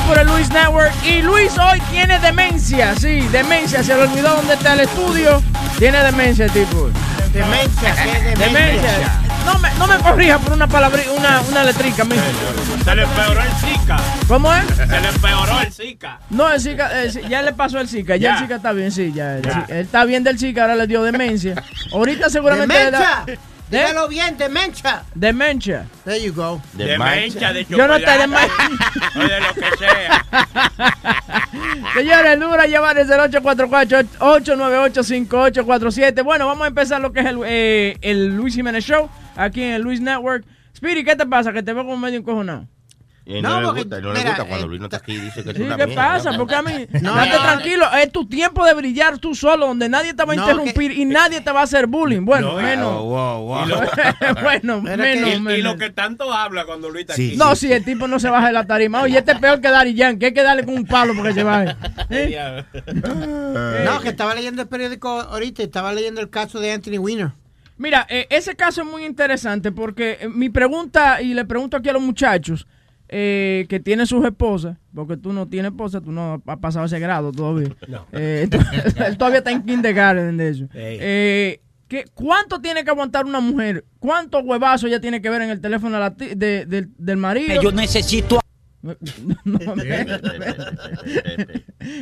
por el Luis Network. Y Luis hoy tiene demencia, sí, demencia. Se le olvidó dónde está el estudio. Tiene demencia, tipo. Eh, demencia, demencia? No me, no me corrija por una palabra, una, una letrica, mijo. Se le empeoró el Zika. ¿Cómo es? Se le empeoró el Zika. No, el Zika, ya le pasó el Zika. Ya, el Zika está bien, sí, ya. Él está bien del Zika, ahora le dio demencia. Ahorita seguramente. ¿Demencia? Le Demencia. Dígalo bien, demencia. demencia. There you go. De mancha, de Yo no estoy de chocolate. mancha. O de lo que sea. Señores, el número a llamar es el 844-898-5847. Bueno, vamos a empezar lo que es el, eh, el Luis Jiménez Show, aquí en el Luis Network. Spirit, ¿qué te pasa? Que te veo como medio encojonado. Y No, no, le porque, gusta, no le mira, gusta cuando eh, Luis no está aquí dice que es Sí, una ¿qué mierda. pasa? Porque a mí, No, date no. tranquilo, es tu tiempo de brillar tú solo, donde nadie te va a No, interrumpir y nadie te va a hacer bullying. Bueno, No, menos. Wow, wow, wow. Y lo- bueno, menos, que- Y, y lo que tanto habla cuando Luis está Sí. aquí. No, si el tipo no se baja de la tarima. Oye, este es peor que Daddy Yankee. Hay que darle con un palo porque se baje. ¿Eh? No, que estaba leyendo el periódico ahorita, estaba leyendo el caso de Anthony Weiner. Mira, eh, ese caso es muy interesante porque eh, mi pregunta, y le pregunto aquí a los muchachos eh, que tienen sus esposas, porque tú no tienes esposa, tú no has pasado ese grado todavía. No. Eh, él todavía está en kindergarten de eso. Eh, ¿qué- ¿Cuánto tiene que aguantar una mujer? ¿Cuántos huevazos ella tiene que ver en el teléfono de de- del- del marido? Yo necesito No,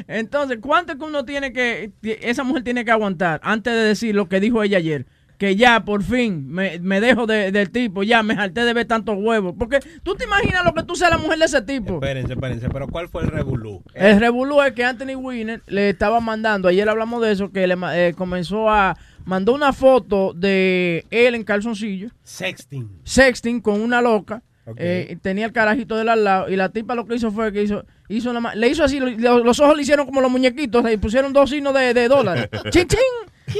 Entonces, ¿cuánto es que uno tiene que, esa mujer tiene que aguantar antes de decir lo que dijo ella ayer? Que ya, por fin, me, me dejo de- del tipo, ya me harté de ver tantos huevos. Porque tú te imaginas lo que tú seas la mujer de ese tipo. Espérense, espérense, pero ¿cuál fue el revolú? El revolú es que Anthony Weiner le estaba mandando, ayer hablamos de eso, que le eh, comenzó a, mandó una foto de él en calzoncillo, Sexting. sexting con una loca. Eh, tenía el carajito del al lado y la tipa lo que hizo fue que hizo, hizo le hizo así, lo- los ojos le hicieron como los muñequitos y pusieron dos signos de, de dólares. ¡Chin, chin!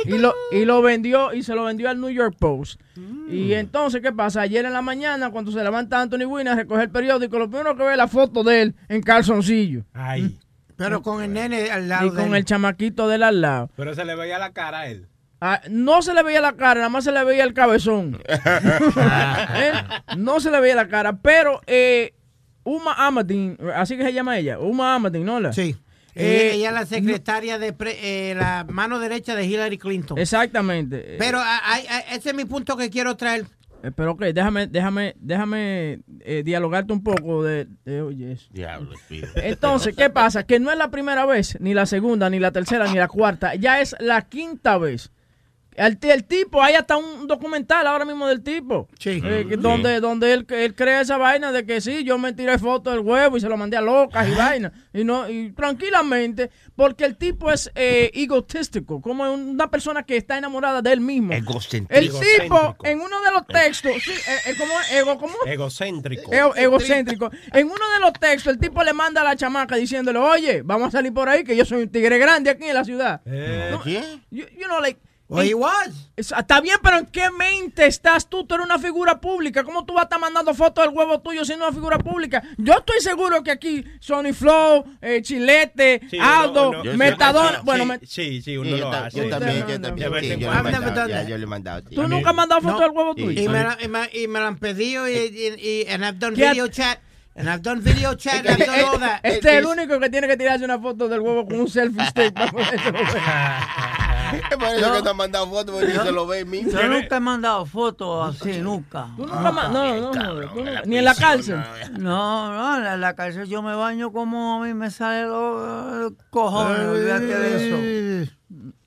Y lo, y lo vendió y se lo vendió al New York Post. Y entonces, ¿qué pasa? Ayer en la mañana, cuando se levanta Anthony Weiner a recoger el periódico, lo primero que ve es la foto de él en calzoncillo Ay. Pero con el nene al lado y de con él. el chamaquito del al lado. Pero se le veía la cara a él. Ah, no se le veía la cara, nada más se le veía el cabezón. ¿Eh? No se le veía la cara, pero eh, Uma Amadin, así que se llama ella, Uma Amadin, ¿no? La? Sí. Eh, ella es la secretaria de pre- eh, la mano derecha de Hillary Clinton. Exactamente. Pero a- a- a- ese es mi punto que quiero traer. Eh, pero ok, déjame, déjame, déjame eh, dialogarte un poco de, de- oye, eso. Diablo. Entonces, ¿qué pasa? Que no es la primera vez, ni la segunda, ni la tercera, ni la cuarta, ya es la quinta vez. El, el tipo, hay hasta un documental ahora mismo del tipo. Sí. Eh, que donde donde él, él crea esa vaina de que sí, yo me tiré foto del huevo y se lo mandé a locas y vaina. Y no y tranquilamente, porque el tipo es eh, egotístico, como una persona que está enamorada de él mismo. El Egocéntrico. tipo, en uno de los textos, sí, eh, eh, ¿cómo es? Ego, ¿cómo? Egocéntrico. Ego- egocéntrico. En uno de los textos, el tipo le manda a la chamaca diciéndole, oye, vamos a salir por ahí, que yo soy un tigre grande aquí en la ciudad. Eh, ¿Quién? You, you know, like, Well, he was. es- Está bien, pero ¿en qué mente estás tú? Tú eres una figura pública. ¿Cómo tú vas a estar mandando fotos del huevo tuyo siendo una figura pública? Yo estoy seguro que aquí Sony Flow, eh, Chilete, sí, Aldo, uno- Yo Metadona. sí, bueno, sí, me- sí, sí, uno lo hace. yo también, no, yo no, también. no. yo I've le he mandado, done ya, that. yo le he mandado. sí. tú nunca has mandado fotos No. del huevo tuyo. Y me, la, y, me, y me la han pedido y, y, y- and I've done ¿Qué ha- video chat. And I've done video chat. I've done all that. Este es el único que tiene que tirarse una foto del huevo con un selfie stick para. Es por eso que te han mandado fotos, porque se lo ve mismo. Yo nunca he mandado fotos así, nunca. Tú nunca ma- no, no, no, ni en la cárcel. No, no, en la, la cárcel yo me baño como a mí me salen los eh, cojones, olvídate de eso.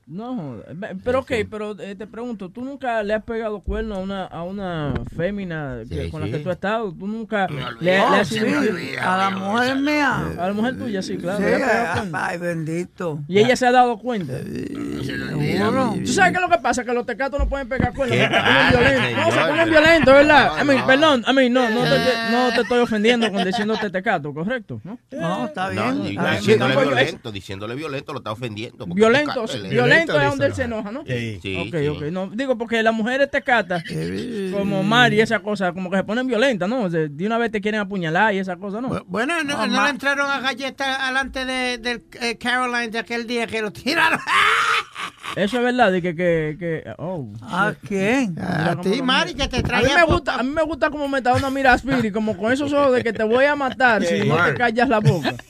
No, pero ok, pero eh, te pregunto, ¿tú nunca le has pegado cuerno a una, a una fémina que- Sí, con la sí. que tú has estado? ¿Tú nunca le, has sí, sido infiel? a la mujer mía. A la mujer tuya, sí, claro. Sí, le has pegado cuerno. ay, bendito. Y ella se ha dado cuenta. Seguro. ¿Tú sabes qué es lo que pasa? Que los tecatos no pueden pegar cuernos. ¿Qué Se ponen pasa, violentos. No, se señor? ponen violentos, ¿verdad? No, a mí, no. perdón, a mí no, no te, no te estoy ofendiendo con diciéndote tecato, ¿correcto? ¿no? No, está No, bien. diciéndole tampoco- violento, diciéndole violento, lo está ofendiendo. porque Violento, violento es donde él se enoja, ¿no? Sí. Sí, ok, sí. ok. No, digo, porque las mujeres tecatas, como Mari y esa cosa, como que se ponen violentas, ¿no? De, de una vez te quieren apuñalar y esa cosa, ¿no? Bu- Bueno, no, no le entraron a galletas alante de, del eh, Caroline de aquel día que lo tiraron. Eso es verdad, de que, que, que oh. ¿A quién? A ti, lo Mari, mira. que te A mí traía me gusta, a mí me gusta como me está dando a Spirit, como con esos ojos de que te voy a matar si no te callas la boca.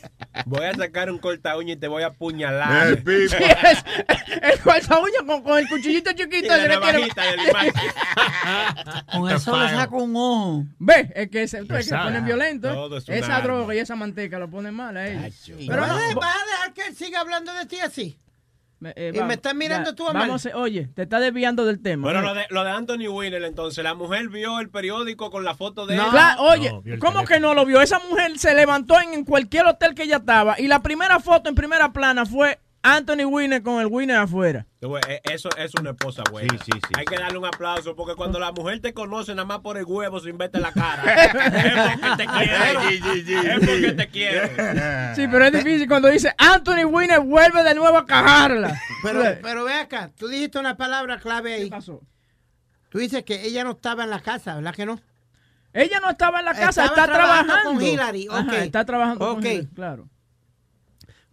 Voy a sacar un corta uña y te voy a apuñalar. Sí, es, el corta uña con, con el cuchillito Y chiquito. la tiene- del Mac. Con eso le saco un ojo. Ve, es que se, es que se Pesada. ponen es un Esa droga y esa manteca lo ponen mal a ellos. Pero ¿Vas, no, a, bo- vas a dejar que él siga hablando de ti así? Me- eh, y me estás mirando tú a mal. Vamos, oye, te está desviando del tema. Bueno, ¿no? lo de, lo de Anthony Winner, entonces, la mujer vio el periódico con la foto de él. Cla- oye, No, ¿cómo teléfono. que no lo vio? Esa mujer se levantó en, en cualquier hotel que ella estaba y la primera foto en primera plana fue Anthony Winner con el Winner afuera. Eh, Eso es una esposa buena. Sí, sí, sí. Hay que darle un aplauso porque cuando la mujer te conoce nada más por el huevo sin verte la cara. es porque te quiere. Es porque te quiere. Sí, pero es difícil cuando dice Anthony Winner vuelve de nuevo a cajarla. Pero, ¿Qué pero ve acá, tú dijiste una palabra clave ahí. pasó? Tú dices que ella no estaba en la casa, ¿verdad que no? Ella no estaba en la casa, Estaba está trabajando trabajando. con Hillary, Ajá, está trabajando Ok. con Hillary, claro.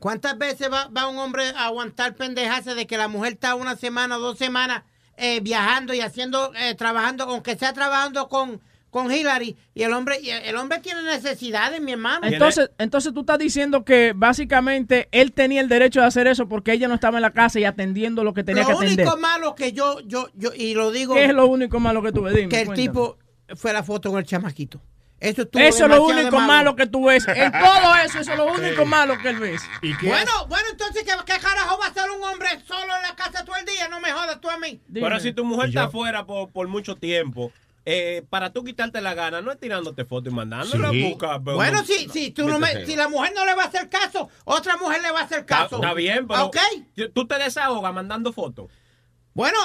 ¿Cuántas veces va, va un hombre a aguantar pendejarse de que la mujer está una semana o dos semanas eh, viajando y haciendo, eh, trabajando, aunque sea trabajando con, con Hillary, y el hombre, y el hombre tiene necesidades, mi hermano. Entonces, entonces tú estás diciendo que básicamente él tenía el derecho de hacer eso porque ella no estaba en la casa y atendiendo lo que tenía lo que atender. único malo que yo, yo, yo, y lo digo, ¿Qué es lo único malo que tú ves? Dime, que el cuéntame. tipo fue la foto con el chamaquito. Eso, es lo único malo que tú ves. En todo eso, eso es lo único malo que él ves. ¿Y qué Bueno, bueno, entonces, ¿qué, ¿qué carajo va a hacer un hombre solo en la casa todo el día? No me jodas tú a mí. Dime. Pero si tu mujer está afuera por, por mucho tiempo, eh, para tú quitarte la gana, no es tirándote fotos y mandándola Sí. busca. pero- Bueno, si, si, tú no me- si la mujer no le va a hacer caso, otra mujer le va a hacer Está, caso. está bien, pero Ok. tú te desahogas mandando fotos. Bueno,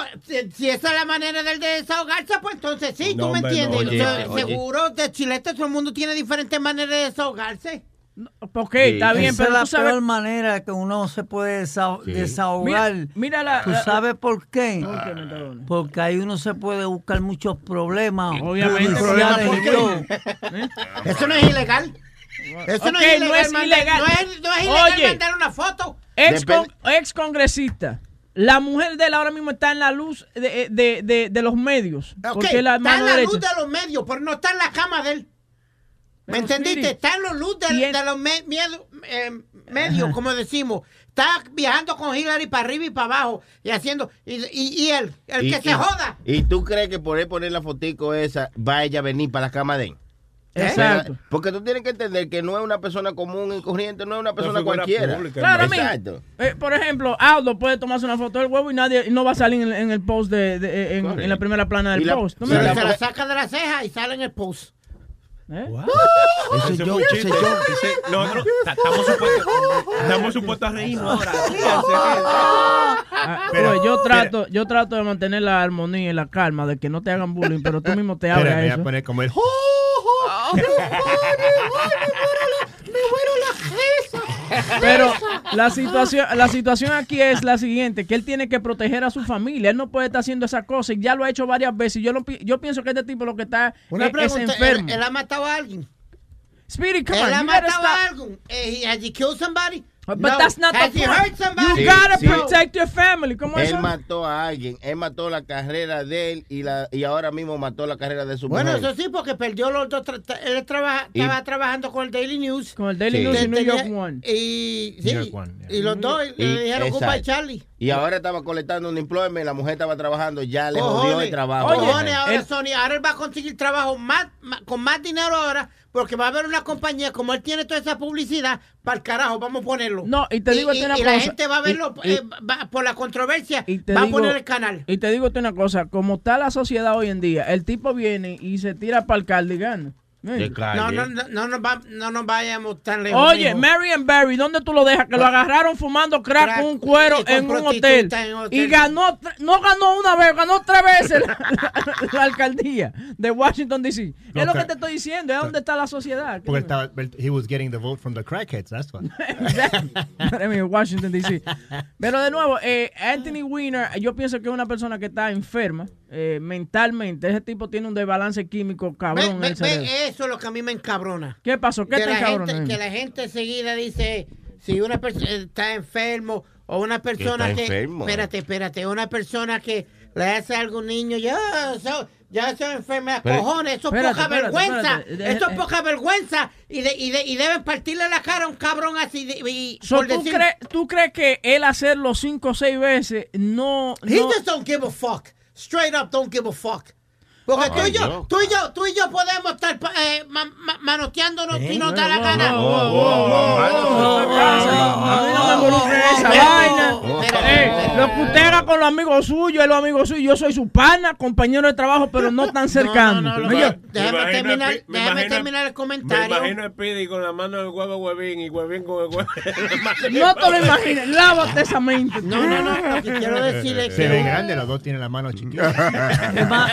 si, esa es la manera de desahogarse, pues entonces sí, No, tú me hombre, entiendes. no, oye, oye. Seguro, de chilete, todo el mundo tiene diferentes maneras de desahogarse. Ok, está bien, Esa pero es la tú sabes. peor manera que uno se puede desa- Sí. desahogar. Mira, mira la. ¿Tú la- sabes por qué? ¿Por qué, Metadona? Porque ahí uno se puede buscar muchos problemas. Obviamente, todo. Eso no es ilegal. Eso no es ilegal. no es ilegal. No es, no es ilegal Oye. mandar una foto. Ex, con- ex congresista. La mujer de él ahora mismo está en la luz de, de, de, de los medios. Porque la está mano en la derecha. luz de los medios, pero no está en la cama de él. ¿Me Pero, entendiste? Spirit, Está en la luz de, de los me- miedo- eh, medios, como decimos. Está viajando con Hillary para arriba y para abajo y haciendo. Y, y- y él, el Y- que se joda. ¿Y tú crees que por él poner la fotico esa va ella a venir para la cama de él? Exacto. Porque tú tienes que entender que no es una persona común y corriente, no es una persona cualquiera. pública, Claro, Exacto. Eh, por ejemplo, Aldo puede tomarse una foto del huevo y nadie y no va a salir en, en el post de, de- en, la primera plana del Y la- post. ¿No y me Pero la- se la saca de la ceja y sale en el post. ¿Eh? Ese Ese yo, fue un ese yo. Ese- no, no, ta- estamos supuestos, estamos supuestos a reírnos ahora. Ah, pues, yo trato, yo trato de mantener la armonía y la calma de que no te hagan bullying, pero tú mismo te abres a me voy a eso. poner como el. Pero la situación, la situación aquí es la siguiente, que él tiene que proteger a su familia. Él no puede estar haciendo esa cosa y ya lo ha hecho varias veces. Yo, lo yo pienso que este tipo lo que está Una es, es pregunta: ¿él, enfermo. él ha matado a alguien? Spirit, come ¿Él on, ha matado a alguien? Eh, has he killed somebody? But No. that's not Has the he point. hurt somebody? You Sí, gotta sí. protect your family. ¿Cómo Él eso? mató a alguien, él mató la carrera de él y, la, y ahora mismo mató la carrera de su Bueno, mujer. eso sí, porque perdió los dos. Él trabaja, Y- estaba trabajando con el Daily News. Con el Daily Sí. News y New York One. Y, sí, New York One, yeah. y los dos Y- le dijeron goodbye. Charlie. Y ahora estaba colectando un employment, la mujer estaba trabajando, ya le jodió el trabajo. Oye, cojones, ahora Sony, ahora él va a conseguir trabajo más, más- con más dinero ahora porque va a haber una compañía, como él tiene toda esa publicidad, para el carajo, vamos a ponerlo. No, y te digo y, una y la cosa. gente va a verlo eh, va- por la controversia, va digo- a poner el canal. Y te digo una cosa, como está la sociedad hoy en día, el tipo viene y se tira para el alcalde No, no, no, no, nos va- no nos vayamos tan lejos. Oye, mijo. Marion Barry, ¿dónde tú lo dejas? Que lo agarraron fumando crack, Crack, con un cuero en un hotel. en. Y ganó, no ganó una vez, ganó tres veces la, la- la alcaldía de Washington, D.C. No, es lo que te estoy diciendo, es dónde está la sociedad. Porque estaba, he was getting the vote from the crackheads, that's why. Exactly. Washington, D.C. Pero de nuevo, eh, Anthony Weiner, yo pienso que es una persona que está enferma eh, mentalmente. Ese tipo tiene un desbalance químico cabrón en el cerebro. ve, eso es lo que a mí me encabrona. ¿Qué pasó? ¿Qué que, te la encabrona? gente, que la gente enseguida dice, si una persona está enfermo o una persona está que... enfermo. Espérate, espérate, una persona que le hace algo a un niño, ya, eso, ya eso es enfermedad, Pero- cojones, eso es poca espérate, vergüenza, espérate. eso es Eh, poca vergüenza y, de, y, de- y deben partirle la cara a un cabrón así de- y, So, por ¿tú, decir, crees, ¿Tú crees que él hacerlo cinco o seis veces no... he no just don't give a fuck, straight up don't give a fuck. Porque tú, y Ay, yo, yo. tú y yo, tú y yo podemos estar eh, ma- ma- manoteándonos si nos da la gana. no me esa vaina. Lo que usted haga con los amigos suyos es los amigos suyos. Yo soy su pana, compañero de trabajo, pero no tan cercano. No, no, no, Oye, lo- déjame Me terminar, me déjame imagino- terminar el Me comentario. imagino a Speedy con la mano en el huevo huevín y huevín con el huevo. No te lo imagines, lávate esa mente. No, no, no, lo que quiero decir es Se ve que... grande, los dos tienen la mano chiquita. Ima-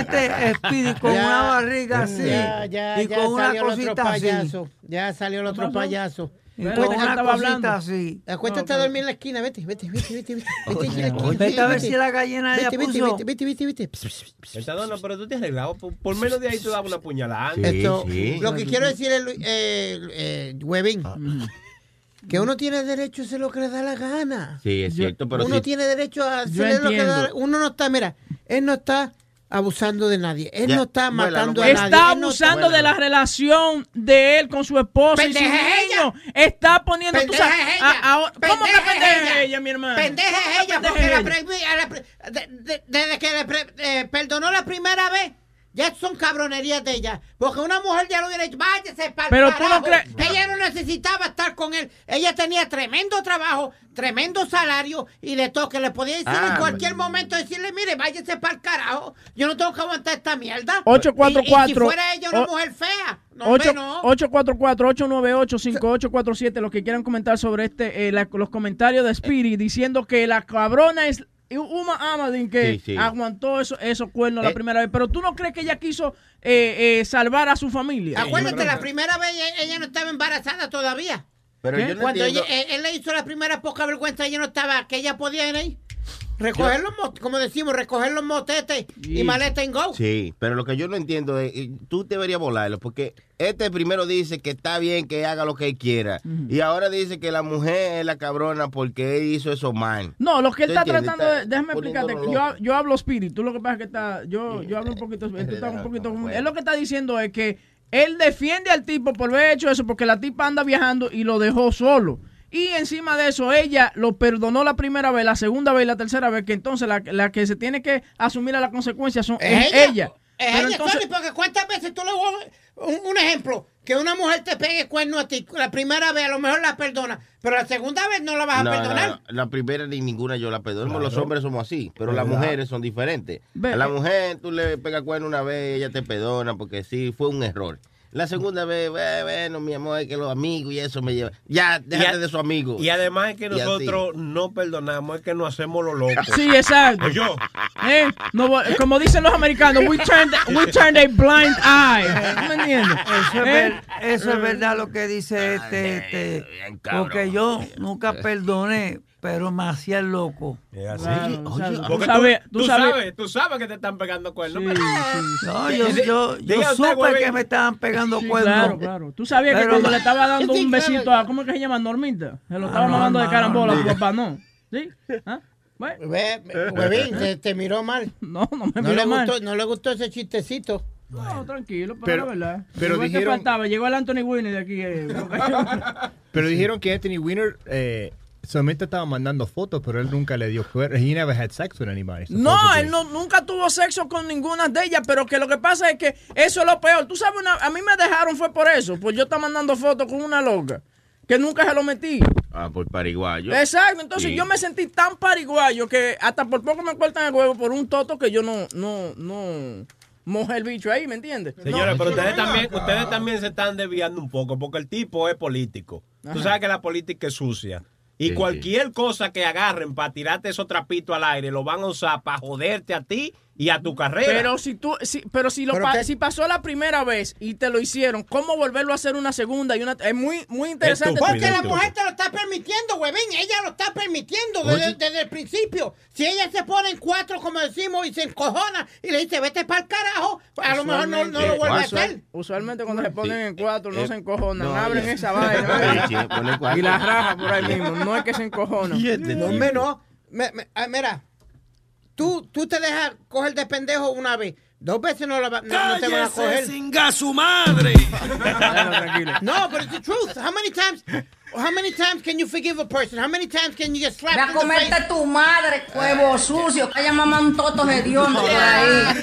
Imagínate Speedy con Ya, una barriga así Ya, ya, y ya con una salió el otro cosita así. payaso. Ya salió el otro payaso. Y con ¿de qué una cosita hablando? así. Acuéstate a dormir en la esquina, vete, vete, vete, vete, vete. Vete la. Vete a ver vete. si la gallina ya Vete, vete, puso. vete, vete, vete, vete. Metadona, pero tú te has arreglado. Por, menos de ahí tú dabas una puñalada. Sí. Esto, sí. Lo que quiero decir es, eh, eh, Webin, que uno tiene derecho a hacer lo que le da la gana. Sí, es cierto, pero uno sí. tiene derecho a hacer lo que le da entiendo. Uno no está, mira, él no está abusando de nadie. Él no está matando a nadie. Está Él no abusando de la relación de él con su esposa y su Pendeja es niño. Está poniendo... tú Pendeja sabes, es ella. a- a- ¿Cómo que Pendeja es pendeja ella. ella, mi hermano? Pendeja ¿Cómo es que ella, pendeja porque la ella? pre- a la pre- de- de- desde que le pre- eh, perdonó la primera vez, ya son cabronerías de ella. Porque una mujer ya lo hubiera dicho, váyase para Pero tú no crees- Ella no necesitaba estar con él. Ella tenía tremendo trabajo, tremendo salario y de todo, que le podía decir Ah, en cualquier momento, decirle, mire, váyase para el carajo. Yo no tengo que aguantar esta mierda. 844. Y, y si fuera ella una O- mujer fea. No, hombre, no. 844-898-5847. Los que quieran comentar sobre este, eh, la- los comentarios de Spirit diciendo que la cabrona es Uma Amadin que Sí, sí. aguantó eso, esos cuernos la Eh. primera vez. Pero tú no crees que ella quiso eh, eh, salvar a su familia. Acuérdate, la primera vez ella, ella no estaba embarazada todavía. Pero ¿Qué? yo no Cuando ella- entiendo. él, él le hizo la primera poca vergüenza, ella no estaba, que ella podía ir ahí. Recoger los mot- como decimos, recoger los motetes y maleta en go. Sí, pero lo que yo no entiendo es, eh, tú deberías volarlo, porque este primero dice que está bien que haga lo que él quiera, y ahora dice que la mujer es la cabrona porque él hizo eso mal. No, lo que él ¿Tú está entiendes? tratando de. Déjame explicarte. Yo, yo hablo Spirit. Tú lo que pasa es que está. Yo, yo hablo un poquito. Tú estás un poquito. Bueno. Él lo que está diciendo es que él defiende al tipo por haber hecho eso porque la tipa anda viajando y lo dejó solo. Y encima de eso, ella lo perdonó la primera vez, la segunda vez y la tercera vez, que entonces la, la que se tiene que asumir a las consecuencias son Es es ella. ella. Es Pero ella, entonces- Tony, porque cuántas veces tú le voy a- un, un ejemplo, que una mujer te pegue cuerno a ti, la primera vez a lo mejor la perdona, pero la segunda vez no la vas No, a perdonar. la, la primera ni ninguna yo la perdono. Los hombres somos así, pero las mujeres son diferentes. Ve- a la mujer tú le pegas cuerno una vez, ella te perdona porque sí, fue un error. La segunda vez, "Bue- bueno, mi amor, es que los amigos y eso me lleva. Ya, déjate a- de su amigo. Y además es que nosotros no perdonamos, es que nos hacemos los locos. Sí, exacto. Yo. Eh, no, como dicen los americanos, we turn, we turn a blind eye. ¿Tú me entiendes? Eso es, Eh, ver- eso es verdad lo que dice este, este porque yo nunca perdoné, pero me hacía loco. Es así. Claro, o sea, tú sabes- tú, sabes- sabes, tú sabes que te están pegando cuernos. Sí, pero- sí. No, yo, Diga- yo, yo usted, supe que me estaban pegando Sí, cuernos. claro, claro. Tú sabías que cuando le estaba dando un besito a, ¿cómo es que se llama? Normita. Se lo estaba Ah, no, mamando de carambola a tu papá, ¿no? ¿Sí? ¿Ah? Bueno, te, te miró mal. no, no me No miró le, mal. gustó, no le gustó ese chistecito. No, tranquilo, pero, Pero- la verdad. pero Igual que dijeron- faltaba, llegó el Anthony Winnie de aquí. eh, Pero dijeron que Anthony Weiner eh, solamente estaba mandando fotos, pero él nunca le dio cuerno. He never had sex with anybody. No, él no, nunca tuvo sexo con ninguna de ellas, pero que lo que pasa es que eso es lo peor. Tú sabes, una- a mí me dejaron fue por eso, pues yo estaba mandando fotos con una loca que nunca se lo metí. Ah, por pariguayo. Exacto, entonces Sí. yo me sentí tan pariguayo que hasta por poco me cortan el huevo por un toto que yo no, no, no mojé el bicho ahí, ¿me entiendes? Señores, pero ustedes también, ustedes también se están desviando un poco porque el tipo es político. Tú sabes que la política es sucia. Y Sí, cualquier cosa que agarren para tirarte esos trapitos al aire lo van a usar para joderte a ti y a tu carrera. Pero si tú, si, pero si lo Pero pa- que- si pasó la primera vez y te lo hicieron, ¿cómo volverlo a hacer una segunda y una? Es muy, muy interesante. Estúpido. Porque la mujer te lo está permitiendo, huevín. Ella lo está permitiendo desde, el principio. Si ella se pone en cuatro, como decimos, y se encojona y le dice, vete para el carajo, a lo mejor no, no lo vuelve a hacer. Usualmente cuando se ponen en cuatro no Eh, se encojonan, no, abren esa vaina y la raja por ahí mismo. No es que se encojonan. No, hombre, no. Me- me- ah, mira, tú, tú te dejas coger de pendejo una vez. Dos veces no, la va- no, no te van a coger. singa su madre! No, but it's the truth. How many times, how many times can you forgive a person? How many times can you get slapped Ve a in the face? comerte tu madre, huevo sucio, haya mamá un toto hediondo por ahí.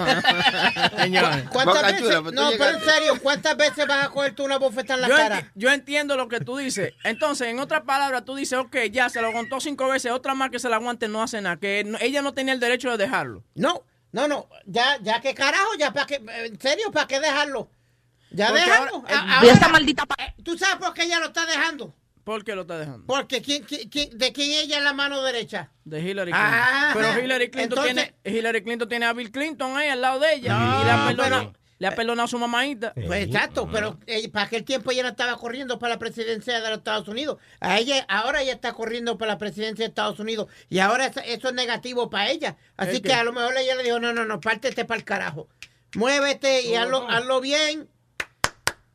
Señores. ¿Cuántas veces? chula, tú no, pero en serio, ¿cuántas veces vas a cogerte una bofeta en la Yo, cara? enti- yo entiendo lo que tú dices. Entonces, en otras palabras, tú dices, ok, ya se lo aguantó cinco veces, otra más que se la aguante no hace nada, que no- ella no tenía el derecho de dejarlo. No, no, no. Ya, ya que carajo, ya para qué, en serio, ¿para qué dejarlo? Ya Porque déjalo. ahora- ahora- esa maldita pa- eh, ¿Tú sabes por qué ella lo está dejando? ¿Por qué lo está dejando? Porque ¿quién, quién- quién- ¿de quién ella es la mano derecha? De Hillary Clinton. Ah, pero Hillary Clinton, entonces- tiene, Hillary Clinton tiene a Bill Clinton ahí al lado de ella. No, y perdonado, pero- le ha perdonado a su mamaita. Pues exacto, pero eh, para aquel tiempo ella no estaba corriendo para la presidencia de los Estados Unidos. A ella, ahora ella está corriendo para la presidencia de Estados Unidos. Y ahora eso, eso es negativo para ella. Así ¿El que a lo mejor ella le dijo, no, no, no, pártete para el carajo. Muévete y hazlo, hazlo bien.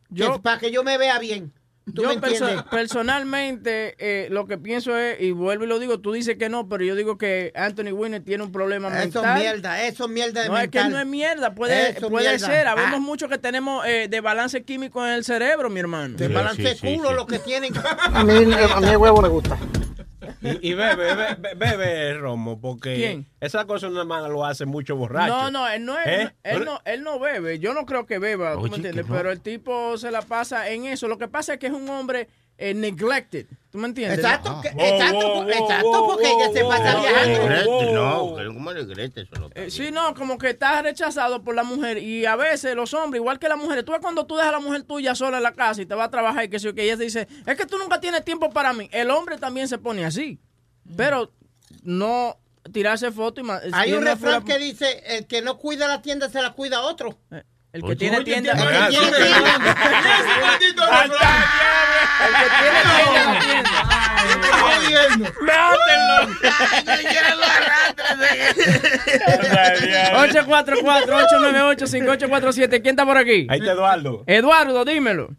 Yo- para que yo me vea bien. ¿Tú Yo me entiendes? perso- personalmente eh, lo que pienso es, y vuelvo y lo digo, tú dices que no, pero yo digo que Anthony Winner tiene un problema Eso mental. es mierda, eso es mierda de No, es que no es mierda, puede, Eso puede mierda. ser. Habemos Ah. mucho que tenemos eh, de balance químico en el cerebro, mi hermano. De balance sí, sí, culo sí. lo que tienen. A mí, a mí el huevo me gusta. Y, y bebe, bebe, bebe, Romo, porque ¿Quién? esa cosa una más lo hace mucho borracho. No, no, él no, es, ¿Eh? él, no, él no bebe. Yo no creo que beba, ¿tú Oye, me entiendes? Pero el tipo se la pasa en eso. Lo que pasa es que es un hombre eh, neglected. ¿Tú me entiendes? Exacto, que- exacto, exacto, wow, porque ella se pasa wow, viajando. no, que como negrete, eso no está Eh, sí, no, como que estás rechazado por la mujer y a veces los hombres, igual que las mujeres, tú ves cuando tú dejas a la mujer tuya sola en la casa y te va a trabajar y que, sí, que ella te dice, es que tú nunca tienes tiempo para mí. El hombre también se pone así, pero no tirarse foto y ma- Hay un refrán fuera- que dice, el que no cuida la tienda se la cuida otro. Eh, El que Oye, tiene oye, tienda... tiene- El El que tiene tienda. Que tiene tienda no tienda. Ahí 844-898-5847. ¿Quién está por aquí? está Eduardo. Eduardo, dímelo.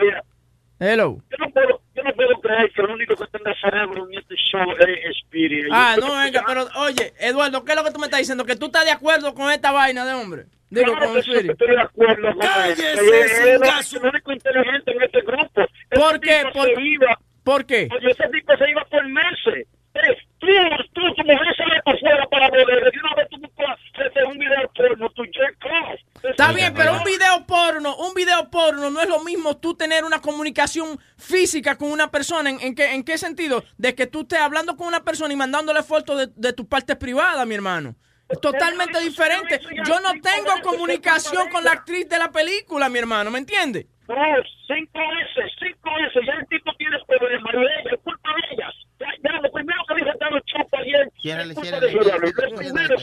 Mira, Hello. yo no puedo, yo no puedo creer que el único que tenga cerebro en este show es Spirit. Ah, no, venga, pero oye, Eduardo, ¿qué es lo que tú me estás diciendo? ¿Que tú estás de acuerdo con esta vaina de hombre? Digo, Claro con que sí, Spirit. estoy de acuerdo con ¡Cállese, él. Es el único- el único inteligente en este grupo. Ese ¿Por qué? tipo ¿Por- se iba, ¿Por qué? oye, ese tipo se iba por meses. Tú, tú, tu mujer se para afuera para beber. Y una vez tú buscas hacer un video porno, tu off. Está bien, pero un video porno, un video porno no es lo mismo tú tener una comunicación física con una persona. ¿En, en qué, en qué sentido? De que tú estés hablando con una persona y mandándole fotos de, de tus partes privadas, mi hermano. Totalmente diferente. Yo no tengo comunicación con la actriz de la película, mi hermano, ¿me entiendes? No, cinco veces, cinco veces. Ya el tipo tiene problemas. Es culpa de ellas. Ya, ya, lo primero que dice Donald Trump ayer. Ciérrale, es culpa ciérrale. Lo primero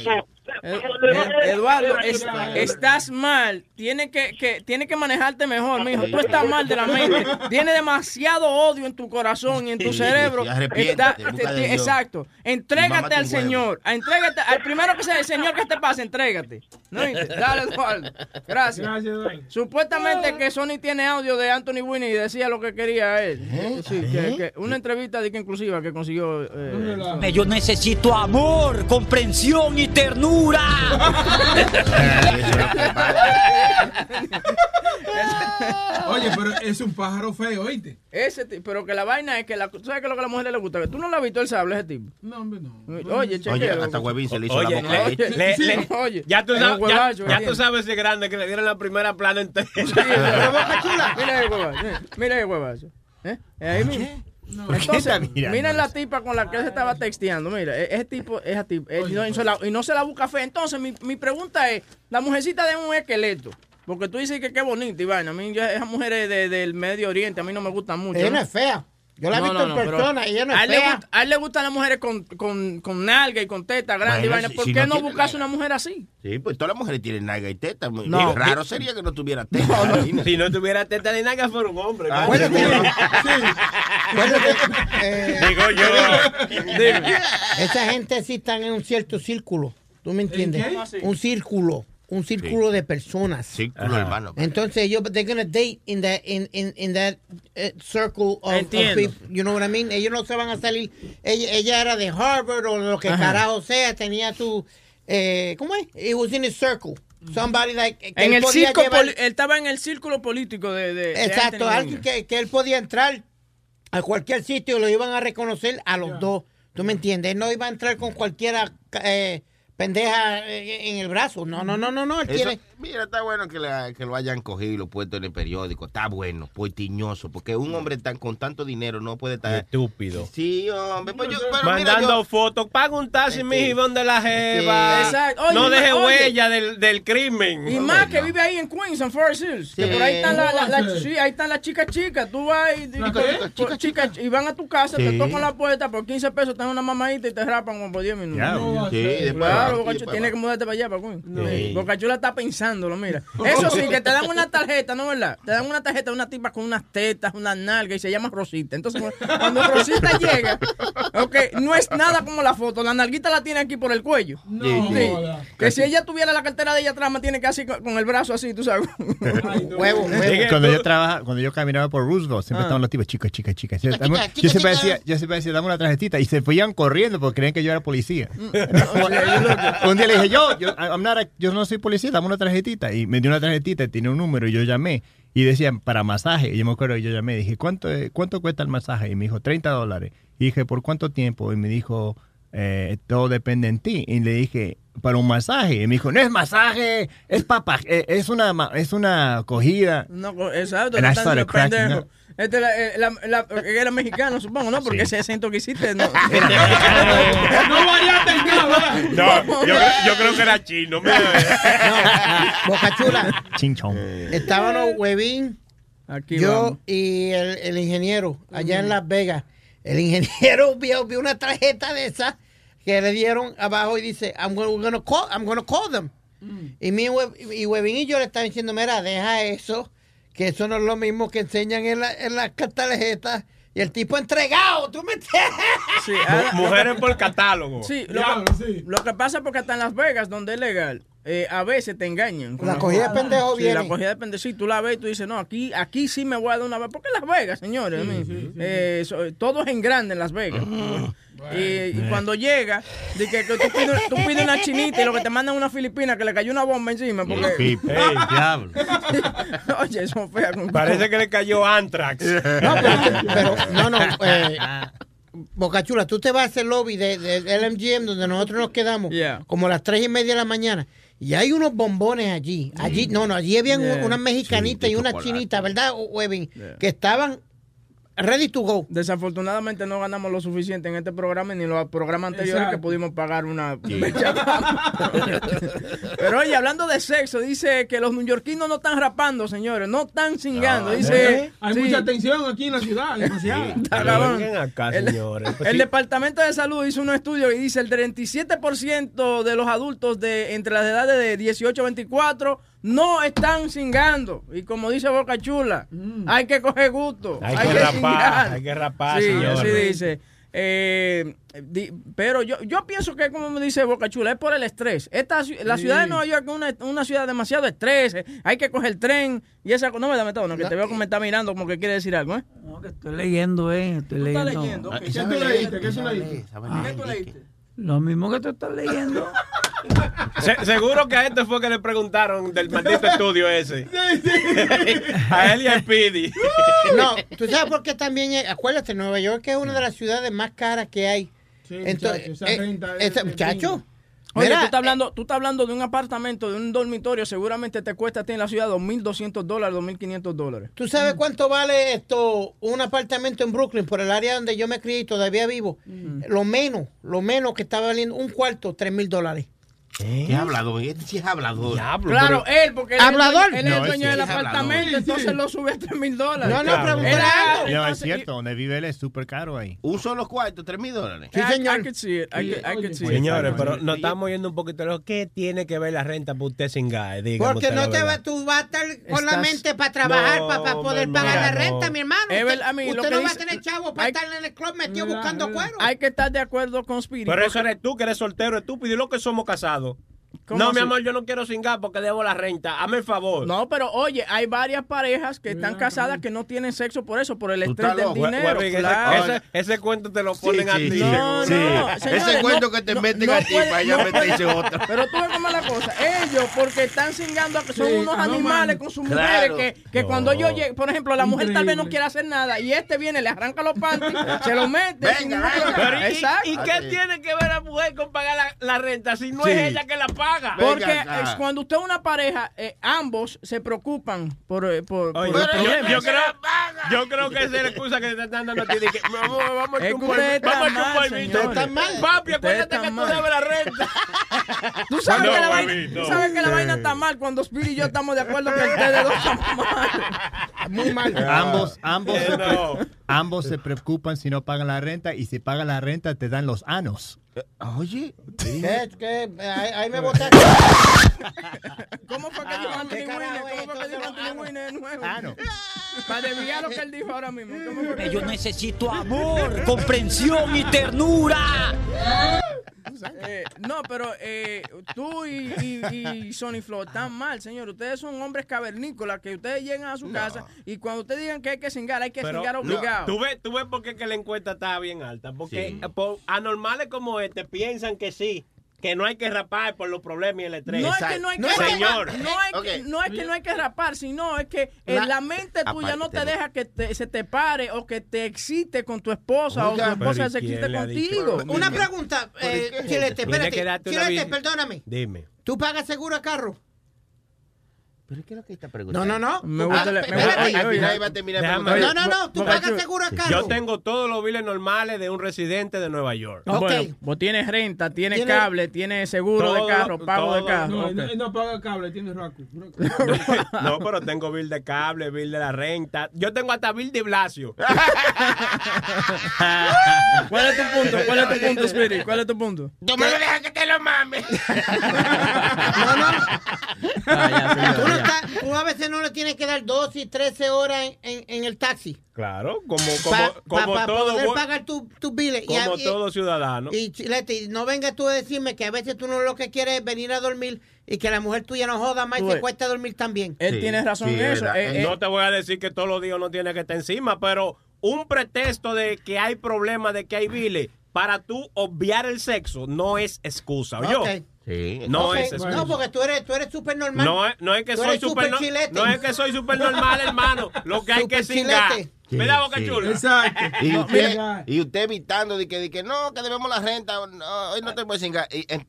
Eduardo, es- estás mal. Tiene que, que, tiene que manejarte mejor, mijo. Tú estás mal de la mente. Tiene demasiado odio en tu corazón y en tu Sí, cerebro. sí, Está- exacto. Entrégate al. Señor. Entrégate al primero que sea el Señor que te pase, entrégate. Dale, Eduardo. Gracias. Supuestamente que Sony tiene audio de Anthony Winnie y decía lo que quería él. Sí, que, que una entrevista de que inclusiva que consiguió. eh, Yo necesito amor, comprensión y ternura. Que. Oye, pero es un pájaro feo, ¿oíste? Ese tipo, pero que la vaina es que la, ¿tú sabes qué es lo que a la mujer le gusta? Que tú no le has visto el sable a ese tipo. No, hombre, no. Oye, Oye, chequeo. hasta Huevín se le hizo Oye, la boca. le- Oye, ya tú es sabes, ya, tú sabes ese grande que le dieron la primera plana entera. Chula. Mira el huevazo. mira, el huevazo. ¿Eh? Es ahí mismo. Entonces, está mirando miren la tipa con la que él se estaba texteando. Mira, e- ese tipo, esa tipa, eh, y no, y se la- y no se la busca fe. Entonces, mi, mi pregunta es: la mujercita de un esqueleto. Porque tú dices que qué bonita y vaina. A mí, yo- esas mujeres de- del Medio Oriente, a mí no me gustan mucho. Ella no ¿no? es fea. Yo la he No, visto no, en persona, ella no a es él, le gusta- a él le gustan las mujeres con, con, con nalga y con teta grande y Bueno, vaina. ¿Por si qué no nalga. una mujer así? Sí, pues todas las mujeres tienen nalga y teta. Muy- No. Raro sería que no tuviera teta. Si no tuviera teta ni nada, fuera un hombre. Ah, ¿no? seguro. Eh, Digo yo. Esa gente sí están en un cierto círculo. ¿Tú me entiendes? Un círculo. Un círculo de personas. Círculo, hermano. Entonces ellos they're gonna date in that in in, in that uh, circle of, people, you know what I mean? Ellos no se van a salir. Ella, ella era de Harvard o lo que Ajá. carajo sea, tenía tu eh, ¿cómo es? It was in a circle. Somebody like que En él el circo, llevar- él estaba en el círculo político de, de- Exacto, alguien que, que él podía entrar a cualquier sitio y lo iban a reconocer a los dos. ¿Tú me entiendes? Él no iba a entrar con cualquiera eh, pendeja eh, en el brazo. No, no, no, no, no. Él tiene. Mira, está bueno que, la- que lo hayan cogido y lo puesto en el periódico. Está bueno, poitiñoso. Porque un hombre tan con tanto dinero no puede estar. Estúpido. Sí, hombre. Pues yo, pero Mandando mira, yo, fotos, paga un taxi, mijo, y donde la jeva. Exacto. Oye, no deje oye. huella del, del crimen. Y más que vive ahí en Queens, en Forest Hills. Que Sí. por ahí están las la, la- ¿Cómo sí, ahí están las chicas chicas. Tú vas y, y- ¿La con- qué? con- Chica, chicas y van a tu casa, te tocan la puerta por 15 pesos, te dan una mamadita y te rapan como por 10 minutos. Ya, No, Sí, sí. después Claro, va, Boca sí, Chula, después tiene va. que mudarte para allá, para Queens. Sí. Boca Chula está pensándolo, mira. Eso sí, que te dan una tarjeta, ¿no verdad? Te dan una tarjeta de una tipa con unas tetas, unas nalgas y se llama Rosita. Entonces, cuando Rosita llega, ok, no es nada como la foto. La nalguita la tiene aquí por el cuello. No, Sí. Que si ella tuviera la cartera de ella atrás, me tiene que así con el brazo así, tú sabes. Ay, no. Huevo, Cuando yo trabajaba, cuando yo caminaba por Roosevelt, siempre estaban los tipos, chicas, chicas, chicas. Yo, dame- chica, yo siempre decía, yo siempre decía, dame una tarjetita. Y se fuían corriendo porque creían que yo era policía. Un día le dije, yo, yo, I'm not a- yo no soy policía, dame una tarjetita. Y me dio una tarjetita, y tenía un número y yo llamé. Y decían, para masaje. Y yo me acuerdo, que yo llamé, dije, ¿cuánto, ¿cuánto cuesta el masaje? Y me dijo, 30 dólares. Y dije, ¿por cuánto tiempo? Y me dijo, eh, todo depende en ti. Y le dije, para un masaje. Y me dijo, no es masaje, es papa, eh, es una, es una cogida. No, exacto. And no I están started siendo cracking pendejos. up. Este la, eh, la, la- era mexicano, supongo, ¿no? Porque Sí. ese acento que hiciste, no. No variaste en nada. No, yo, creo- yo creo que era chino. mira. Boca Chula. Chinchón. Estábamos Huevín, Aquí yo vamos. y el, el ingeniero allá en Las Vegas. El ingeniero vio, vio una tarjeta de esas que le dieron abajo y dice, I'm gonna, call, I'm gonna call them. Y, mi y Huevín y yo le estaban diciendo, mira, deja eso, que eso no es lo mismo que enseñan en, la, en las tarjetas. Y el tipo entregado, ¿tú me entiendes? Sí, ah, Mu- Mujeres por catálogo. Sí, lo, Diablo, que, sí. lo que pasa es porque hasta en Las Vegas, donde es legal, eh, a veces te engañan. La cogida de pendejo Sí, viene. la cogida de pendejo. Sí, tú la ves y tú dices, no, aquí, aquí sí me voy a dar una vez. Porque Las Vegas, señores. a mí, eh, so- todo es en grande en Las Vegas. Y, y cuando llega, de que, que tú, pides, tú pides una chinita y lo que te mandan es una filipina que le cayó una bomba encima. Porque, Ey, diablo. oye, eso fea. con- Parece que le cayó Antrax. No, pero, pero- no, no. Eh, Boca Chula, tú te vas al lobby de- del LMGM donde nosotros nos quedamos, Yeah. como a las tres y media de la mañana. Y hay unos bombones allí. Allí, no, no, allí habían Yeah. unas mexicanitas Sí, y unas chinitas, ¿verdad, Webin? Yeah. Que estaban ready to go. Desafortunadamente no ganamos lo suficiente en este programa ni en los programas anteriores Exacto. que pudimos pagar una. Pero oye, hablando de sexo, dice que los neoyorquinos no están rapando, señores, no están cingando. dice, ¿Eh? Hay sí, mucha tensión aquí en la ciudad, vengan acá, El- señores. Pues el sí. Departamento de Salud hizo un estudio y dice el 37% de los adultos de entre las edades de 18 a 24 no están cingando. Y como dice Boca Chula, hay que coger gusto. Hay que rapar, cingar. hay que rapar, Sí, señores. así dice. Eh, di- pero yo, yo pienso que, como me dice Boca Chula, es por el estrés. Esta, ci- la ciudad de Nueva York es una, una ciudad demasiado estrés. eh, Hay que coger el tren y esa cosa. No me da metado, no, que te veo que me está mirando como que quiere decir algo, ¿eh? No, que estoy leyendo, eh. Estoy ¿Tú estás leyendo. Ok. ¿Qué tú leíste? ¿Qué tú leíste? Lo mismo que tú estás leyendo. Se- seguro que a este fue que le preguntaron del maldito estudio ese. a él y a Speedy. No, tú sabes por qué también, es- acuérdate, Nueva York es una de las ciudades más caras que hay. Entonces, muchacho, esa eh, renta es- esa- es muchacho. Oye, Mira, tú estás, hablando, tú estás hablando de un apartamento, de un dormitorio, seguramente te cuesta a ti en la ciudad 2.200 dólares, 2.500 dólares. ¿Tú sabes cuánto vale esto un apartamento en Brooklyn, por el área donde yo me crié y todavía vivo? Lo menos, lo menos que estaba valiendo un cuarto, tres mil dólares. ¿Qué hablador? Este sí es hablador. Claro, él, porque él es el ¿Hablador? dueño- él es el dueño ese del apartamento, Sí, entonces sí. lo sube a 3 mil dólares. No, no, Claro. algo. No, es cierto, donde vive él es súper caro ahí. Un solo cuarto, tres mil dólares. Sí, señor. I could see it, I could- I could see it. Señores, pero nos estamos yendo un poquito lejos. ¿Qué tiene que ver la renta para usted sin gas? Porque no te va, tú vas a estar con la mente para trabajar, No, para, poder pagar la renta, mi hermano. Usted, verdad, a mí, lo usted que no va a tener chavo para hay- estar en el club metido buscando cuero. Hay que estar de acuerdo con Speedy. Pero eso eres tú que eres soltero, estúpido. Y lo que somos casados. ¿Cómo No, mi amor, yo no quiero sin gas porque debo la renta. Hazme el favor. No, pero oye, hay varias parejas que están casadas que no tienen sexo por eso, por el estrés del loco. Hue- dinero. Ese- claro. ese, ese cuento te lo ponen a sí, ti. No, Sí. no, Ese cuento no- que te no- meten no a ti puede- para ella no meterse otra. Pero tú ves cómo es la cosa. Ellos, porque están cingando, que son Sí, unos no, animales man. con sus Claro. mujeres que, que No. cuando yo llego, por ejemplo, la mujer tal vez no quiere hacer nada y este viene, le arranca los panties, se los mete. Venga, venga. Pero, ¿y- Exacto. ¿Y, qué tiene que ver la mujer con pagar la, la renta si no es ella que la paga? Venga Porque es cuando usted es una pareja, eh, ambos se preocupan por, eh, por, por Oye, los yo, problemas. yo creo, yo creo que esa es la excusa que te están dando a ti. de que, vamos, vamos a está vamos a. Usted está mal. Papi, acuérdate que tú debes la renta. Tú sabes, No, que, la vaina, no. tú sabes que la vaina está mal cuando Speedy y yo estamos de acuerdo que ustedes dos están mal. Muy mal. Ambos, ambos, Eh, se, ambos se preocupan si no pagan la renta y si pagan la renta te dan los anos. Oye, ¿Qué? ¿Qué? Ahí, ahí me botaste. ¿Cómo fue que dijo ¿qué Anthony Winner? ¿Cómo fue que dijo Anthony Winner de nuevo? Ano. Para desviar lo que él dijo ahora mismo. ¿Cómo fue que Yo necesito amor, comprensión y ternura. Eh, no, pero eh, tú y, y, y Sony Flow están mal, señor. Ustedes son hombres cavernícolas que ustedes llegan a su casa y cuando ustedes digan que hay que cingar, hay que Pero, cingar no, obligado. ¿tú, ves, tú ves por qué que la encuesta está bien alta. Porque Sí. por anormales como este piensan que sí, que no hay que rapar por los problemas y el estrés. No es que no hay que Señor. No, es que, no es que no hay que rapar, sino es que en La- la mente tuya no te deja que te- se te pare o que te excite con tu esposa Oiga, o tu esposa se ¿y quién excite contigo. Una pregunta, eh? Chilete, espérate. Chilete, perdóname. Dime. ¿Tú pagas seguro a carro? ¿Pero qué es lo que está No, preguntando? no, no. Me gusta la- me gusta- oye, Al oye, final iba a terminar déjame- preguntando. No, no, no. Tú pagas seguro a carro. Yo tengo todos los biles normales de un residente de Nueva York. Ok. Bueno, vos tienes renta, tienes Tiene- cable, tienes seguro Todo, de carro, pago de carro. No, Ok. él no, él no paga cable, tiene Raku. No, pero tengo bill de cable, bill de la renta. Yo tengo hasta bill de Blasio. ¿Cuál es tu punto? ¿Cuál es tu punto, Spirit? ¿Cuál es tu punto? Tú me lo dejas que te lo mames. No, no. Ah, ya, señor, Tú, no ya. estás- tú a veces no le tienes que dar 12 y 13 horas en, en- en el taxi. Claro, como, como, Para como todo, poder pagar tus tu biles. Como y- todo ciudadano. Y Chilete, y no vengas tú a decirme que a veces tú no lo que quieres es venir a dormir y que la mujer tuya no joda más y ves. cuesta dormir también. Él Sí, tiene razón sí, en es eso. Eh, eh, no te voy a decir que todos los días no tiene que estar encima, pero un pretexto de que hay problemas, de que hay biles, para tú obviar el sexo, no es excusa. ¿oyó? Ok. Sí. No es excusa. No, porque tú eres tú eres súper normal. No es, no es que soy super, súper no, no es que soy super normal, hermano. Lo que hay que Súper cingar. chilete. ¿Verdad, Boca Sí, sí. Chula? Exacto. Y No, usted, mira. y usted evitando de que, de que no, que debemos la renta, no, hoy no te puedes cingar. Y, en-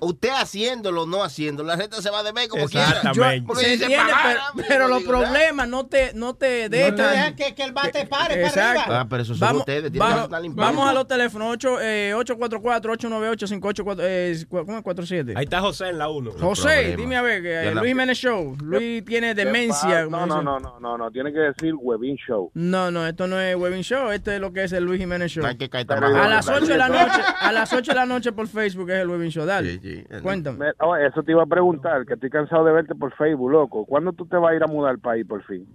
usted haciéndolo, no haciendo, la renta se va a deber como quiera. Exactamente. Porque se dice, entiende, pero, pero los problemas no te, no te No te dejan. dejan que, que el bate pare para Exacto. arriba. Ah, pero eso son ustedes, tienen vamos, que estar limpiando. vamos a los teléfonos 8, eh, 844-898-5847. Eh, cu- ¿Cómo es 47? Ahí está José en la 1. José, dime a ver, eh, Luis Jiménez Show. Luis tiene demencia. No, no, no, no, no, no, tiene que decir Webin Show. No, no, esto no es Webin Show, esto es lo que es el Luis Jiménez Show. No hay que. A las Pero- 8 de la noche, a las 8 de la noche por Facebook es el Webin Show. Dale, Sí, cuéntame. Me- oh, eso te iba a preguntar, que estoy cansado de verte por Facebook, loco. ¿Cuándo tú te vas a ir a mudar al país por fin?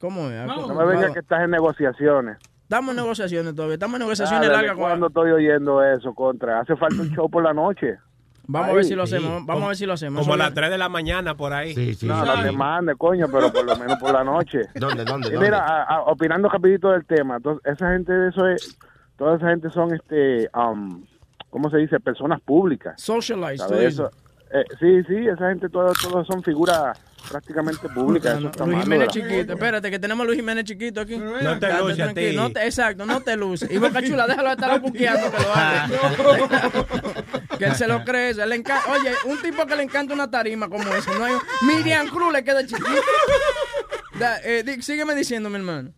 ¿Cómo es? No, No me vengas que estás en negociaciones. Estamos en negociaciones todavía, estamos en negociaciones largas. ¿desde ¿Cuándo estoy oyendo eso, contra? Hace falta un show por la noche. Vamos a ver si lo sí. hacemos, vamos a ver si lo hacemos. Como a las 3 de la mañana por ahí. Sí, sí, No, mandes, coño, pero por lo menos por la noche. ¿Dónde, dónde, Y dónde? mira, a- a- opinando rapidito del tema, entonces, esa gente de eso es, toda esa gente son este um, ¿cómo se dice? Personas públicas. Socialized. Eso, eh, sí, sí, esa gente todos todos son figuras prácticamente públicas. Eso está Luis Jiménez chiquito, espérate, que tenemos a Luis Jiménez chiquito aquí. No te Quédate luce a tranquilo, ti. no te- exacto, no te luce. Y Boca Chula, déjalo estar buqueando que lo haga. que él se lo cree. se le enca- Oye, un tipo que le encanta una tarima como ese. No hay... Miriam Cruz le queda chiquito. Da- eh, sígueme diciendo, mi hermano.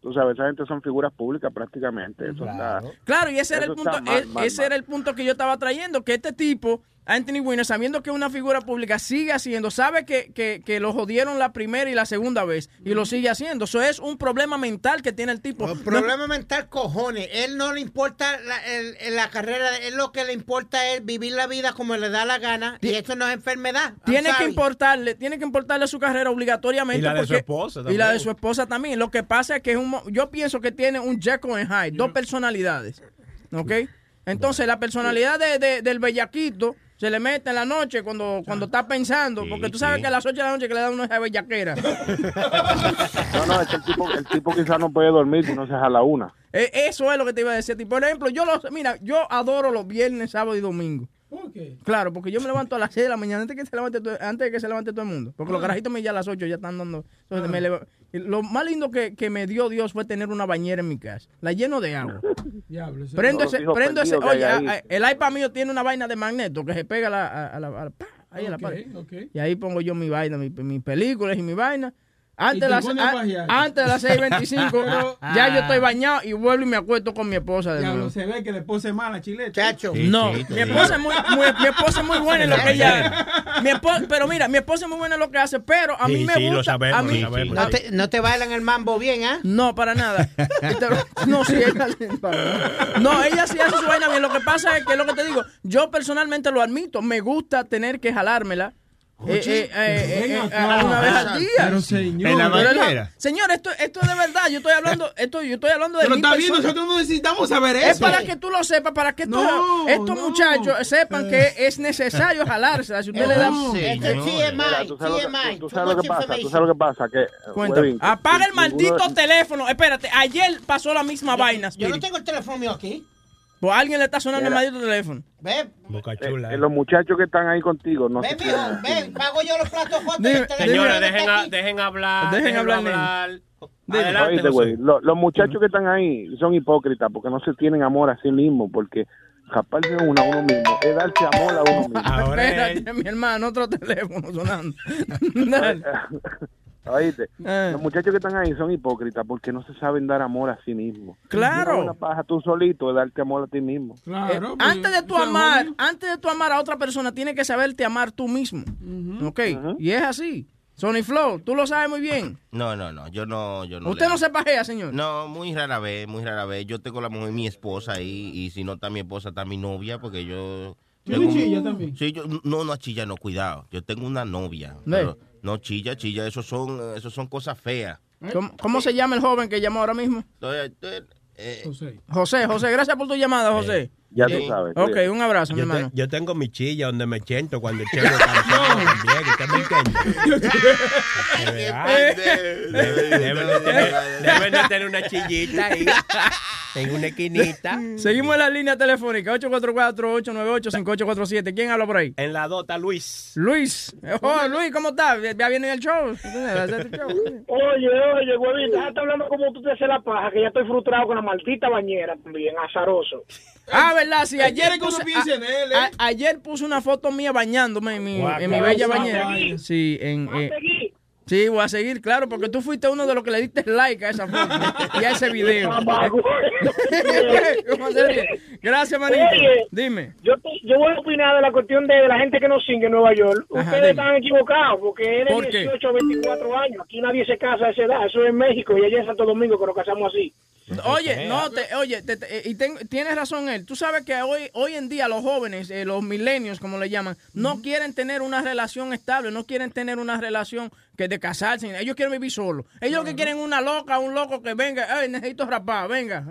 Tú sabes, esa gente son figuras públicas prácticamente. Eso está... Claro, y ese era el punto, mal, e- mal, ese mal. era el punto que yo estaba trayendo, que este tipo, Anthony Weiner, sabiendo que es una figura pública, sigue haciendo, sabe que, que, que lo jodieron la primera y la segunda vez, y lo sigue haciendo. Eso es un problema mental que tiene el tipo. No- Problema mental, cojones. Él no le importa la, el- la carrera, él lo que le importa es vivir la vida como le da la gana. Y eso no es enfermedad. Tiene que importarle, tiene que importarle su carrera obligatoriamente. Y la de su esposa Y también. la de su esposa también. Lo que pasa es que es un, mo- yo pienso que tiene un Jekyll and Hyde, dos personalidades. ¿Ok? Entonces, la personalidad de- de- del bellaquito se le mete en la noche cuando, cuando está pensando, porque tú sabes sí. que a las 8 de la noche que le da uno esa bellaquera. No, no, es que el tipo, el tipo quizás no puede dormir si no se jala una. Eh, Eso es lo que te iba a decir. Por ejemplo, yo los, mira, yo adoro los viernes, sábado y domingo. ¿Por qué? Claro, porque yo me levanto a las 6 de la mañana antes, que se levante todo- antes de que se levante todo el mundo. Porque los carajitos me ya a las 8 ya están dando. entonces me leva- y lo más lindo que, que me dio Dios fue tener una bañera en mi casa. La lleno de agua. Diablo, ese- Prendo ese, prendo ese, oye, a- a- el iPad mío tiene una vaina de magneto que se pega a la, a, a la, a la- ahí a la pared. Y ahí pongo yo mi vaina, mi- mis películas y mi vaina. Antes de, las, a antes de las 6.25, Pero- ya yo estoy bañado y vuelvo y me acuesto con mi esposa de Diablo, nuevo. se ve que la esposa es mala, chilete. Chacho. No, sí, mi esposa, es muy, muy- mi esposa es muy buena en lo que ella mi esposa, Pero mira, mi esposa es muy buena en lo que hace, pero a mí Sí, me sí, gusta. lo sabemos, a mí, lo sabemos. No te, no te bailan el mambo bien, ¿ah? no, para nada. No, sí, ella, para- no, ella sí hace su vaina bien. Lo que pasa es que lo que te digo, yo personalmente lo admito, me gusta tener que jalármela. Eh, eh, eh, eh, eh, una vez al día. Pero señor. En la Pero señor, esto, esto es de verdad. Yo estoy hablando, esto, yo estoy hablando de Pero está bien, nosotros no necesitamos saber eso. Es para que tú lo sepas, para que estos, No, estos no. muchachos sepan que es necesario jalársela. Si usted le da... Sí, Esto es no. TMI, Mira, tú sabes lo que, tú sabes lo pasa, tú sabes lo que pasa, que... Apaga el maldito teléfono. Espérate, ayer pasó la misma vaina. Yo no tengo el teléfono mío aquí. Pues a alguien le está sonando el maldito teléfono. Ve, Boca eh, chula. eh, los muchachos que están ahí contigo no ve, se mijo, quieren. ve, pago yo los platos fotos. Dime, Señores, dejen, a- dejen hablar. Dejen Dejen hablar, hablar. Dime. Adelante, Oíste, José. güey, lo- los muchachos que están ahí son hipócritas porque no se tienen amor a sí mismos, porque japarse uno a uno mismo es darse amor a uno mismo. Ahora Espérate, mi hermano, otro teléfono sonando. Oíste, Eh. los muchachos que están ahí son hipócritas porque no se saben dar amor a sí mismos. Claro. Una paja tú solito es darte amor a ti mismo. Claro. Eh, pues, antes de tu amar, antes de tu amar a otra persona, tienes que saberte amar tú mismo. ¿Ok? Y es así. Sony Flow, tú lo sabes muy bien. No, no, no, yo no, yo no. Usted no se pajea, señor. No, muy rara vez, muy rara vez. Yo tengo la mujer, mi esposa ahí, y si no está mi esposa, está mi novia, porque yo... ¿Tú tengo no un- chillas también? Sí, yo, no, no chilla, no, cuidado. Yo tengo una novia. Pero no chilla, chilla, eso son, eso son cosas feas. ¿Cómo, cómo se llama el joven que llamó ahora mismo? Entonces, eh, eh, José. José, José, gracias por tu llamada, José. Ya Sí. tú sabes. Ok, un abrazo, mi te- hermano. yo tengo mi chilla donde me siento cuando el chelo está también. Deben de tener, una chillita ahí en una esquinita. Seguimos en la línea telefónica 844-898-5847. ¿Quién habla por ahí? En la dota, Luis. Luis. Oh, Luis, ¿cómo estás? ¿Ya viene el show? ¿Hacer el show? Oye, oye, huevito, déjate hablando como tú te haces la paja, que ya estoy frustrado con la maldita bañera también, azaroso. Ah, ¿verdad? Sí, ayer puse, en él, ¿eh? a- ayer puse una foto mía bañándome en mi, en mi bella bañera. Sí, en... ¿Vas a eh, sí, voy a seguir, claro, porque tú fuiste uno de los que le diste like a esa foto y a ese video. Gracias, manito. Oye. Dime. Yo, yo voy a opinar de la cuestión de, la gente que nos sigue en Nueva York. Ajá, Ustedes dime. están equivocados porque es de ¿Por qué? 18 a 24 años. Aquí nadie se casa a esa edad. Eso es en México y allá en Santo Domingo que nos casamos así. Oye, no, te, oye, te- te- y ten- tienes razón él. Tú sabes que hoy, hoy en día los jóvenes, eh, los milenios, como le llaman, no quieren tener una relación estable, no quieren tener una relación que de casarse. Ellos quieren vivir solos. Ellos lo que quieren es una loca, un loco que venga, ay, necesito rapar, venga,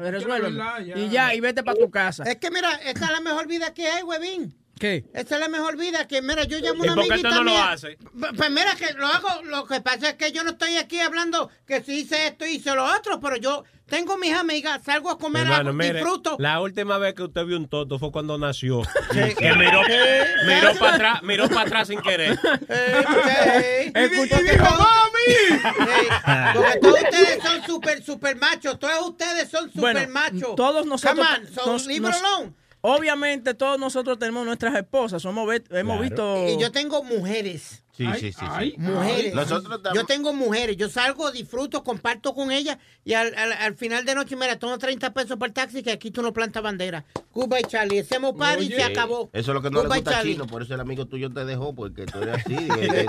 ya. Y ya, y vete para tu casa. Es que mira, esta es la mejor vida que hay, huevín. ¿Qué? Esta es la mejor vida que, mira, yo llamo a ¿Y una por qué amiguita tú no lo mía. haces? Pues mira que lo hago, lo que pasa es que yo no estoy aquí hablando que si hice esto, hice lo otro, pero yo, tengo mis amigas, salgo a comer Hermano, algo, mire, disfruto. la última vez que usted vio un toto fue cuando nació. Sí. Que miró, para atrás, miró para atrás sin querer. Escucha, y dijo, ¡Mami! Porque todos ustedes son super, super machos. Todos ustedes son super Bueno, machos. todos nosotros. Come on, so nos- leave nos- it alone. Obviamente, todos nosotros tenemos nuestras esposas. Somos hemos Claro. visto. Y yo tengo mujeres. Sí, sí, sí, sí. Mujeres. Nosotros Yo tengo mujeres. Yo salgo, disfruto, comparto con ellas y al, al, al final de noche, mira, tomo 30 pesos para el taxi que aquí tú no plantas bandera. Goodbye, Charlie. Hacemos party y se acabó. Eso es lo que no le gusta a. Chino, por eso el amigo tuyo te dejó, porque tú eres así.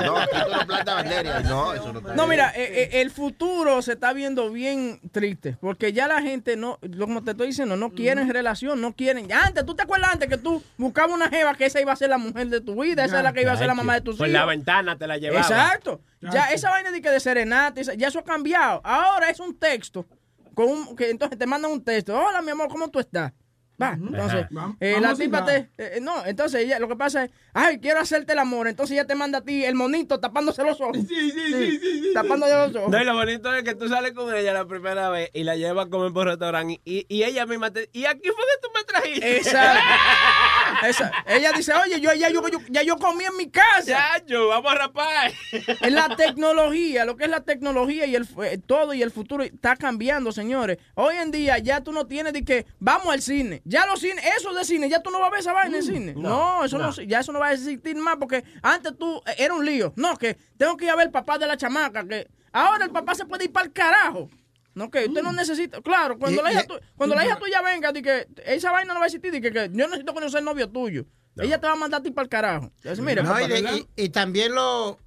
no, aquí tú no plantas bandera. No, eso no está No, bien. mira, eh, eh, el futuro se está viendo bien triste, porque ya la gente no, lo- como te estoy diciendo, no quieren relación, no quieren. Ya antes, ¿tú te acuerdas antes que tú buscabas una jeva que esa iba a ser la mujer de tu vida, esa es la que iba a ser la mamá de tus hijos? la ventana te la llevaba. Exacto. Ya esa vaina de que de serenata, ya eso ha cambiado. Ahora es un texto, con un- que entonces te mandan un texto. Hola, mi amor, ¿cómo tú estás? Va, entonces, eh, vamos la a tipa citar. te... eh, no, entonces ella, lo que pasa es, ay, quiero hacerte el amor. Entonces ella te manda a ti el monito tapándose los ojos. Sí, sí, sí, sí, sí. Tapándose los ojos. No, y lo bonito es que tú sales con ella la primera vez y la llevas a comer por restaurante y, y ella misma te... ¿Y aquí fue que tú me trajiste? Exacto. Esa- ella dice, oye, yo ya, yo, yo- ya yo comí en mi casa. Ya, yo, vamos a rapar. Es la tecnología, lo que es la tecnología y el eh, todo y el futuro está cambiando, señores. Hoy en día ya tú no tienes de que vamos al cine. Ya los cines, eso de cine, ya tú no vas a ver esa vaina en cine. No, eso no. ya eso no va a existir más porque antes tú eh, era un lío. No, que tengo que ir a ver el papá de la chamaca, que ahora el papá se puede ir para el carajo. No, que usted no necesita. Claro, cuando Y- la hija, y- tu- cuando la hija tuya venga, di que esa vaina no va a existir, di que, que yo necesito conocer el novio tuyo. Ella te va a mandar a ti para el carajo. Entonces, mira, No, papá, y, de- ¿verdad? y- y también lo,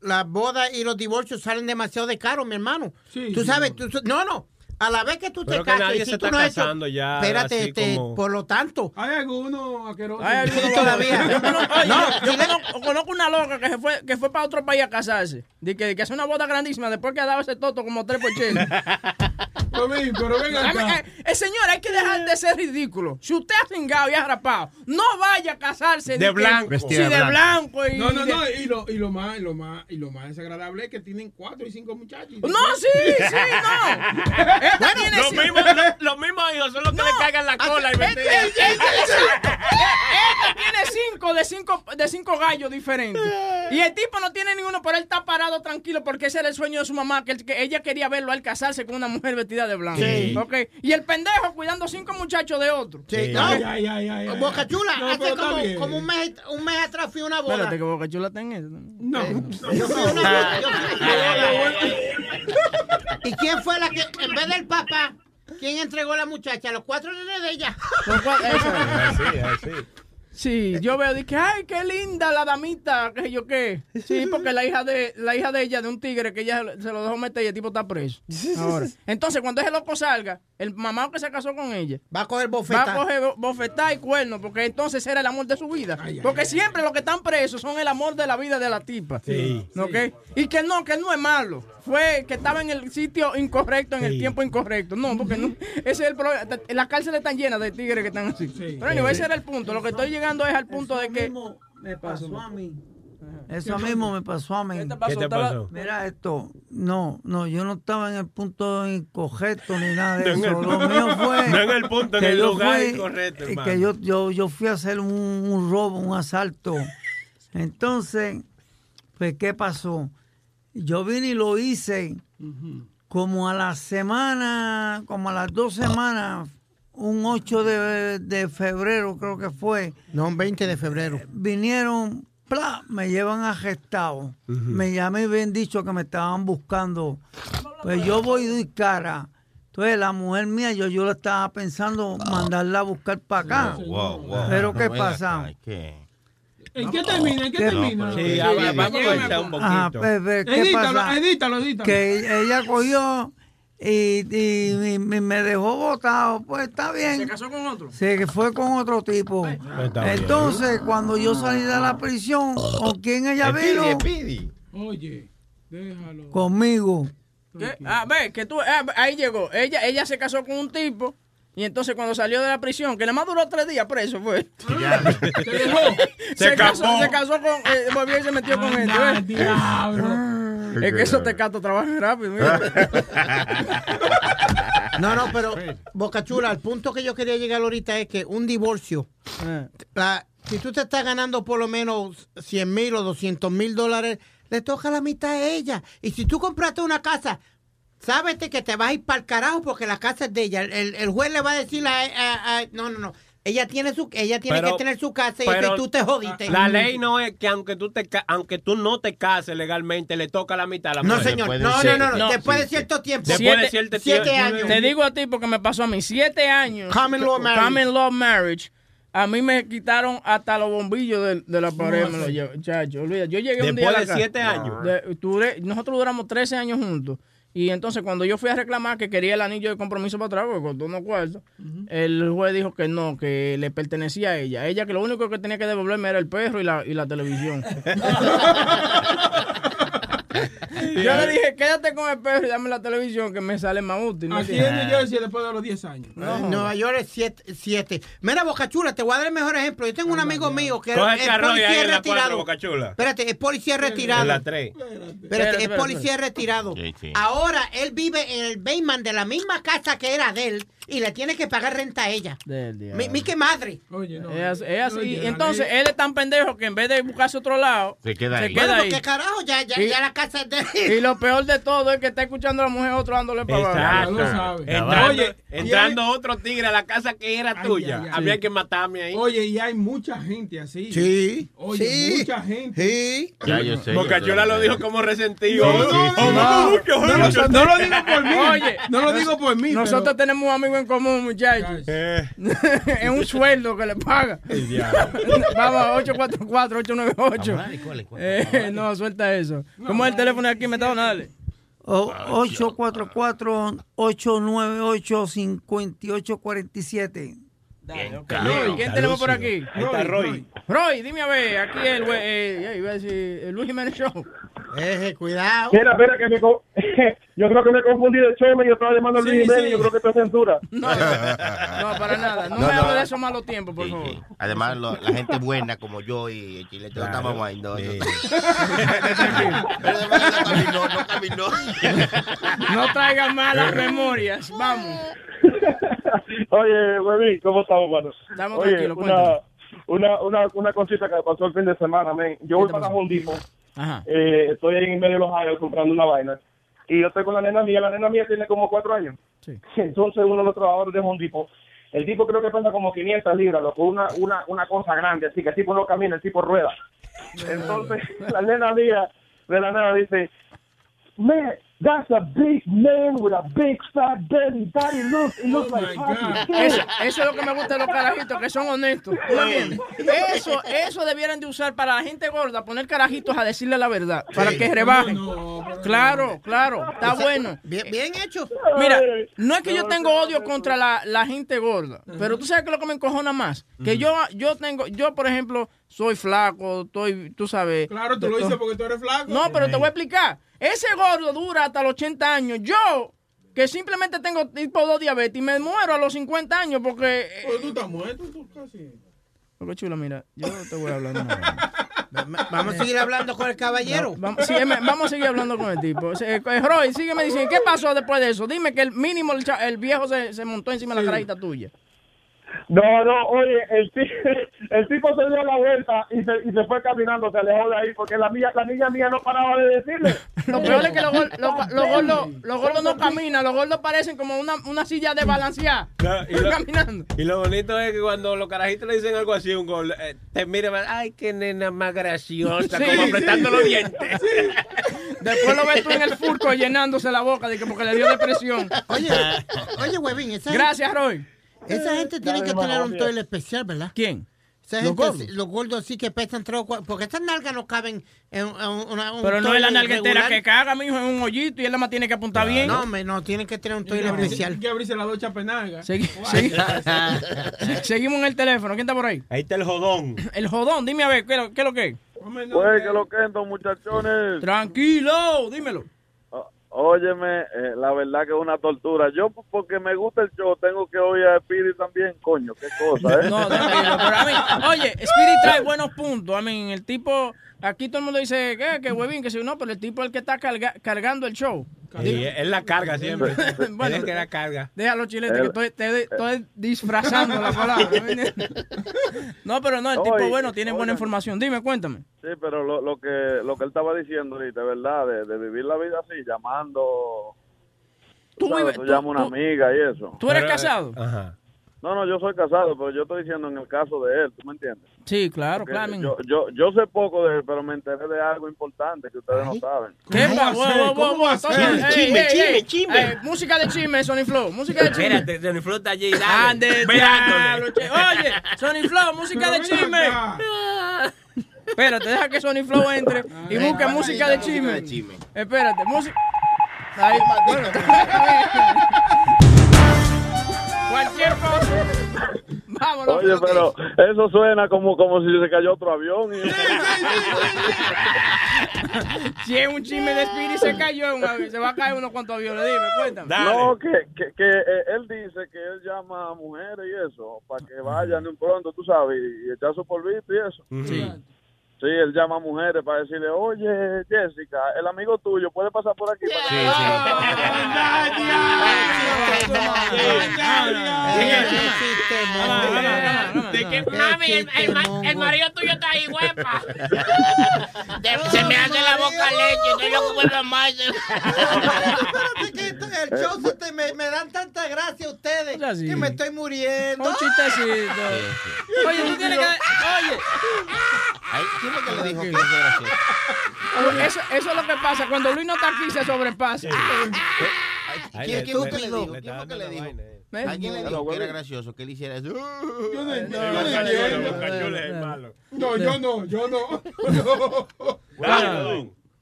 las bodas y los divorcios salen demasiado de caro, mi hermano. Sí, tú sí. sabes, tú- no, no. A la vez que tú Pero te que casas, nadie y si se tú está no casando ya, Espérate, así este, como- por lo tanto. Hay algunos asquerosos. Hay algunos todavía. Yo conozco, oye, No, yo- yo conozco, conozco una loca que se fue, que fue para otro país a casarse. De que, que hace una boda grandísima después que ha dado ese toto como tres por ciento. Pero ven, acá. Eh, señor, hay que dejar de ser ridículo. Si usted ha cingado y ha rapado, no vaya a casarse De blanco. Sí, de de blanco. y No, no, no, y lo, y lo más, y lo más, y lo más desagradable es que tienen cuatro y cinco muchachos. No, sí, sí, no. Esta tiene Los cinco- mismos, los, los mismos hijos son los que le cargan la cola y Este- este- este- este tiene cinco de cinco de cinco gallos diferentes. Y el tipo no tiene ninguno, pero él está parado tranquilo porque ese era el sueño de su mamá, que, él- que ella quería verlo al casarse con una mujer vestida de blanco. Sí. Ok. Y el pendejo cuidando cinco muchachos de otro. Sí, no. Ay, ay, ay. Boca Chula, No, hace como, como un, mes, un mes atrás fui una boda. Espérate que Boca Chula está en eso. No. Yo fui a una boda. yo fui a una boda. ¿Y quién fue la que, en vez del papá, quién entregó a la muchacha? Los cuatro nenes de ella. Cua- esa- Así, así. Sí, yo veo, dije, ay, qué linda la damita, que yo qué. Sí, porque la hija de la hija de ella, de un tigre, que ella se lo dejó meter y el tipo está preso. Ahora. Entonces, cuando ese loco salga, el mamá que se casó con ella, Va a coger va bofeta. a coger bo- bofetada y cuerno, porque entonces era el amor de su vida. porque siempre los que están presos son el amor de la vida de la tipa. Sí. ¿Ok? Y que no, que no es malo. Fue que estaba en el sitio incorrecto, en el Sí. tiempo incorrecto. No, porque no, ese es el problema. Las cárceles están llenas de tigres que están así. Pero anyway, ese era el punto. Lo que estoy llegando es al punto de que. me pasó a mí. Eso mismo me pasó a mí. ¿Qué te ¿Qué pasó? te Estaba- pasó? Mira esto, no, no, yo no estaba en el punto incorrecto ni nada de No eso. Lo mío fue no en el punto, en que el yo lugar fui- incorrecto, y hermano. Que yo, yo, yo fui a hacer un, un robo, un asalto. Entonces, pues, ¿qué pasó? Yo vine y lo hice como a la semana, como a las dos semanas, un 8 de, de febrero creo que fue No, un 20 de febrero. vinieron, ¡pla! me llevan arrestado. Me llamé y bien dicho que me estaban buscando. Pues yo voy doy cara. Entonces la mujer mía, yo, yo la estaba pensando mandarla a buscar para acá. Wow, wow. Pero ¿qué Ven pasa? ¿En qué termina? ¿En qué ¿Qué? termina? Sí, Sí, sí, va- sí. vamos a echar un Ajá, poquito. pues, pues, ¿qué Edítalo, pasa? edítalo, edítalo. Que ella cogió y, y- y me dejó botado. Pues está ¿Se bien. casó con otro? Sí, que fue con otro tipo. Pues. Entonces, cuando yo salí de la prisión, ¿con quién ella vino? Oye, déjalo. Conmigo. ¿Qué? Ah, ve, que tú, ah, ahí llegó. Ella, ella se casó con un tipo y entonces cuando salió de la prisión, que nada más duró tres días preso, fue. Dejó. Se, Se casó, se casó con, eh, volvió y se metió con él. Anda, ¿ves? diablo. Es que esos tecatos trabajan rápido. mira. No, no, pero Boca Chula, al punto que yo quería llegar ahorita es que un divorcio, la- si tú te estás ganando por lo menos 100 mil o 200 mil dólares, le toca la mitad a ella. Y si tú compraste una casa, sábete que te vas a ir para el carajo porque la casa es de ella. El, el- el juez le va a decir, a, a- a- no, no, no. Ella tiene su, ella tiene Pero- que tener su casa y, pero y tú te jodiste. La ley no es que aunque tú te ca- aunque tú no te cases legalmente le toca la mitad a la No, mujer. señor. No, no, no, no. Después de cierto tiempo. Después de cierto siete tiempo. años. Te digo a ti porque me pasó a mí. Siete años. Common law marriage. Common law marriage. A mí me quitaron hasta los bombillos de, de la pared. me lo llevo, chacho, olvida. Yo llegué un día a Después de siete años. De- duré- nosotros duramos 13 años juntos. Y entonces cuando yo fui a reclamar que quería el anillo de compromiso para atrás, porque costó unos cuartos, el juez dijo que no, que le pertenecía a ella. Ella que lo único que tenía que devolverme era el perro y la, y la televisión. yo le dije, quédate con el perro y dame la televisión que me sale más útil. ¿no Aquí en? New Jersey después de los 10 años. En Nueva York es siete, siete. Mira, Boca Chula, te voy a dar el mejor ejemplo. Yo tengo un amigo mío que Coge es el carro y ahí policía en la cuatro, retirado. Boca Chula. Espérate, es policía retirado. En la tres. Espérate, Espérate, es policía retirado. Sí, sí. Ahora él vive en el basement de la misma casa que era de él y le tiene que pagar renta a ella. Mi, mi que madre. Es es así. Oye, Y la entonces él es tan pendejo que en vez de buscarse otro lado, Se queda se ahí. queda Bueno, ahí. porque carajo, ya, ya, la casa es Y lo peor de todo es que está escuchando a la mujer otro dándole para abajo. Exacto. Entrando, entrando otro tigre a la casa que era tuya. ay, ay. Había que matarme ahí. Oye, y hay mucha gente así. Sí, Oye, sí, mucha gente. Sí. Ya yo sé. Boca yo Chula sé. lo dijo como resentido. No, lo digo por mí. Oye, no lo digo por mí. Nosotros pero- tenemos un amigo en común, muchachos. es un sueldo que le paga. Vamos, 844-898. Eh, no, suelta eso. ¿Cómo es el teléfono aquí metido, dale. 844-898-5847. ¿quién tenemos por aquí? Está Roy. Roy, dime a ver, aquí el eh, iba a decir, el Luis Jiménez Show. Eje, cuidado. Espera, espera que me yo creo que me confundí de show y yo estaba llamando a Luis sí, Jiménez y yo creo que esto es censura. No, no para nada. No, me no. hables de esos malos tiempos, por sí, favor. Además, la gente buena como yo y el chile, claro, estamos guayando. No caminó, no caminó. No traigan malas memorias, vamos. Oye, Webin, ¿cómo estamos, mano? Estamos Oye, tranquilos, una, una, una, una cosita que me pasó el fin de semana, men. Yo voy para Home Depot. Ajá. Eh, estoy ahí en medio de los años comprando una vaina. Y yo estoy con la nena mía. La nena mía tiene como cuatro años. Sí. Entonces, uno de los trabajadores de Home Depot, el tipo creo que pesa como 500 libras, loco, una, una, una cosa grande, así que el tipo no camina, el tipo rueda. Entonces, la nena mía, de la nena dice, man, that's a big man with a big fat belly. Daddy, look, it looks like Papi. Eso, eso es lo que me gusta de los carajitos, que son honestos. Eso, eso debieran de usar para la gente gorda, poner carajitos a decirle la verdad, para que rebajen. Claro, claro, está bueno. Bien, bien hecho. Mira, no es que yo tengo odio contra la, la gente gorda, pero tú sabes que lo que me encojona más, que yo, yo tengo, yo por ejemplo, soy flaco, estoy, tú sabes. Claro, tú lo dices porque tú eres flaco. No, pero te voy a explicar. Ese gordo dura hasta los 80 años. Yo, que simplemente tengo tipo 2 diabetes y me muero a los 50 años porque... eh, Pero tú estás muerto, tú casi. Loco chulo, mira, yo te voy a hablar. no. Vamos a seguir hablando con el caballero. No, vamos, sí, vamos a seguir hablando con el tipo. Eh, Roy, sígueme diciendo, ¿qué pasó después de eso? Dime que el mínimo el, el viejo se, se montó encima de la carajita tuya. No, no, oye, el, el tipo se dio la vuelta y se, y se fue caminando, se alejó de ahí, porque la, mía, la niña mía no paraba de decirle. Lo peor es que los, gor- los- los gordos, los gordos no caminan, los gordos parecen como una, una silla de balancear. y, lo, caminando. y lo bonito es que cuando los carajitos le dicen algo así, un gol, eh, te mira, ay, qué nena más graciosa, Sí, como apretando sí. los dientes. Después lo ves tú en el furco llenándose la boca de que porque le dio depresión. Oye, oye, huevín, esa Gracias, Roy. Esa gente tiene que tener un toile especial, ¿verdad? ¿Quién? Esa Los gente, gordos. los gordos sí que pesan tres o cuatro, porque estas nalgas no caben en, en una, un Pero no es la nalguetera regular. que caga, mijo, en un hoyito y él nada más tiene que apuntar bien. No, hombre, no, tienen que tener un toile especial. Hay que abrirse la ducha penaga. Segui- segui- Seguimos en el teléfono. ¿Quién está por ahí? Ahí está el jodón. El jodón, dime a ver, ¿qué, es lo- qué es lo que es? Pues que lo que es, muchachones. Tranquilo, dímelo. Óyeme, eh, la verdad que es una tortura. Yo, porque me gusta el show, tengo que oír a Spirit también, coño, qué cosa, ¿eh? No, tranquilo, pero a mí, oye, Spirit trae buenos puntos. A mí, el tipo, aquí todo el mundo dice que, que huevín, que si no, pero el tipo es el que está carga- cargando el show. Sí, él la carga siempre. Bueno, es que la carga. Déjalo, chilete, que estoy, te- estoy disfrazando la palabra. no, pero no, el tipo Oye, bueno tiene buena información. Dime, cuéntame. Sí, pero lo, lo que lo que él estaba diciendo ahorita, ¿verdad? De, de vivir la vida así, llamando. Tú, sabes, vives- tú tú- llamas a una tú- amiga y eso. ¿Tú eres casado? Ajá. No, no, yo soy casado, pero yo estoy diciendo en el caso de él, ¿tú me entiendes? Sí, claro, Porque claro. yo, yo, yo sé poco de él, pero me enteré de algo importante que ustedes no saben. ¿Qué ey, chisme, ey, chisme. ey, Música de chisme, Sony Flow. Música de chisme. Espérate, Sony Flow está allí. dale. Ande, diablo. Oye, Sony Flow, música de chisme. Espérate, deja que Sony Flow entre y busque música de chisme. Espérate, música. Ahí, bueno, Cualquier cosa. Vámonos. Oye, pero eso suena como, como si se cayó otro avión. Y... Si es un chisme de Spirit se cayó en un avión, se va a caer unos cuantos aviones. Dime, cuéntame. No, que, que, que eh, él dice que él llama a mujeres y eso, para que vayan de un pronto, tú sabes, y, y echar su polvito y eso. Sí. Sí, él llama a mujeres para decirle, oye, Jessica, el amigo tuyo puede pasar por aquí. Para que- De que, mami, el, el ma- el marido tuyo está ahí, huepa. Se me hace la boca leche, estoy loco por mamá. Espérate que el show se te- me, me dan tanta gracia ustedes que me estoy muriendo. Un chistecito. Oye, tú tienes que. Oye. ¿Quién es que le dijo que eso era gracioso? Eso, eso es lo que pasa. Cuando Luis no está aquí, se sobrepasa. ¿Quién, quién fue que le dijo? ¿Quién fue que le dijo? ¿Eh? ¿Alguien le dijo que era gracioso que él hiciera eso? Yo no entiendo. No, No, yo no, yo no.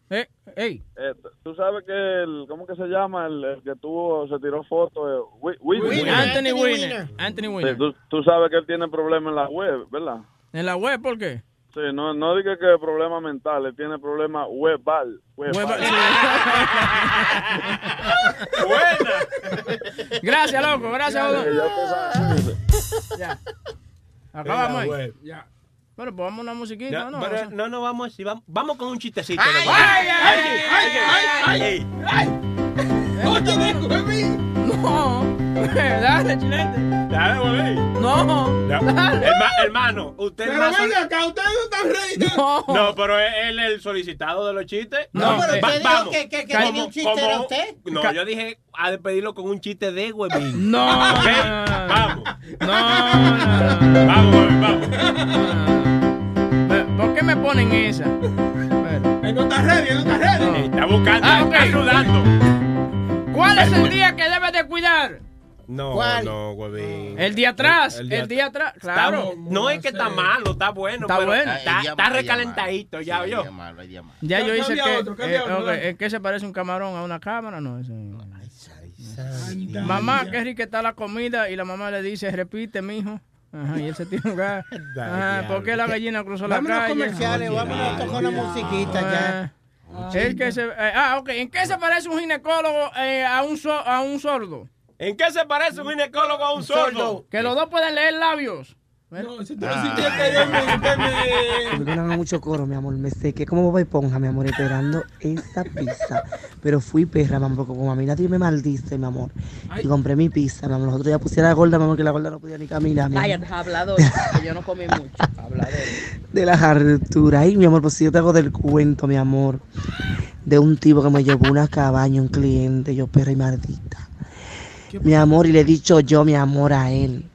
Eh, ey. Eh, tú sabes que el, ¿cómo que se llama? El, el que tuvo, se tiró fotos, eh, Wi- Winner. Anthony Winner. Anthony Sí, Winner. tú, tú sabes que él tiene problemas en la web, ¿verdad? ¿En la web por qué? Sí, no, no diga que problema mental, él tiene problemas webbal. webbal. Web- Gracias, loco. Gracias, Ya, Odón. ya. Ya. Acabamos ahí. web. Ya. Bueno, pues vamos a una musiquita, No, ¿no? pero O sea- no, no, vamos así. Vamos, vamos con un chistecito. Ay, nomás. ay, ay, ay, ay, ay, ay. No te dejo de mí. No. Dale, chilete. Dale, güey. No. Ya. Dale. Herma- hermano, usted Pero más venga acá, ustedes no están ready. No. No, pero él es el solicitado de los chistes. No, pero Va- usted dijo vamos. que- que- que Como- tenía un chiste, ¿era como- usted? No, yo dije a despedirlo con un chiste de huevín. No, no, no, no. Vamos. No, no, no. Vamos, huevín, vamos. ¿Por qué me ponen esa? Él no está ready, él no está ready. Está buscando, Ah, está sudando. ¿Cuál es el día que debes de cuidar? No, ¿Cuál? no, huevín. El día atrás. El El día día, atrás. Está- Claro. no es que está malo, está bueno. Está pero bueno. Está, recalentadito, ya Sí, yo. hay malo, hay día malo. Ya yo hice que. otro, eh, otro, ok, dale. ¿En qué se parece un camarón a una cámara? No, eso. Mamá, qué rica está la comida. Y la mamá le dice, repite, mijo. Ajá, y él se tira un gas. Ajá, ¿por qué la gallina cruzó la Vámonos a calle? comerciales, vámonos a tocar una musiquita ya. Ah, el que se, eh, ah, ok. ¿En qué se parece un ginecólogo eh, a, un so- a un sordo? ¿En qué se parece un ginecólogo a un sordo? Que los dos pueden leer labios. No, si tú Ah. me- no hagan mucho coro, mi amor. Me sequé como Bob Esponja, mi amor, esperando esa pizza. Pero fui perra, mi amor, porque como a mí nadie me maldice, mi amor. Y compré mi pizza, mi amor. Los otros días puse a la gorda, mi amor, que la gorda no podía ni caminar. Cállate, hablador, que yo no comí mucho. Hablador. De las harturas. Ay, mi amor, pues si yo te hago del cuento, mi amor. De un tipo que me llevó una cabaña, un cliente, yo perra y maldita. Mi amor, y le he dicho yo, mi amor, a él.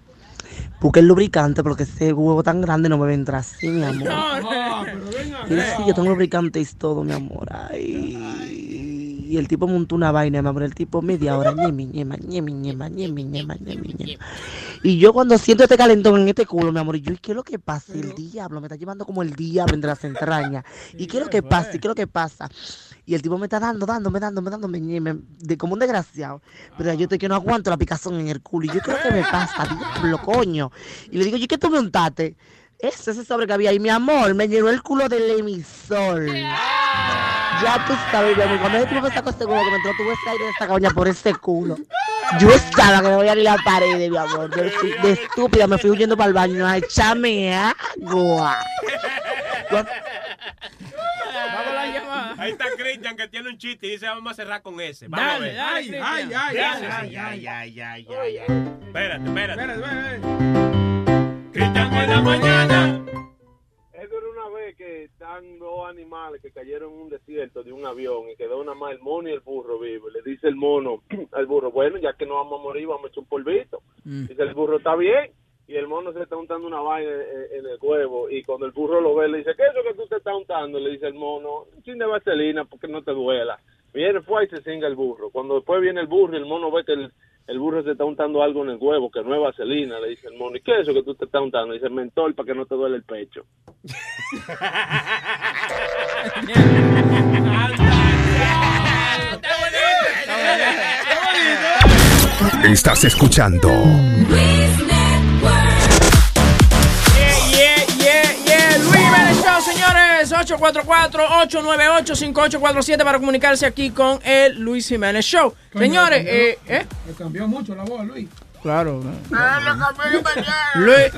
Busque el lubricante porque ese huevo tan grande no me va a entrar así, mi amor. Pero Y sí, yo tengo lubricante y todo, mi amor. Ay. Y el tipo montó una vaina, mi amor. El tipo media hora, ñemi, ñema, ñemi, ñema, ñemi, ñema, ñemi, ñema. Y yo cuando siento este calentón en este culo, mi amor, y yo, ¿y qué es lo que pasa? El diablo, me está llevando como el diablo entre las entrañas. ¿Y qué es lo que pasa? ¿Y qué es lo que pasa? Y el tipo me está dando, dándome, dándome, dándome, ñeme, de como un desgraciado. Pero yo estoy que no aguanto la picazón en el culo. Y yo, ¿qué es lo que me pasa? Diablo, coño. Y le digo, ¿y qué tú me untaste? Ese, ese sobre que había ahí, mi amor, me llenó el culo del emisor. Ya tú sabes, mi amor, cuando ese tipo me sacó ese huevo que me entró tuvo ese aire de esa cabaña por ese culo. Yo estaba que me voy a ir a la pared, mi amor. De, de estúpida me fui huyendo para el baño a echarme agua. Vamos a la llamada. Ahí está Cristian que tiene un chiste y dice vamos a cerrar con ese. Vamos a Dale, ver. dale, Cristian. Ay, ay, ay, Ay, ay, ay, ay, ay, ay. Espérate, espérate. Espérate, Cristian en la mañana. Eso era una vez que están dos animales que cayeron en un desierto de un avión y quedó nada más el mono y el burro vivo. Y le dice el mono al burro, bueno, ya que no vamos a morir, vamos a echar un polvito. Dice el burro, está bien. Y el mono se está untando una vaina en, el huevo. Y cuando el burro lo ve, le dice, ¿qué es lo que tú te estás untando? Le dice el mono, un chin de vaselina porque no te duela. Viene, fue y se cinga el burro. Cuando después viene el burro y el mono ve que el, el burro se está untando algo en el huevo, que no es vaselina, le dice el mono, ¿y qué es eso que tú te estás untando? Le dice mentol para que no te duele el pecho. Estás escuchando Show, señores. 844-898-5847 para comunicarse aquí con el Luis Jiménez Show. Señores, eh, ¿eh? Le cambió mucho la voz, Luis. Claro. Luis,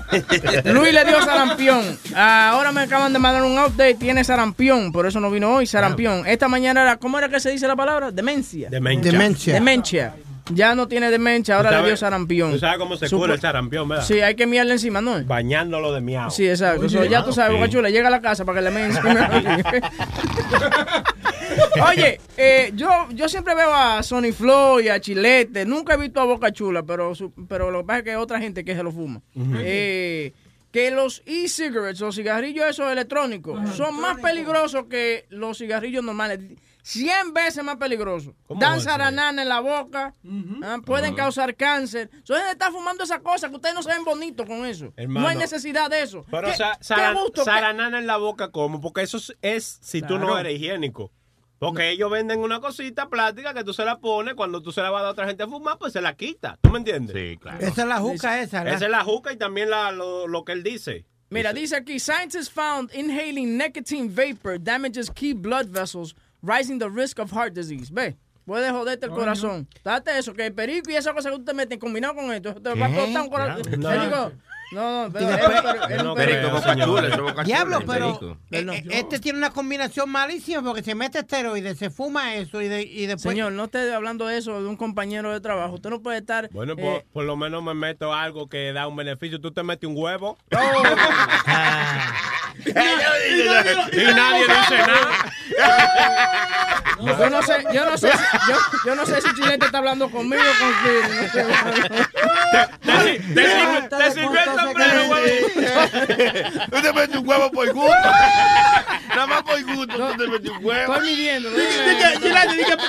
Luis le dio sarampión. Ahora me acaban de mandar un update. Tiene sarampión. Por eso no vino hoy. Sarampión. Esta mañana era. ¿Cómo era que se dice la palabra? Demencia. Demencia. Demencia. Demencia. Ya no tiene demencia. Ahora ¿Tú le dio sarampión. ¿Tú sabes cómo se Supo- cura el sarampión, verdad? Sí, hay que miarle encima, ¿no? Bañándolo de miau. Sí, exacto. Oye, ya ah, tú sabes, ok. Boca Chula, llega a la casa para que le meen encima. Oye, eh, yo, yo siempre veo a Sony Flow y a Chilete. Nunca he visto a Boca Chula, pero, su- pero lo que pasa es que hay otra gente que se lo fuma. Eh, que los e-cigarettes, los cigarrillos esos electrónicos, son más peligrosos que los cigarrillos normales. 100 veces más peligrosos. ¿Cómo Dan va a ser? zaranana en la boca, ah, pueden causar cáncer. So, gente está fumando esa cosa que ustedes no se ven bonitos con eso. Hermano. No hay necesidad de eso. Pero ¿Qué- sa- qué sara- gusto? ¿Qué- saranana en la boca, ¿cómo? Porque eso es, si tú no eres higiénico. Porque ellos venden una cosita plástica que tú se la pones, cuando tú se la vas a dar a otra gente a fumar, pues se la quita. ¿Tú me entiendes? Sí, claro. Esa es la juca esa. Esa es la juca y también la, lo, lo que él dice. Mira, dice aquí, scientists found inhaling nicotine vapor damages key blood vessels, rising the risk of heart disease. Ve, puede joderte el corazón. Date eso, que el perico y esa cosa que tú te metes combinado con esto, te va a cortar un corazón. No. Digo, no, no, pero, no perico. Boca Chula, Boca Diablo, Chula, pero eh, eh, este tiene una combinación malísima porque se mete esteroides, se fuma eso y, de- y después... Señor, no esté hablando de eso de un compañero de trabajo. Usted no puede estar. Bueno, eh, por, por lo menos me meto algo que da un beneficio. Tú te metes un huevo. y nadie dice nada. Yo no sé, yo no sé, si, yo, yo no sé si Chilete está hablando conmigo o con Phil, no sé. Te, te sirve- te sirvió el sombrero, huevito. Tú te metes un huevo por gusto. Nada más por gusto tú te metes un huevo. Estoy midiendo. ¿no?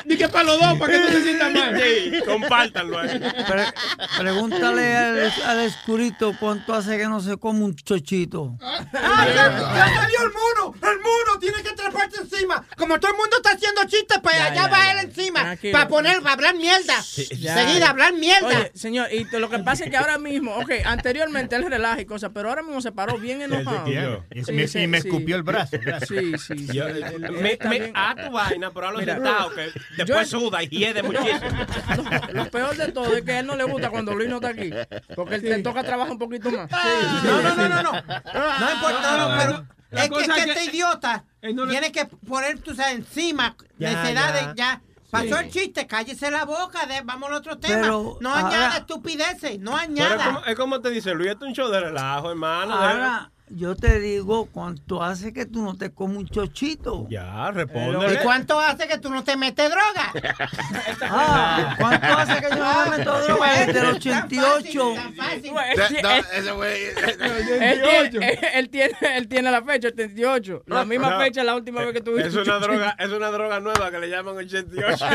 Di que para los dos, para que tú te sientas mal. Sí, compártanlo. Pre- pregúntale al, al escurito cuánto hace que no se come un chochito. ¡Ah, ya, salió el mono! ¡El mono tiene que treparse encima! Como todo el mundo está haciendo chistes, pues Ya, allá ya, va ya. él encima. Tranquilo. Para poner, para hablar mierda. Seguir, hablar mierda. Oye, señor, y lo que pasa es que ahora mismo, ok, anteriormente él relaja y cosas, pero ahora mismo se paró bien enojado. Y, Sí, me, sí, y me sí. escupió el brazo. gracias. Sí, sí, sí. Yo- me, me- a tu vaina, pero a los Mira. sentados que después suda y hiede muchísimo. Lo peor de todo es que a él no le gusta cuando Luis no está aquí, porque él le toca trabajar un poquito más. No, no, no, no, no. No importa, no, pero La es que, que es que- este idiota no le- tiene que poner, tú sabes, encima Ya, necesidades, ya. ya. Pasó Sí. el chiste, cállese la boca, de, vamos al otro tema. Pero no ahora- añada estupideces, no Pero es añada. como, es como te dice Luis, esto es un show de relajo, hermano. Ahora, yo te digo cuánto hace que tú no te comes un chochito. Ya, ¿Y responde. cuánto hace que tú no te metes droga? Ah, ¿cuánto hace que yo no me meto droga? Desde el 88. Tan fácil. Él- tiene, él, tiene, él tiene la fecha, el 38. La misma No. fecha la última vez que tuviste. Es una droga, es una droga nueva que le llaman 88.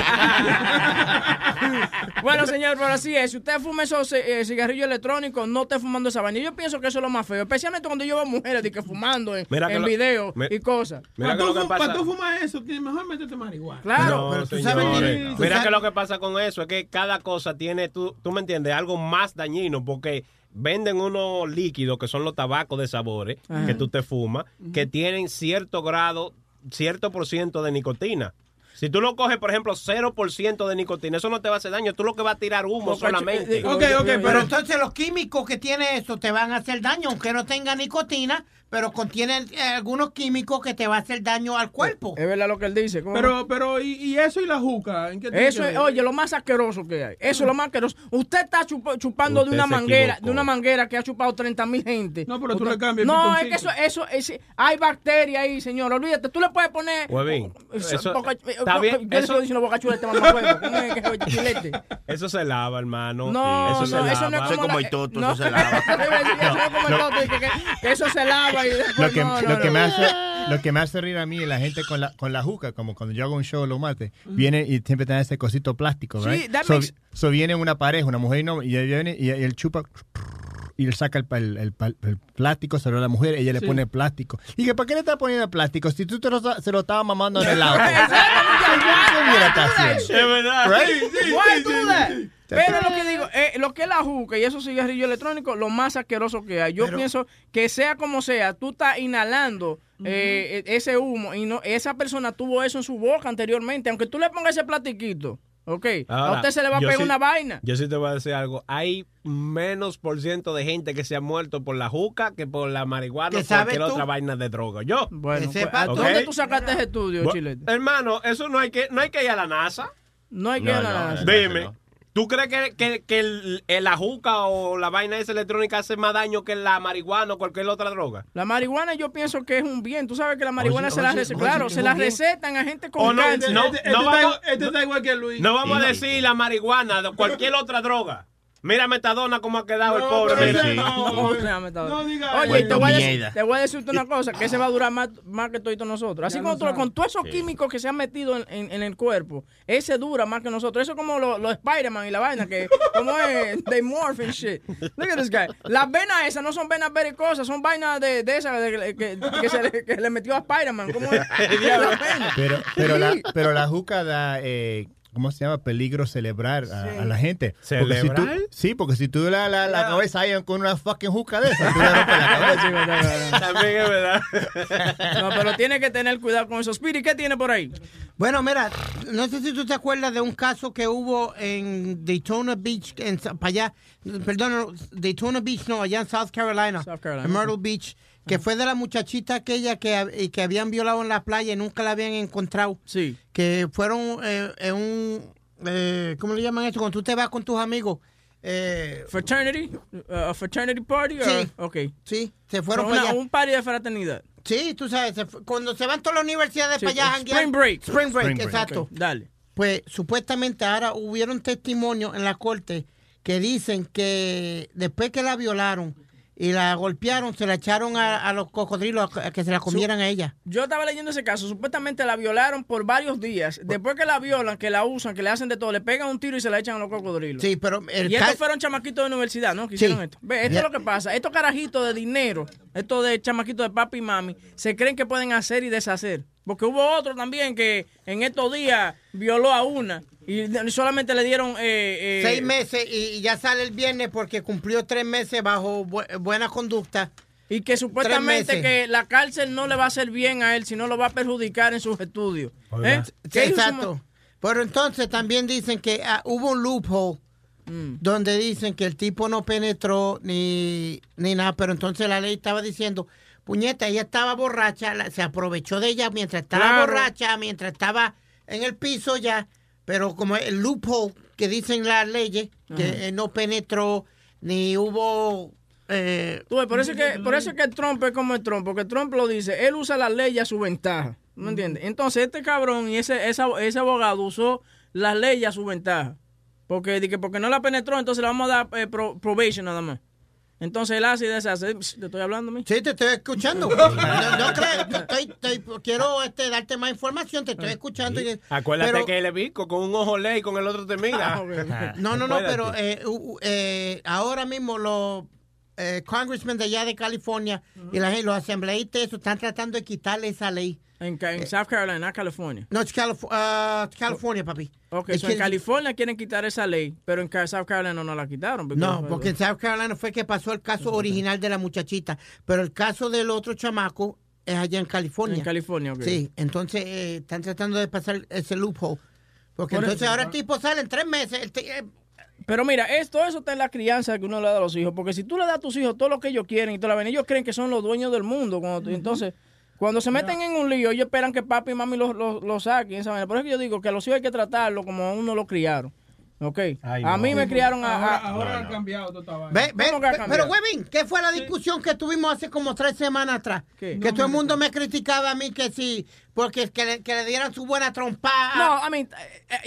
Bueno, señor, pero así es. Si usted fuma esos eh, cigarrillos electrónicos, no esté fumando esa vaina. Yo pienso que eso es lo más feo. Especialmente cuando yo veo mujeres de que fumando en, Mira que en lo- videos mi- y cosas. Mira que Para lo tú, que fu- para pasa. tú fumar eso, tienes mejor métete marihuana. Claro, No, pero tú señores. sabes- tú Mira sabes- que lo que pasa con eso es que cada cosa tiene, tú, tú me entiendes, algo más dañino porque venden unos líquidos que son los tabacos de sabores que tú te fumas, que tienen cierto grado, cierto por ciento de nicotina. Si tú lo coges, por ejemplo, 0% de nicotina, eso no te va a hacer daño. Tú lo que vas a tirar humo Boca- solamente. eh, eh, Pero entonces los químicos que tiene eso te van a hacer daño, aunque no tenga nicotina, pero contienen eh, algunos químicos que te va a hacer daño al cuerpo. Es verdad lo que él dice. ¿cómo Pero, pero, ¿y, y eso y la juca? ¿En qué Eso es, oye, lo más asqueroso que hay. Eso es lo más asqueroso. Usted está chupa- chupando de una manguera, equivocó. de una manguera que ha chupado 30 mil gente. No, pero tú le cambias No, es que eso, eso, es- hay bacterias ahí, señor. Olvídate, tú le puedes poner. Huevín, eso- boca- está bien, ¿Qué eso- boca chula este mamahuevo? ¿Cómo es que es chilete? Eso se lava, hermano. No, eso no, se eso no lava. es como, la- toto, no, eso se lava. Eso es como el toto, que, que- que eso se lava y después Lo que, no, lo, me hace, lo que me hace reír a mí es la gente con la, con la juca, como cuando yo hago un show los martes, viene y siempre tiene ese cosito plástico, Sí, right? that so, makes- so viene una pareja, una mujer y, no, y ella viene y, y él chupa y él saca el, el, el el plástico, se lo da a la mujer, ella le Sí. pone plástico. Y que, ¿para qué le está poniendo el plástico? Si tú te lo, se lo estabas mamando en el auto. Es verdad. Right? Pero lo que digo, eh, lo que es la juca y esos cigarrillos electrónicos, lo más asqueroso que hay. Yo pienso que sea como sea, tú estás inhalando eh, ese humo y no esa persona tuvo eso en su boca anteriormente. Aunque tú le pongas ese platiquito, ¿ok? a usted se le va a pegar sí- una vaina. Yo sí te voy a decir algo. Hay menos por ciento de gente que se ha muerto por la juca que por la marihuana ¿Qué o cualquier tú? otra vaina de droga. Yo. Bueno, pues, ¿Ok? ¿a ¿dónde tú sacaste ese estudio, Bu- Chilete? Hermano, eso no hay que, no hay que ir a la NASA. No hay que ir a la NASA. Dime. ¿Tú crees que, que, que el, el- la juca o la vaina esa electrónica hace más daño que la marihuana o cualquier otra droga? La marihuana yo pienso que es un bien. Tú sabes que la marihuana Oye, se la oye, claro, se la recetan a gente con O no, cáncer. no, Este, no igual- este está igual que Luis. No vamos a decir la marihuana, de cualquier otra droga. Mira Metadona cómo ha quedado el pobre. ese no, No, No diga Oye, te voy, a decir, mierda. te voy a decirte una cosa, que ese va a durar más, más que todos nosotros. Así como lo con todos esos Sí. químicos que se han metido en, en- en el cuerpo, ese dura más que nosotros. Eso es como los los Spider-Man y la vaina, que como es, they morph and shit. Look at this guy. Las venas esas no son venas vericosas, son vainas de, de esas de- que, que se le, que le metió a Spider-Man. ¿Cómo es? Pero, pero, Sí. la, pero la juca da, eh, ¿cómo se llama? Peligro celebrar a, a la gente. Porque si tú- ¿Celebrar? sí, porque si tú la, la, la cabeza ahí con una fucking juca de esa, tú le rompes la cabeza. También es verdad. No, pero tiene que tener cuidado con eso. Speedy, ¿qué tiene por ahí? Bueno, mira, no sé si tú te acuerdas de un caso que hubo en Daytona Beach, en, para allá, perdón, Daytona Beach, no, allá en South Carolina, Carolina. en Myrtle Beach, que fue de la muchachita aquella que, que habían violado en la playa y nunca la habían encontrado. Sí. Que fueron eh, en un, eh, ¿cómo le llaman esto? Cuando tú te vas con tus amigos. Eh, Fraternity? Uh, a fraternity party? or- Sí. Ok. Sí, se fueron Una- para allá. Un party de fraternidad. Sí, tú sabes, se cuando se van todas las universidades Sí, para allá. Spring break. Spring break, Spring break. exacto. Dale. Pues supuestamente ahora hubieron testimonios en la corte que dicen que después que la violaron y la golpearon, se la echaron a, a los cocodrilos a, que se la comieran a ella. Yo estaba leyendo ese caso. Supuestamente la violaron por varios días. Después que la violan, que la usan, que le hacen de todo, le pegan un tiro y se la echan a los cocodrilos. Sí, pero el y estos fueron chamaquitos de universidad, ¿no? Que hicieron esto. Ve, esto es lo que pasa. Estos carajitos de dinero, estos de chamaquitos de papi y mami, se creen que pueden hacer y deshacer. Porque hubo otro también que en estos días violó a una y solamente le dieron... eh, eh, Seis meses y, ya sale el viernes porque cumplió tres meses bajo bu- buena conducta. Y que supuestamente que la cárcel no le va a hacer bien a él, sino lo va a perjudicar en sus estudios. ¿Eh? Sí, ¿Qué hizo su exacto. Pero entonces también dicen que ah, hubo un loophole Mm. donde dicen que el tipo no penetró ni, ni nada, pero entonces la ley estaba diciendo, puñeta, ella estaba borracha, la- se aprovechó de ella mientras estaba Claro. borracha, mientras estaba en el piso ya, pero como el loophole que dicen las leyes, que eh, no penetró ni hubo... eh, Tú ves, por eso es que por eso es que Trump es como el Trump, porque Trump lo dice, él usa la ley a su ventaja, ¿me entiendes? Entonces este cabrón y ese, ese, ese abogado usó la ley a su ventaja, porque que porque no la penetró, entonces le vamos a dar eh, pro- probation nada más. Entonces él hace y deshace. ¿Te estoy hablando a mí? Sí, te estoy escuchando. No, no creo, estoy- estoy- quiero este, darte más información, te estoy escuchando. y- Acuérdate pero- que él es bico, con un ojo ley y con el otro te mira. No, no, no, pero eh, eh, ahora mismo los eh, congressmen de allá de California y la, gente- los asambleístas eso, están tratando de quitarle esa ley. En, en South Carolina, no California. No, es Calif- ah, California, papi. Ok, Es so en California quieren quitar esa ley, pero en South Carolina no la quitaron. No, porque en South Carolina fue que pasó el caso original de la muchachita, pero el caso del otro chamaco es allá en California. En California, ok. Sí, entonces eh, están tratando de pasar ese loophole. Porque Por entonces eso, ahora el tipo sale en tres meses. el eh, Pero mira, esto eso está en la crianza que uno le da a los hijos. Porque si tú le das a tus hijos todo lo que ellos quieren y toda la vaina, ellos creen que son los dueños del mundo. Cuando Entonces, cuando se meten en un lío, ellos esperan que papi y mami los lo, lo saquen. Esa vaina. Por eso que yo digo que a los hijos hay que tratarlo como a uno lo criaron. ¿Ok? a mí me criaron a... Ahora, han cambiado toda. Ve, ve, ¿Cómo que ha ve- cambiado? pero, Webin, ¿qué fue la discusión que tuvimos hace como tres semanas atrás? Que todo el mundo me criticaba a mí que sí, porque que le, que le dieran su buena trompada. No, a mí,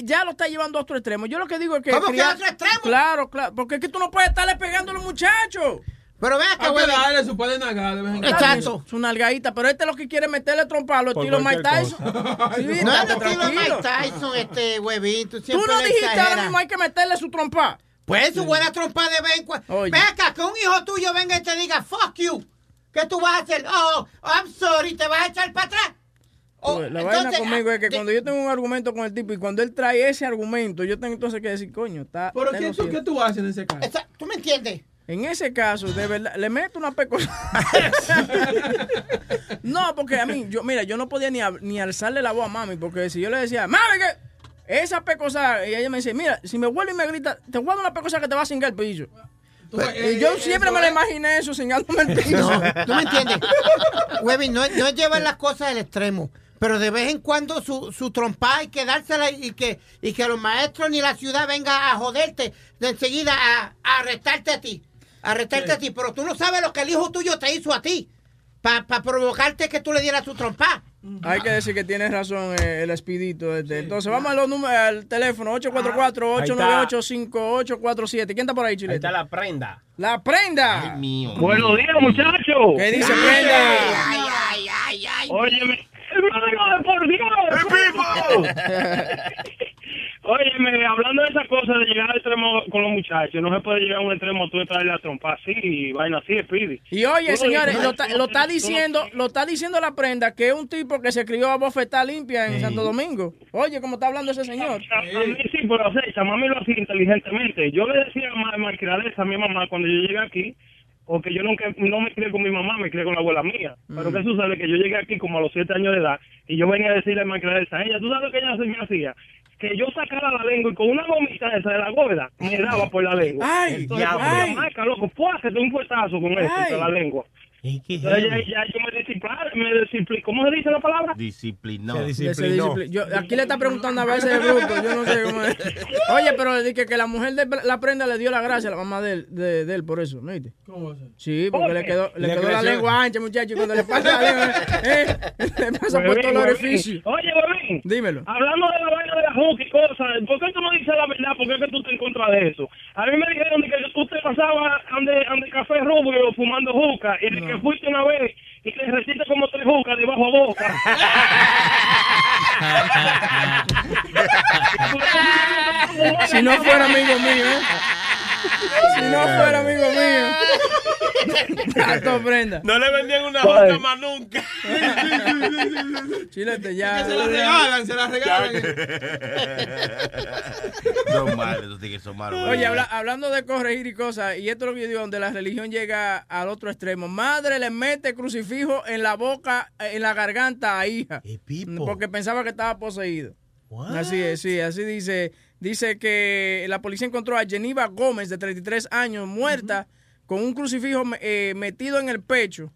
ya lo está llevando a otro extremo. Yo lo que digo es que... ¿Cómo que criar- a otro extremo? Claro, claro. Porque es que tú no puedes estarle pegando a los muchachos. Pero vea que darle su par de. Exacto. Su nalgadita. Pero este lo que quiere es meterle trompalo, estilo Mike Tyson. Sí, no es estilo. Mike Tyson, este Webin. Tú, no dijiste ahora mismo hay que meterle su trompa. Pues su buena trompa de vez en cuando. Oye. Ve acá, que un hijo tuyo venga y te diga, fuck you. ¿Qué tú vas a hacer? Oh, I'm sorry, ¿te vas a echar para atrás? Oh, la entonces, vaina conmigo es que de- cuando yo tengo un argumento con el tipo y cuando él trae ese argumento, yo tengo entonces que decir, coño, está. ¿Pero está qué tú, qué tú haces en ese caso? ¿Tú me entiendes? En ese caso, de verdad, le meto una pecosa. no, porque a mí, yo, mira, yo no podía ni, ni alzarle la voz a mami, porque si yo le decía, mami, que esa pecosa, y ella me dice, mira, si me vuelve y me grita, te dar una pecosa que te va a cingar el pillo. eh, y yo eh, siempre eso me la es- imaginé eso, cingándome el pillo. No, tú me entiendes. Webin, no, es- no es llevar las cosas al extremo. Pero de vez en cuando su, su trompa hay que dársela y que, y que los maestros ni la ciudad venga a joderte de enseguida a, a arrestarte a ti. Arrestarte a ti. Pero tú no sabes lo que el hijo tuyo te hizo a ti. Para provocarte que tú le dieras su trompa. Hay que decir que tienes razón eh, el espidito. Este. Entonces vamos a los números, al teléfono 844-898-5847. ¿Quién está por ahí, Chile? Ahí está la prenda. La prenda. Buenos días, muchachos. ¿Qué dice Ay, prenda? ay, ay, ay, ay. Óyeme, hermano de por Dios. Óyeme, hablando de esa cosa de llegar al extremo con los muchachos, no se puede llegar a un extremo tú de traerle la trompa así y vaina así, Speedy. Y oye, señores, lo, está- lo está diciendo, lo está diciendo la prenda que es un tipo que se crió a bofetar limpia en Santo Domingo. Oye, ¿cómo está hablando ese señor? A, a mí sí, pero o sea, mami lo hacía inteligentemente. Yo le decía a a mi mamá cuando yo llegué aquí, porque yo nunca, no me crié con mi mamá, me crié con la abuela mía. Pero Mm. qué sucede que yo llegué aquí como a los siete años de edad y yo venía a decirle a malcriadeza a ella, ¿tú sabes lo que ella se me hacía? Que yo sacara la lengua y con una gomita esa de la gorda me daba por la lengua. Ay, Entonces, diablo. cuando ay. marca, loco, ¡pua! que te un puestazo con eso, Ay. de la lengua. Ya, ya yo me discipliné, me discipliné. ¿Cómo se dice la palabra? Disciplinó. Ese discipli- Yo, aquí le está preguntando a veces el bruto, yo no sé cómo es. Oye, pero le dije que la mujer de la prenda le dio la gracia a la mamá de él, de, de él por eso, ¿no viste? ¿Cómo va a ser? Sí, porque le quedó, le Le quedó la lengua ancha, muchacho, y cuando le pasa la lengua, eh, le pasa por todo el orificio. Oye, huevín. Dímelo. Hablando de la vaina de la juca y cosas, ¿por qué tú no dices la verdad? ¿Por qué es que tú estás en contra de eso? A mí me dijeron que tú te pasabas ande, ande café rubio fumando juca y que fuiste una vez y te recibiste como tres jucas debajo a boca. Si no fuera amigo mío, ¿eh? Si no fuera amigo mío. Tato prenda. No le vendían una boca más nunca. Chilete, ya. Que se la regalan, se la regalan. Son malos, esos tigres son malos. Oye, habla- hablando de corregir y cosas, y esto es lo que yo digo, donde la religión llega al otro extremo. Madre le mete crucifijo en la boca, eh, en la garganta a hija. Porque pensaba que estaba poseído. Así es, sí, así dice. Dice que la policía encontró a Geneva Gómez, de 33 años, muerta, con un crucifijo eh, metido en el pecho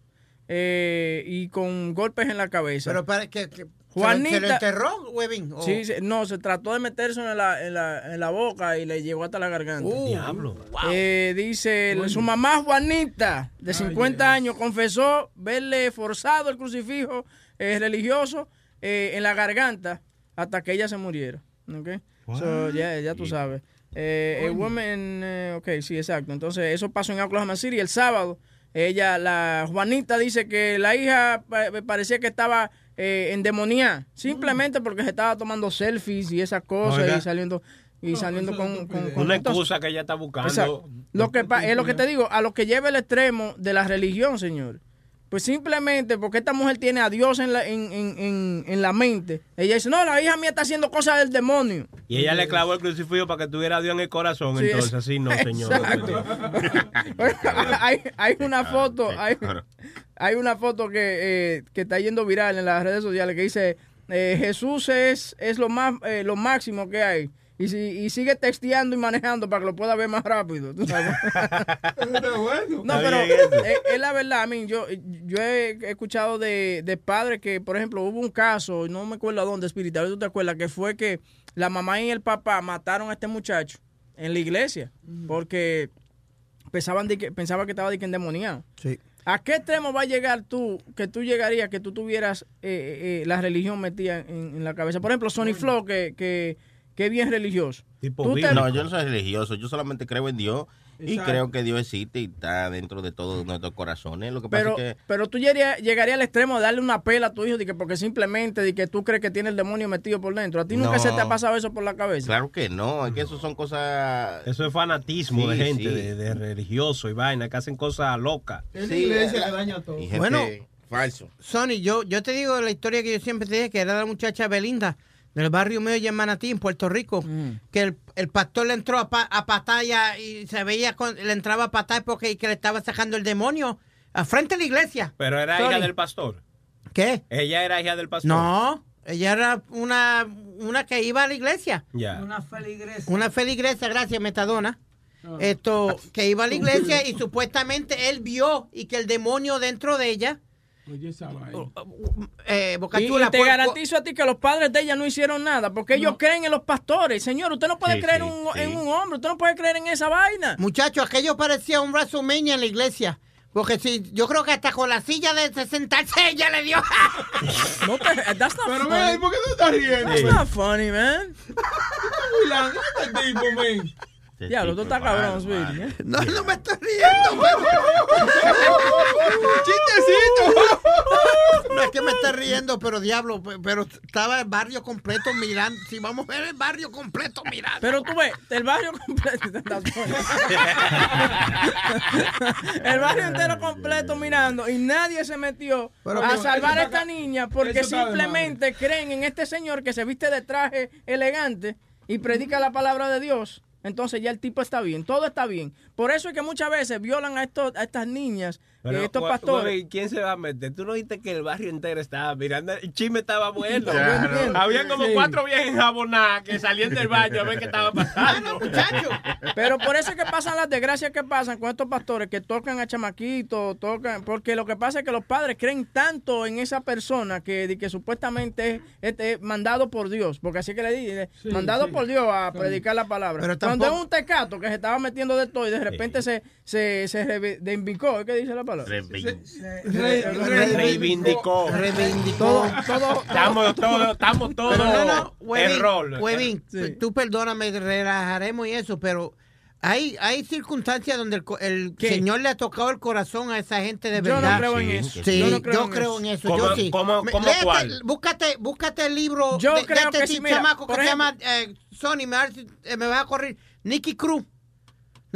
eh, y con golpes en la cabeza. Pero para que, que- Juanita. ¿Se lo enterró, Webin? ¿O- Sí, sí, no, se trató de meterse en la, en la, en la boca y le llegó hasta la garganta. Uh, Diablo. Eh, dice, su mamá Juanita, de 50 años, confesó verle forzado el crucifijo eh, religioso eh, en la garganta hasta que ella se muriera. So, ya, ya tú sabes. Eh, woman, eh, ok, sí, exacto. Entonces, eso pasó en Oklahoma City el sábado. Ella, la Juanita, dice que la hija pa- parecía que estaba eh, endemoniada, simplemente porque se estaba tomando selfies y esas cosas Oiga. y saliendo y saliendo con, con- con- Una entonces- excusa que ella está buscando. Lo que pa- es lo que te digo, a lo que lleva el extremo de la religión, señor. Pues simplemente porque esta mujer tiene a Dios en la, en, en, en, en la mente, ella dice, no, la hija mía está haciendo cosas del demonio. Y ella le clavó el crucifijo para que tuviera a Dios en el corazón. Sí, entonces, es- así no, señor. Exacto. hay, hay una foto, hay, hay una foto que, eh, que está yendo viral en las redes sociales que dice eh, Jesús es, es lo más eh, lo máximo que hay. Y, si, y sigue texteando y manejando para que lo pueda ver más rápido. ¿tú sabes? No, pero es, es la verdad. I mean, yo, yo he escuchado de, de padres que, por ejemplo, hubo un caso, no me acuerdo a dónde, espiritual, ¿tú te acuerdas? Que fue que la mamá y el papá mataron a este muchacho en la iglesia porque pensaban de que, pensaba que estaba de que endemoniado. Sí. ¿A qué extremo va a llegar tú, que tú llegarías, que tú tuvieras eh, eh, eh, la religión metida en, en la cabeza? Por ejemplo, Sonny Flow, que, que, que es bien religioso. Tú te- No, yo no soy religioso, yo solamente creo en Dios y creo que Dios existe y está dentro de todos nuestros corazones. Lo que pasa pero, es que pero tú llegarías, llegarías al extremo de darle una pela a tu hijo de que porque simplemente de que tú crees que tiene el demonio metido por dentro. ¿A ti nunca No. se te ha pasado eso por la cabeza? Claro que no, es que eso son cosas... Eso es fanatismo Sí, de gente, sí. de, de religioso y vaina, que hacen cosas locas. La iglesia le daña todo. Y gente Bueno, falso. Sony, yo, yo te digo la historia que yo siempre te dije, que era la muchacha Belinda, del barrio mío en Manatí, en Puerto Rico, Mm. que el, el pastor le entró a, pa- a patalla y se veía, con, le entraba a patalla porque que le estaba sacando el demonio a frente de la iglesia. Pero era Sorry. hija del pastor. ¿Qué? Ella era hija del pastor. No, ella era una, una que iba a la iglesia. Ya. Una feligres. Una feligresia, gracias, Metadona. Esto, que iba a la iglesia y supuestamente él vio y que el demonio dentro de ella, Oye, esa vaina. eh, Y, Bocachula, y te por- garantizo a ti que los padres de ella no hicieron nada, porque ellos creen en los pastores. Señor, usted no puede Sí, creer sí, un- sí. en un hombre, usted no puede creer en esa vaina. Muchacho, aquello parecía un WrestleMania en la iglesia. Porque si, yo creo que hasta con la silla de, sentarse ella le dio. no te, that's not Pero, funny. mira, ¿y por qué tú estás riendo? That's not funny, man. Este tipo, man. Diablo, tú estás cabrón, Speedy. ¿eh? No, no me estoy riendo, ¡Chistecito! No es que me esté riendo, pero diablo, pe- pero estaba el barrio completo mirando. Si vamos a ver el barrio completo mirando. Pero tú ves, el barrio completo. el barrio entero completo mirando y nadie se metió Pero, a salvar a esta niña porque simplemente creen en este señor que se viste de traje elegante y predica la palabra de Dios. Entonces ya el tipo está bien, todo está bien. Por eso es que muchas veces violan a, estos, a estas niñas, Pero, eh, estos pastores. ¿Quién se va a meter? Tú no dijiste que el barrio entero estaba mirando. El chisme estaba bueno. Claro. Había como Sí. cuatro viejas enjabonadas que salían del baño a ver qué estaba pasando. Pero por eso es que pasan las desgracias que pasan con estos pastores que tocan a chamaquitos, tocan, porque lo que pasa es que los padres creen tanto en esa persona que, que supuestamente es, este, mandado por Dios, porque así que le dije, Sí, mandado sí. por Dios a Sí. predicar la palabra. Pero Cuando tampoco- es un tecato que se estaba metiendo de todo y de repente se, se, se reivindicó, ¿qué dice la palabra? Reivindicó. Reivindicó. Estamos todos, estamos todos no, no, Huevín, tú perdóname, relajaremos y eso, pero hay, hay circunstancias donde el, co- el Señor le ha tocado el corazón a esa gente de Yo no verdad. creo en Sí, eso. Sí, Yo no creo en creo eso. en eso. ¿Cómo- yo sí. cómo- Me- cómo léete- cuál? Búscate, búscate el libro Yo de, de creo este que sí, mira, chamaco que se llama eh, Sony, me, va a decir- eh, me va a correr. Nicky Cruz.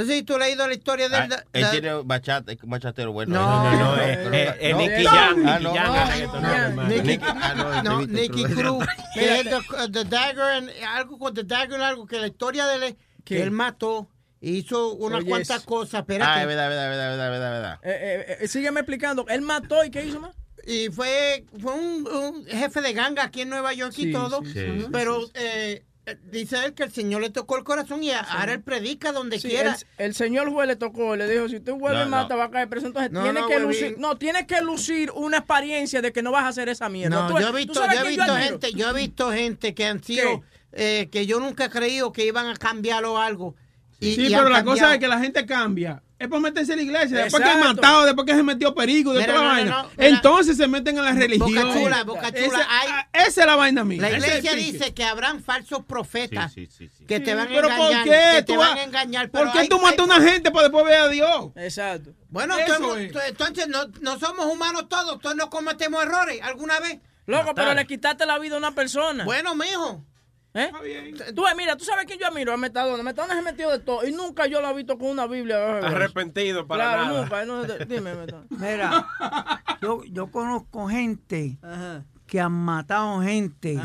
No sé si tú has leído la historia de Ah, él. él de- tiene bachata, bachatero bueno. No, no, no, es- Nicky Jam, Ah, Nicky no. Jam, Ah, reggaetonero, no. Nicky, Nicky- ah, no, no, Víctor Nicky Cruz. Que es the, the Dagger, and- algo con The Dagger, and algo que la historia de él que él mató, hizo unas cuantas cosas, Ah, espérate. es verdad, verdad, verdad, verdad, verdad, verdad. Eh, eh, eh, sígueme explicando. Él mató y ¿qué hizo más? y fue, fue un, un jefe de ganga aquí en Nueva York y todo, sí, sí, sí, pero eh, eh, dice él que el Señor le tocó el corazón y ahora él predica donde Sí, quiera. el, el señor juez le tocó, le dijo, si usted vuelve No, y mata, no. va a caer preso. Entonces No, tiene no, que lucir, no, tiene que lucir una apariencia de que no vas a hacer esa mierda. No, Tú- yo he tú visto, yo he visto gente, yo he visto gente que han sido, eh, que yo nunca he creído que iban a cambiarlo algo. Y, Sí, y pero la cosa es que la gente cambia. Es por meterse en la iglesia. Después que es matado, después que se metió perico, de toda la no, vaina. no, no, mira. Entonces se meten en la religión. Boca chula, boca chula, hay- esa es la vaina mía. La iglesia dice que habrán falsos profetas Sí, sí, sí, sí. que te van a pero engañar. ¿por qué? Que te Tú van a engañar. ¿Por pero qué hay- tú matas a hay- una gente para después ver a Dios? Exacto. Bueno, entonces no, no somos humanos todos, todos no cometemos errores alguna vez. Loco, pero le quitaste la vida a una persona. Bueno, mijo. ¿Eh? Tú, ves, mira, tú sabes quién yo admiro a Metadona. Metadona se ha metido de todo y nunca yo lo he visto con una Biblia. Arrepentido para claro, nada. nunca. no, dime, Metadona. Mira, yo, yo conozco gente que han matado gente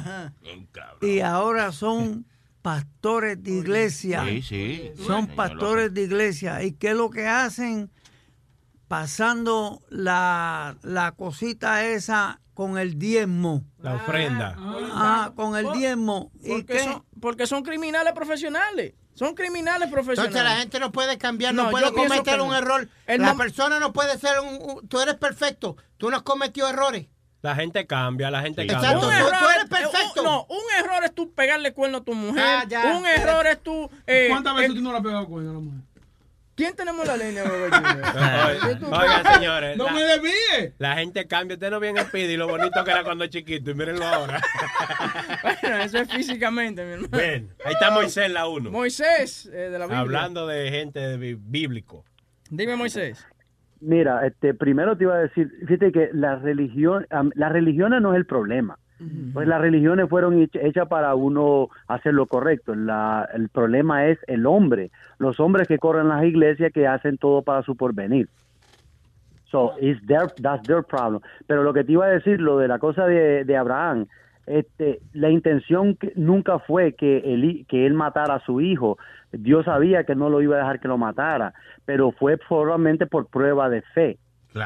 y ahora son pastores de iglesia. Sí, sí. Son pastores de iglesia. ¿Y qué es lo que hacen? Pasando la, la cosita esa con el diezmo. La ofrenda. Ah, con el diezmo. ¿Y Porque qué? son, porque son criminales profesionales. Son criminales profesionales. Entonces la gente no puede cambiar, no, No, puede cometer un no. error. El la persona no puede ser un, un- Tú eres perfecto. Tú no has cometido errores. La gente cambia, la gente Exacto, cambia. tú- error tú eres es- perfecto. un- no, un error es tú pegarle cuerno a tu mujer. Ah, ya. un error es tú. eh, ¿Cuántas veces eh, tú no le has pegado cuerno a la mujer? ¿Quién tenemos en la línea? Oiga, señores. No la, me desvíe. la gente cambia. Usted no viene el pidi lo bonito que era cuando es chiquito. Y mírenlo ahora. bueno, eso es físicamente, mi hermano. Ven, ahí está Moisés en la 1. Moisés, eh, de la Biblia. Hablando de gente bíblico. Dime, Moisés. Mira, este, primero te iba a decir, fíjate que la religión, las religiones no es el problema. Pues las religiones fueron hech- hechas para uno hacer lo correcto. La- el problema es el hombre, los hombres que corren las iglesias que hacen todo para su porvenir. So, it's their, that's their problem. Pero lo que te iba a decir, lo de la cosa de, de Abraham, este, la intención que- nunca fue que él, que él matara a su hijo. Dios sabía que no lo iba a dejar que lo matara, pero fue solamente por prueba de fe.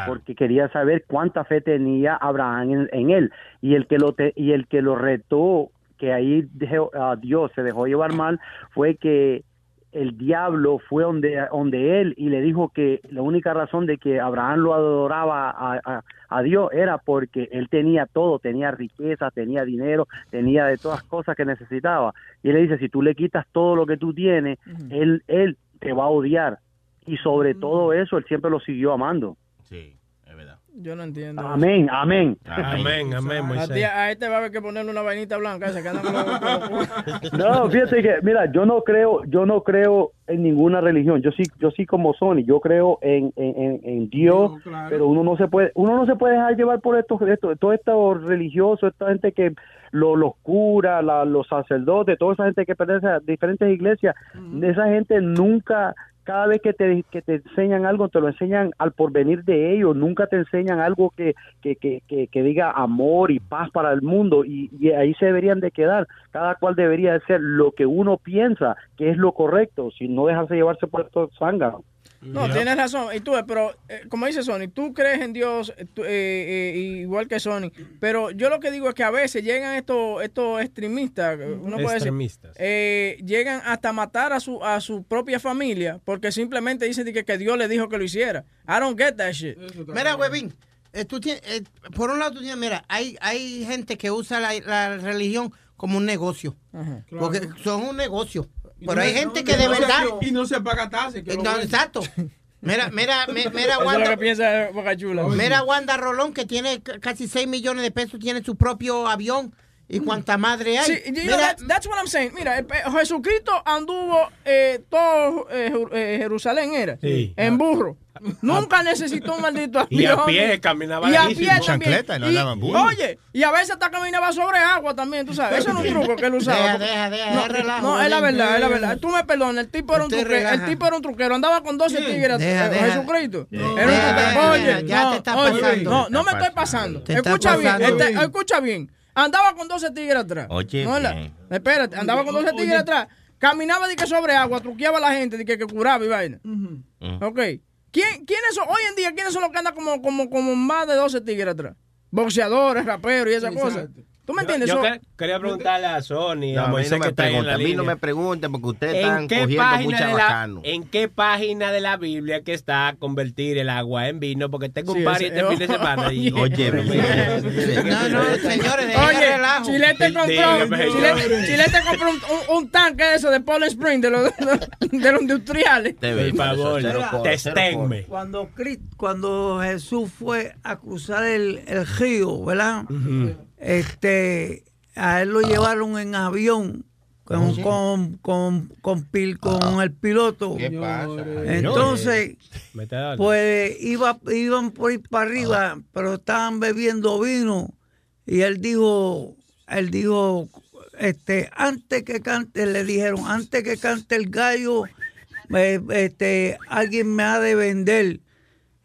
Porque quería saber cuánta fe tenía Abraham en, en él. Y el que lo te- y el que lo retó, que ahí dejó- a Dios se dejó llevar mal, fue que el diablo fue donde, donde él y le dijo que la única razón de que Abraham lo adoraba a, a- a Dios era porque él tenía todo, tenía riqueza, tenía dinero, tenía de todas cosas que necesitaba. Y él le dice, si tú le quitas todo lo que tú tienes, él, él te va a odiar. Y sobre todo eso, él siempre lo siguió amando. Sí. Yo no entiendo. Amén, amén. Amén, amén, A, Moisés. ti- a este va a haber que ponerle una vainita blanca esa que los- No, fíjate que, mira, yo no creo, yo no creo en ninguna religión. Yo sí, yo sí como Sony, yo creo en, en, en- en Dios, pero uno no se puede, uno no se puede dejar llevar por estos, esto, todo esto religioso, esta gente que lo- los curas, la- los sacerdotes, toda esa gente que pertenece a diferentes iglesias, esa gente nunca cada vez que te, que te enseñan algo, te lo enseñan al porvenir de ellos, nunca te enseñan algo que, que, que, que, que diga amor y paz para el mundo y, y ahí se deberían de quedar. Cada cual debería de ser lo que uno piensa que es lo correcto, si no dejarse llevarse por estos zánganos. No, tienes razón. Y tú, pero eh, como dice Sony, tú crees en Dios eh, tú, eh, eh, igual que Sony. Pero yo lo que digo es que a veces llegan estos estos extremistas, uno puede decir, Extremistas. eh, llegan hasta matar a su a su propia familia porque simplemente dicen que, que Dios le dijo que lo hiciera. I don't get that shit. Mira, huevín, eh, tú tienes, eh, por un lado tú tienes, mira, hay, hay gente que usa la, la religión como un negocio. Porque son un negocio. Pero no hay gente que de verdad... Y no se paga tasas. que Eh, exacto. Mira, mira, mi- mira, Wanda, mira Wanda Rolón, que tiene casi 6 millones de pesos, tiene su propio avión y cuánta madre hay. Sí, you know, Mira, that- that's what I'm saying. Mira, el pe- Jesucristo anduvo eh, todo eh, Jeru- eh, Jerusalén era Sí. en burro. Nunca necesitó un maldito Y a avión. pie, caminaba Y a pie también. Chancleta, y no Y- andaba en burro. Oye, y a veces hasta caminaba sobre agua también, tú sabes. Eso no es un truco que él usaba. Deja, deja, deja, no, deja relajo, no, es la verdad, es la verdad. Tú me perdonas, el tipo era un truquero. El tipo era un truquero. Andaba con 12 tigres. Deja, eh, deja. Jesucristo. Era un deja, truquero. deja, Oye, ya no, te está oye, pasando. no, no me estoy pasando. Escucha bien, este- escucha bien. Andaba con 12 tigres atrás. Oye, No, la- bien. Espérate, andaba con 12 tigres atrás. Caminaba de que sobre agua, truqueaba a la gente, de que, que curaba y vaina. Ok. ¿Quién, ¿Quiénes son, hoy en día, quiénes son los que andan como, como, como más de 12 tigres atrás? Boxeadores, raperos y esas cosas. ¿Tú me entiendes? Yo So- quería preguntarle a Sony, No, a Moisés no que me está en pregunten, la a mí no me pregunten porque ustedes están ¿En qué, cogiendo mucha la, bacano. ¿En qué página de la Biblia que está convertir el agua en vino? Porque tengo Sí, un party ese- este fin de semana. y- Oye, no, no, señores, Oye, relajo. Chilete compró, Dígame, Chilete, compró un, un- un tanque de eso de Paul Spring, de los, de los industriales. Por favor, testénme. Cuando, Jesús fue a cruzar el, el río, ¿verdad? Este, a él lo llevaron en avión con, con, con, con, pil- con el piloto. ¿Qué pasa? Entonces, pues iba, iban por ir para arriba, pero estaban bebiendo vino. Y él dijo, él dijo, este, antes que cante, le dijeron, antes que cante el gallo, eh, este, alguien me ha de vender.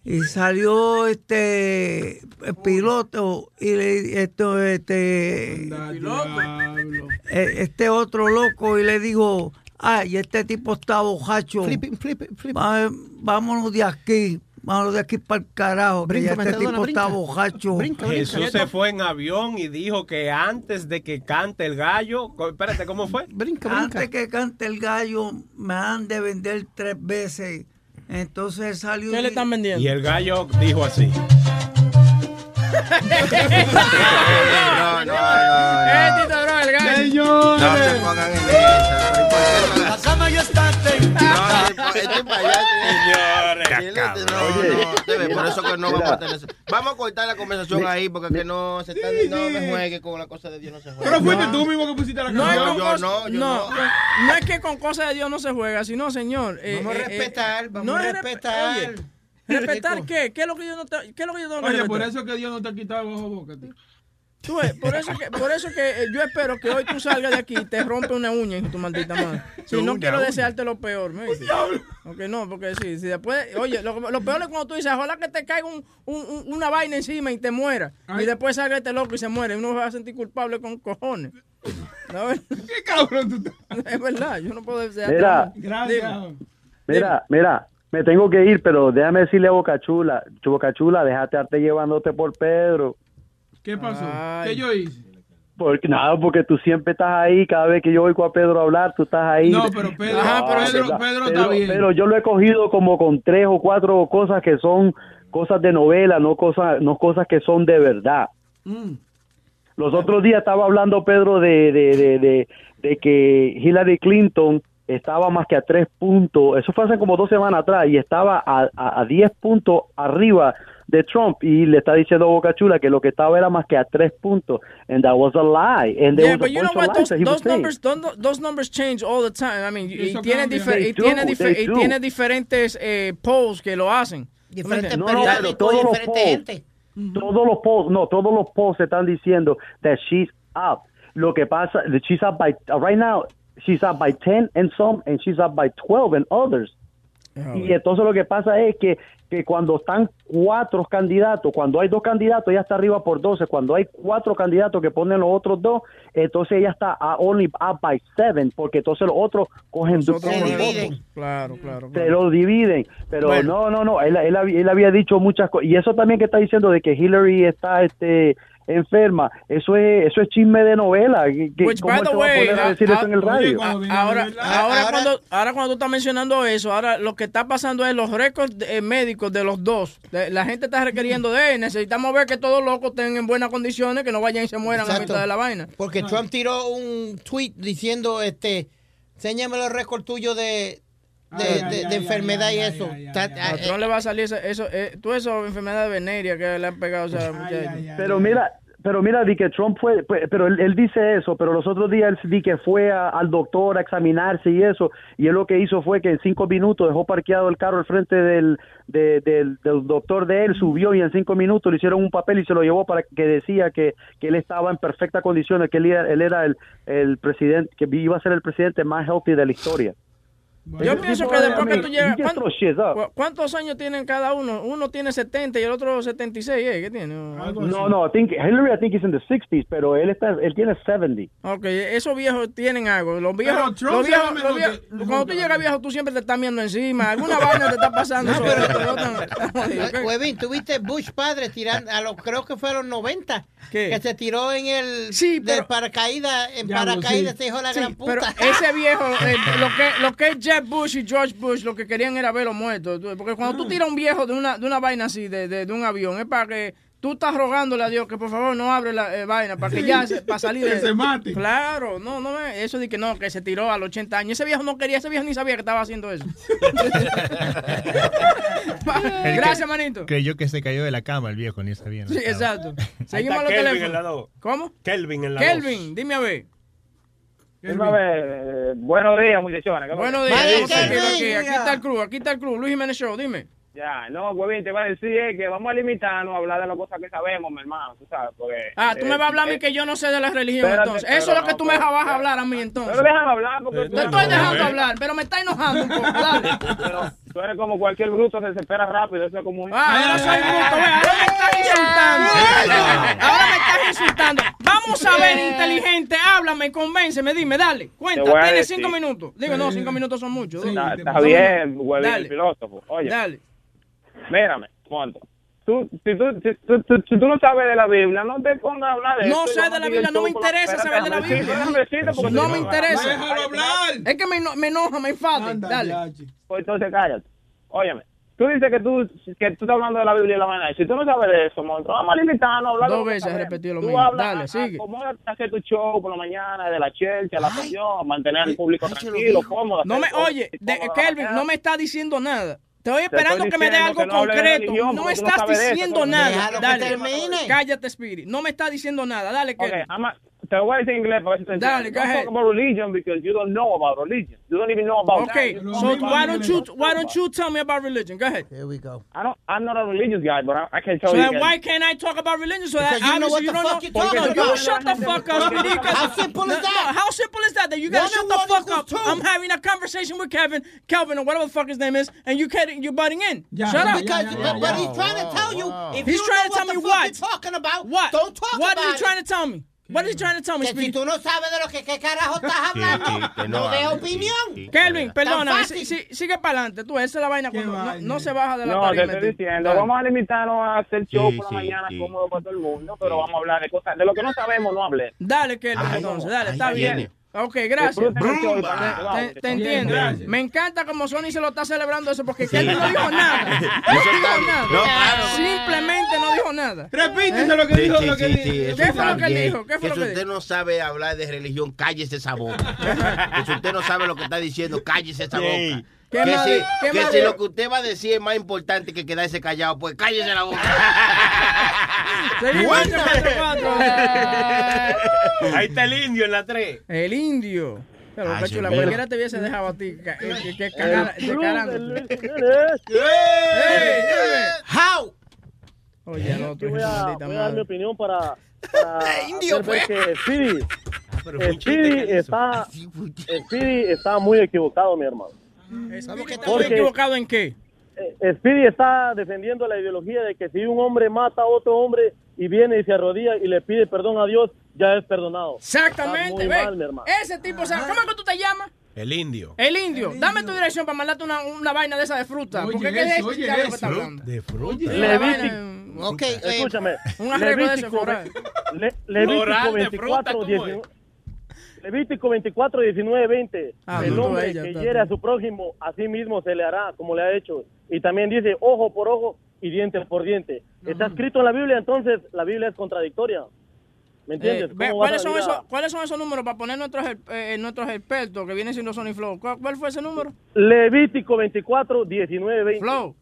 Y salió este el piloto y le, esto, este, eh, este otro loco y le dijo, ay, este tipo está bojacho. Vámonos de aquí, vámonos de aquí para el carajo, que ya Brinca, este tipo está brinca. bojacho. Jesús se fue en avión y dijo que antes de que cante el gallo, espérate, ¿cómo fue? Antes que cante el gallo, me han de vender tres veces. Entonces salió. ¿Qué le están vendiendo? Y el gallo dijo así. No, no, no. Eh, Tito, bro, el gallo. No se pongan en esa. Cama ya está. Echen para allá, Señores. No, no, por eso que no vamos a tener eso. Vamos a cortar la conversación ahí porque que no se está no me juegue con la cosa de Dios no se juega. Pero fuiste tú mismo que pusiste la No canción. con yo no, yo no, no. no es que con cosas de Dios no se juega, sino, señor. eh, Vamos a eh, eh, respetar, vamos no a es respe- respetar. oye, ¿Respetar qué? ¿Qué es lo que yo no te, qué es lo que yo tengo que Oye, respetar? por eso es que Dios no te ha quitado el bajo boca. Tío. Tú ves, por eso que, por eso que eh, yo espero que hoy tú salgas de aquí y te rompe una uña en tu maldita madre. Si no quiero uña. desearte lo peor, ¿me dices? Ok, no, porque sí, si después, oye, lo, lo peor es cuando tú dices, ojalá que te caiga un, un- un- una vaina encima y te muera. Y después salga este loco y se muere. Uno se va a sentir culpable con cojones. ¿No? ¿Qué cabrón tú Es verdad, yo no puedo desearte. Mira. Dime. Mira, mira, me tengo que ir, pero déjame decirle a Bocachula, Bocachula, déjate darte llevándote por Pedro. ¿Qué pasó? ¿Qué yo hice? Porque nada, porque tú siempre estás ahí, cada vez que yo oigo a Pedro hablar, tú estás ahí. No, pero Pedro- Ajá, pero Pedro- está bien. Pero yo lo he cogido como con tres o cuatro cosas que son cosas de novela, no cosas, no cosas que son de verdad. Mm. Los otros días estaba hablando Pedro de, de, de, de, de que Hillary Clinton estaba más que a tres puntos, eso fue hace como dos semanas atrás, y estaba a, a, a diez puntos arriba de Trump, y le está diciendo a Boca Chula que lo que estaba era más que a tres puntos, and that was a lie, and there Yeah, was but a you know bunch of what? lies Those, that he was those numbers, those, those numbers change all the time. I mean, y Eso tiene, difer- y tiene, difer- y diferentes eh, polls que lo hacen. Diferentes No, todos los polls, todos los polls, no, todos los polls están diciendo that she's up. Lo que pasa, she's up by, uh, right now, she's up by 10 in some, and she's up by 12 in others. Y entonces lo que pasa es que, que cuando están cuatro candidatos, cuando hay dos candidatos, ella está arriba por 12. Cuando hay cuatro candidatos que ponen los otros dos, entonces ella está a only up by seven, porque entonces los otros cogen nos votos dividen. Claro, claro. se lo dividen. Pero Bueno. no, no, no. Él, él, había- él había dicho muchas cosas. Y eso también que está diciendo de que Hillary está este enferma, eso es eso es chisme de novela. ¿Qué- qué- Which, ¿Cómo by the a way, a a- decir eso en el a- radio? a- ahora, ahora, cuando, ahora cuando tú estás mencionando eso, ahora lo que está pasando es los récords eh, médicos de los dos. De- la gente está requiriendo de él. Necesitamos ver que todos los locos estén en buenas condiciones, que no vayan y se mueran a Exacto. mitad de la vaina. Porque Trump tiró un tweet diciendo, este, enséñame los récords tuyos de, de, Ay, de- ay, de ay, enfermedad y ay, eso. A eh, Trump le va a salir eso, eso eh, toda esa enfermedad venérea que le han pegado. O sea. Pero mira, pero mira, di que Trump fue, pero él, él dice eso, pero los otros días él di que fue a- al doctor a examinarse y eso, y él lo que hizo fue que en cinco minutos dejó parqueado el carro al frente del, de- del, del doctor de él, subió y en cinco minutos le hicieron un papel y se lo llevó para que decía que, que él estaba en perfectas condiciones, que él, era- él era el, el presidente, que iba a ser el presidente más healthy de la historia. Yo pienso que de- después que tú llegas. just ¿cuán- throws shit up. cu- ¿Cuántos años tienen cada uno? Uno tiene 70 y el otro 76, ¿eh? ¿Qué tiene? No, no, I think Hillary I think is in the 60s, pero él está él tiene 70. Ok, esos viejos tienen algo. Los viejos, Pero Trump los viejos, va los mejor viejos- que- cuando tú llegas viejo, tú siempre te estás viendo encima. Alguna vaina te está pasando. No, sobre pero- tuviste Bush padre tirando, a los, creo que fue a los 90, ¿Qué? que se tiró en el Sí, del pero- paracaídas, en paracaídas sí. se dijo la Sí, gran puta. Pero ese viejo, eh, lo, que, lo que es Jeb Bush y George Bush, lo que querían era verlo muerto. Porque cuando Mm. tú tiras a un viejo de una, de una vaina así, de, de, de un avión, es para que tú estás rogándole a Dios que por favor no abre la eh, vaina, para que Sí. ya, se- para salir de... Que se mate. Claro, no, no, eso de que no, que se tiró a los 80 años. Ese viejo no quería, ese viejo ni sabía que estaba haciendo eso. Gracias, que- manito. Creyó que se cayó de la cama el viejo, ni sabía. Sí, exacto. Seguimos los Kelvin teléfonos. en la. ¿Cómo? Kelvin en la Kelvin. Dime a ver, eh, buenos días, muchachones. ¿Qué Buenos días, aquí. Aquí está el club, aquí está el club. Luis Jiménez Show, dime. Ya, no, huevín, te iba a decir es que vamos a limitarnos a hablar de las cosas que sabemos, mi hermano, tú sabes, porque... Ah, tú me vas a hablar a mí que yo no sé de la religión, Espérate, entonces. Eso es lo que no, tú me vas a hablar a mí, entonces. Pero déjame hablar porque... Te estoy dejando hablar, pero me está enojando un poco. Dale. Pero tú eres como cualquier bruto, se desespera rápido, eso es como... Ah, yo no soy bruto, ahora me estás insultando. Ahora me estás insultando. Vamos a ver, inteligente, háblame, convénceme, dime, dale, cuenta, tienes cinco minutos. Digo, no, cinco minutos son muchos. Está, bien, Dale. el filósofo. Oye, Dale. mírame, monto. Tú, si, tú, si, tú, si tú no sabes de la Biblia, no te pongas a hablar de No esto, sé de la Biblia, no me interesa saber de la Biblia. No me interesa. Déjalo hablar. Es que me, eno- me enoja, me enfada. Dale. Pues entonces cállate. Óyeme, tú dices que tú, que tú estás hablando de la Biblia y la vaina. Si tú no sabes de eso, vamos a limitarnos a hablar de Dos veces repetido lo Tú mismo. hablas, Dale, a- sigue. acomódate a hacer tu show por la mañana, de la church, a la pasión, mantener al público tranquilo, cómodo. No me, oye, Kelvin, no me está diciendo nada. Estoy esperando estoy que me dé algo que concreto. religión, no no estás eso, diciendo nada. Que Dale. termine. Cállate, Spirit. No me está diciendo nada. Dale, Okay, Kelvin. I'm a- te lo voy a decir en inglés para ver si te Dale, go Don't ahead. talk about religion because you don't know about religion. You don't even know about Okay, that. so why don't you why don't you tell me about religion? Go ahead. Here we go. I don't. I'm not a religious guy, but I, I can tell So you. then that- why can't I talk about religion? So that you know what you don't fuck know. you're talking No, you shut the fuck up, How simple is that? no, how simple is that? That you gotta shut the fuck up. two. I'm having a conversation with Kevin, Kelvin, or whatever the fuck his name is, and you can't, you're butting in. Yeah, shut up. because, but, but he's trying to tell you if He's trying to tell me the fuck what? you're talking about, What? don't talk about What about is he trying to tell me? What is he trying to tell me, Que si tú no sabes de lo que qué carajo estás hablando, que no, no de opinión. Kelvin, fácil. si- si- sigue para adelante. Tú, esa es la vaina cuando no, no se baja de la No, te tarima. estoy diciendo, Dale. vamos a limitarnos a hacer show Sí, por la sí, mañana sí. cómodo para todo el mundo, pero vamos a hablar de cosas, de lo que no sabemos, no hablé. Dale, Kelvin, Ay, entonces, dale, está bien. Ok, gracias. Te- te, te entiendo. Gracias. Me encanta como Sony se lo está celebrando eso porque Sí. Kelvin no dijo nada. No dijo nada. No, claro. Simplemente no dijo nada. Repítese lo que dijo. sí, lo que sí, dijo. ¿Qué fue lo que dijo? ¿Qué fue que lo si que usted dijo? no sabe hablar de religión, cállese esa boca. que si usted no sabe lo que está diciendo, cállese esa Sí. boca. ¿Qué que si, qué que si lo que usted va a decir es más importante que quedarse callado, pues cállese la boca. Seguimos en el 4. Ahí está el indio en la 3. El indio. Pero, Ay, mío. cualquiera te hubiese dejado a ti. How? Oye, el otro, Yo voy a, voy a dar mi opinión para, para Indio, pues. que Speedy, chiste Speedy está, Speedy está muy equivocado, mi hermano. Espíritu, ¿Estoy Porque- equivocado en qué? Eh, Speedy está defendiendo la ideología de que si un hombre mata a otro hombre y viene y se arrodilla y le pide perdón a Dios, ya es perdonado. Exactamente, Está muy ve. mal, mi hermano. Ese tipo, o sea, ¿cómo es que tú te llamas? El indio. El indio. Dame tu dirección para mandarte una, una vaina de esa de fruta. Oye, porque ¿qué es eso, eso? oye, eso. está hablando. De fruta. Levítico. vaina- Ok, eh, Escúchame. Un arreglo de ese Levítico, foral. Le- Levítico Moral de 24, fruta, ¿cómo 19 Levítico 24, 19, 20. Ah, el hombre ella, que hiere a su prójimo, a sí mismo se le hará, como le ha hecho. Y también dice ojo por ojo y diente por diente. Está escrito en la Biblia, entonces la Biblia es contradictoria. ¿Me entiendes? Eh, ve, ¿Cómo vas ¿cuáles, son esos, ¿Cuáles son esos números para poner nuestros, eh, nuestros expertos que vienen siendo Sony Flow? ¿Cuál, cuál fue ese número? Levítico 24, 19, 20. Flow.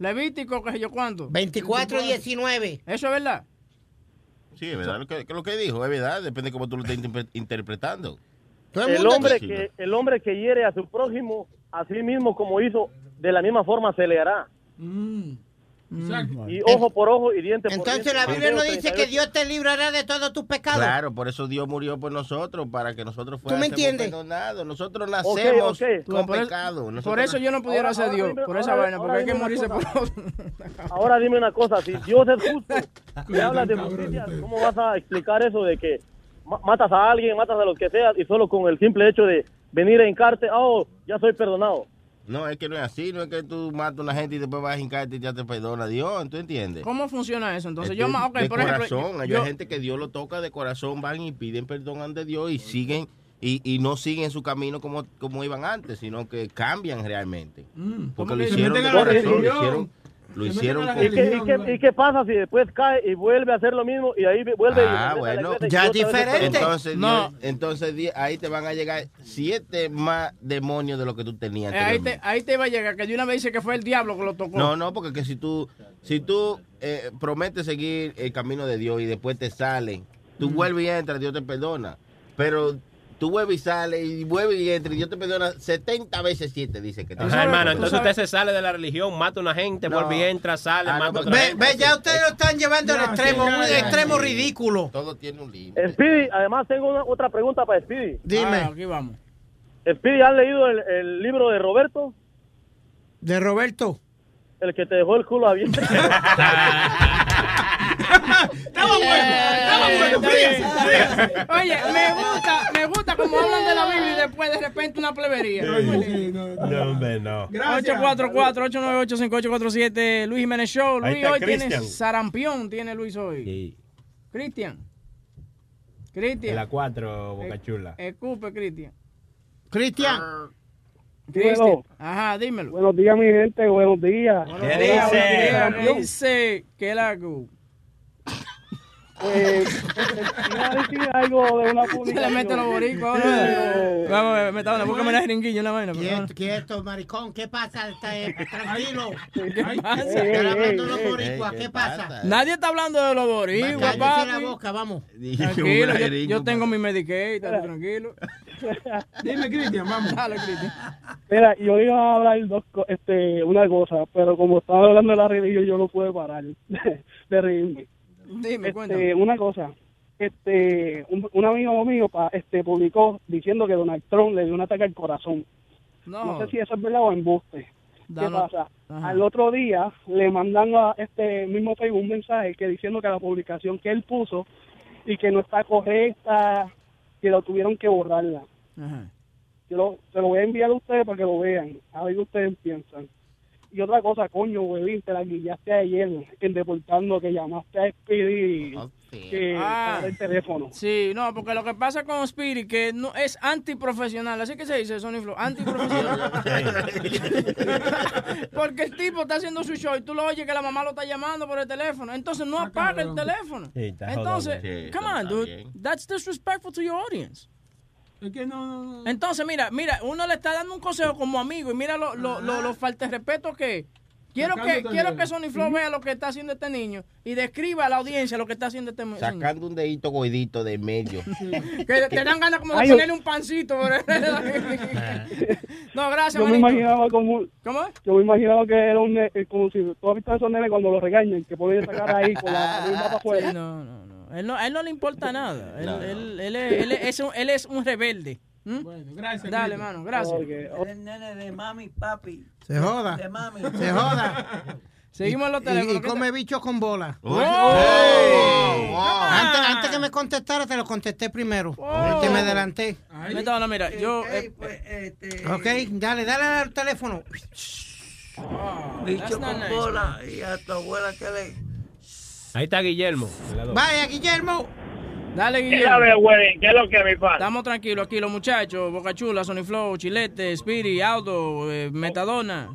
Levítico, qué sé yo cuánto. 24-19. ¿Eso es verdad? Sí, es verdad lo que, que lo que dijo, es verdad, depende de cómo tú lo estés interpre- interpretando. El hombre, que, el hombre que hiere a su prójimo, a sí mismo como hizo, de la misma forma se le hará. Exacto. Y ojo por ojo y diente por Entonces diente. la Biblia no dice que 38. Dios te librará de todos tus pecados. Claro, por eso Dios murió por nosotros, para que nosotros me fuéramos entiendes? perdonados. Nosotros nacemos ok. con por, eso- pecado. por Nosotros eso yo no pudiera Ahora- ser ahora Dios, dime- por esa ahora- vaina, porque hay que morirse por cosa. otro. Ahora dime una cosa, si Dios es justo y Cuidado, habla de justicia. ¿cómo vas a explicar eso de que ma- matas a alguien, matas a los que seas y solo con el simple hecho de venir a hincarte, oh, ya soy perdonado? No, es que no es así, no es que tú matas a una gente y después vas a hincarte y ya te perdona Dios, ¿tú entiendes? ¿Cómo funciona eso? Entonces, Es yo, de- ma- ok, de por ejemplo, corazón, hay yo- gente que Dios lo toca de corazón, van y piden perdón ante Dios y siguen y, y no siguen su camino como, como iban antes, sino que cambian realmente. Porque lo hicieron de corazón, lo hicieron, lo hicieron con- ¿Y qué, y, qué, y qué pasa si después cae y vuelve a hacer lo mismo y ahí vuelve y Ah, la bueno. y Ya vez diferente. Entonces, No. Dios- entonces ahí te van a llegar siete más demonios de lo que tú tenías. eh, ahí, te, ahí te va a llegar, que de una vez dice que fue el diablo que lo tocó. No, no, porque que si tú, si tú eh, prometes seguir el camino de Dios y después te salen, tú vuelves y entras, Dios te perdona. Pero tú vuelves y sales y vuelves y entras y Dios te perdona 70 veces 7, dice que te Ajá, hermano, entonces usted se sale de la religión, mata a una gente, No. vuelve y entra, sale, Ah, no, mata a otra Ve, gente. ve, ya ustedes lo están llevando al extremo, un extremo ridículo. Todo tiene un límite. Speedy, además tengo una- otra pregunta para Speedy. Dime. Ah, aquí vamos. Speedy, ¿has leído el, el libro de Roberto? ¿De Roberto? El que te dejó el culo abierto. Estaba bueno, estaba bueno. Oye, me gusta, me gusta como hablan de la Biblia y después de repente una plebería. No, hombre, no. 844-898-5847, Luis Jiménez Show. Luis hoy tiene sarampión, tiene Luis hoy. Sí. Cristian. De Cristian. la 4, Boca Chula. Escupe, Cristian. Cristian. Cristian. Ajá, dímelo. Buenos días, mi gente, buenos días. ¿Qué dice? ¿Qué dice? ¿Qué la Eh, iba a decir algo de una Se publicación. le mete los ahora. Vamos, metadona, búscame una jeringuilla, una vaina. Quieto, quieto, maricón, ¿qué pasa? Eh, tranquilo. ¿Qué pasa? Están hablando los boricuas, ¿qué pasa? Nadie está hablando de los boricuas, papi. la boca, vamos. Tranquilo, yo, tengo mi Medicaid, tranquilo. Dime, Cristian, vamos. Dale, Cristian. Mira, yo iba a hablar dos, co- este, una cosa, pero como estaba hablando de la religión, yo no pude parar de reírme. Dime, Este, una cosa, este, un, un amigo mío pa- este, publicó diciendo que Donald Trump le dio un ataque al corazón. No. No sé si eso es verdad o embuste. ¿Qué pasa? Ajá. Al otro día le mandan a este mismo Facebook un mensaje que diciendo que la publicación que él puso y que no está correcta, que lo tuvieron que borrarla. Ajá. Yo lo, se lo voy a enviar a ustedes para que lo vean, a ver qué ustedes piensan. Y otra cosa, coño, huevín, te la guillaste ayer en deportando que llamaste a Speedy que Ah. para el teléfono. Sí, no, porque lo que pasa con Spirit que no es antiprofesional, así que se dice Sony Flow, antiprofesional. porque el tipo está haciendo su show y tú lo oyes que la mamá lo está llamando por el teléfono, entonces no apaga el teléfono. Entonces, come on, dude, that's disrespectful to your audience. Es que no, no, no. Entonces, mira, mira, uno le está dando un consejo como amigo y mira lo, lo, lo, lo falta de respeto que quiero que Sacándote quiero que. Sony Flow vea lo que está haciendo este niño y describa a la audiencia lo que está haciendo este niño. Sacando un dedito goidito de medio. Que te dan ganas como de Ay, ponerle un pancito. no, gracias, Yo me manito. imaginaba como ¿Cómo? yo me imaginaba que era un como si tú has visto a esos nenes cuando los regañan que ponen esa cara ahí con la misma para afuera. Sí, no, no, no. Él no, a él no le importa nada. Él, No, no. él- él es, él es un, él es un rebelde. ¿Mm? gracias. Dale, Cristo. mano, gracias. El nene de mami, papi. Se joda. De mami. Se joda. Seguimos los teléfonos. Y, come bichos con bola. ¡Oh! Antes, antes que me contestara, te lo contesté primero. Que me adelanté. Metadona, mira, yo. eh, Ok, dale, dale al teléfono. Bicho con nice, bola y a tu abuela que le... Ahí está Guillermo. Vaya, Guillermo. Dale, ¿Qué Guillermo. güey? ¿Qué es lo que mi padre? Estamos tranquilos aquí, los muchachos. Boca Chula, Sony Flow, Chilete, Spirit, Auto, eh, Metadona.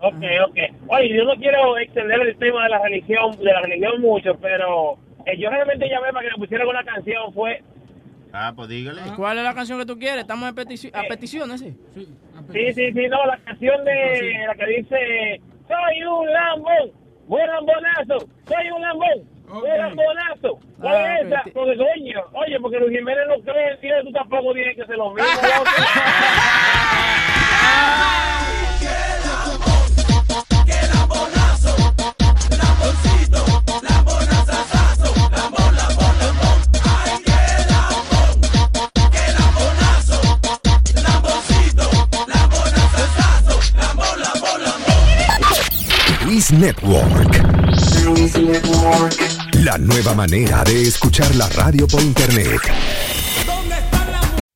Ok, ok. Oye, yo no quiero extender el tema de la religión, de la religión mucho, pero eh, yo realmente llamé para que me pusieran una canción, fue... Ah, pues dígale. ¿Cuál es la canción que tú quieres? Estamos a, petici- a peticiones, sí. Sí, sí, sí, no, la canción de la que dice Soy un lambón, buen lambonazo, soy un lambón, buen lambonazo. ¿Cuál Ah, esa? ti- Porque coño, oye, porque los Jiménez no creen tú tampoco tienes que ser lo mismo. Luis Network. La nueva manera de escuchar la radio por internet.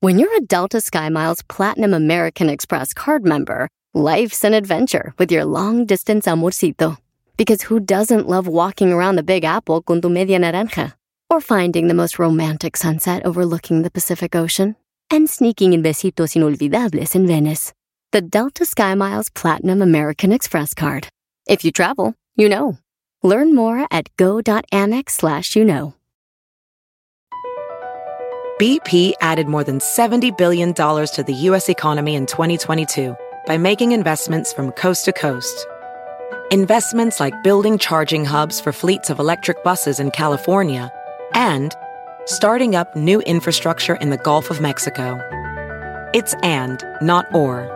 When you're a Delta SkyMiles Platinum American Express card member, life's an adventure with your long distance amorcito. Because who doesn't love walking around the Big Apple con tu media naranja? Or finding the most romantic sunset overlooking the Pacific Ocean? And sneaking in besitos inolvidables in Venice. The Delta SkyMiles Platinum American Express card. If you travel, you know. Learn more at go.amex slash you know. BP added more than $70 billion to the U.S. economy in 2022 by making investments from coast to coast. Investments like building charging hubs for fleets of electric buses in California and starting up new infrastructure in the Gulf of Mexico. It's and, not or.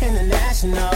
International.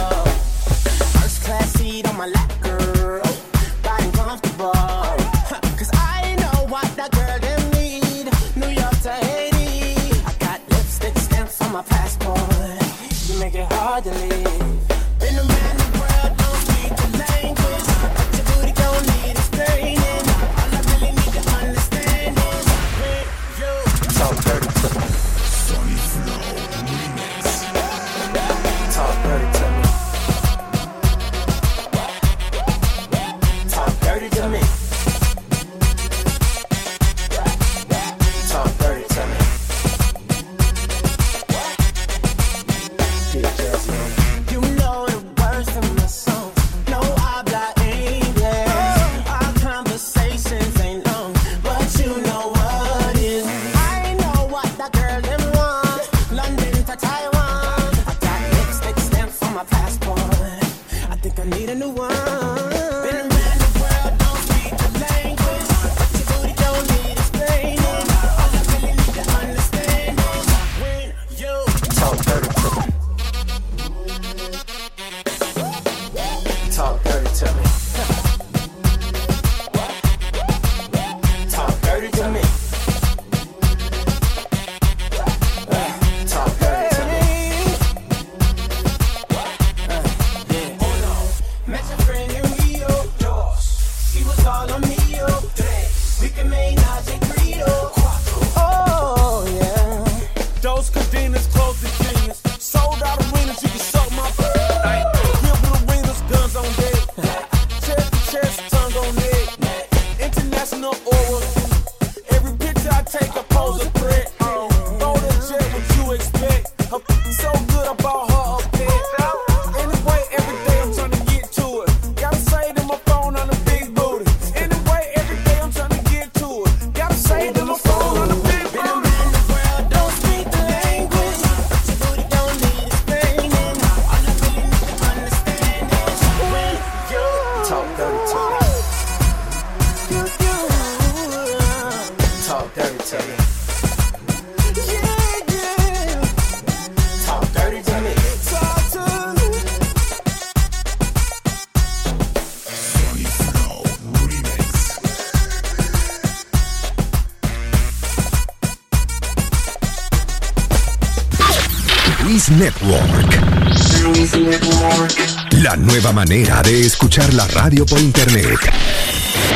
Manera de escuchar la radio por internet.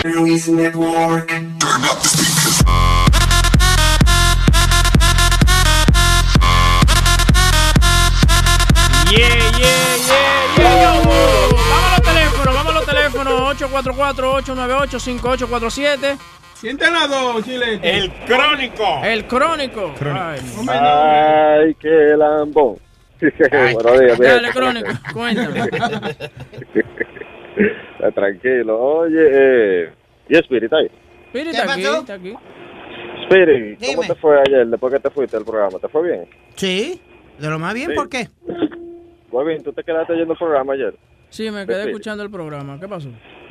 Luis Network. Yeah, yeah, yeah, yeah, yo. Vamos a los teléfonos, vamos a los teléfonos. 844-898-5847. Sienten las dos, chilete. El crónico. El crónico. Ay, Ay, qué lambón. Buenos días, mira. Dale, crónico, cuéntame. Está Tranquilo. Oye, eh, ¿y Spirit ahí? Spirit está aquí, está aquí. Spirit, ¿cómo Dime. te fue ayer después que te fuiste del programa? ¿Te fue bien? Sí, de lo más bien, Sí. ¿por qué? Muy bien, ¿tú te quedaste yendo el programa ayer? Sí, me quedé escuchando el programa. ¿Qué pasó?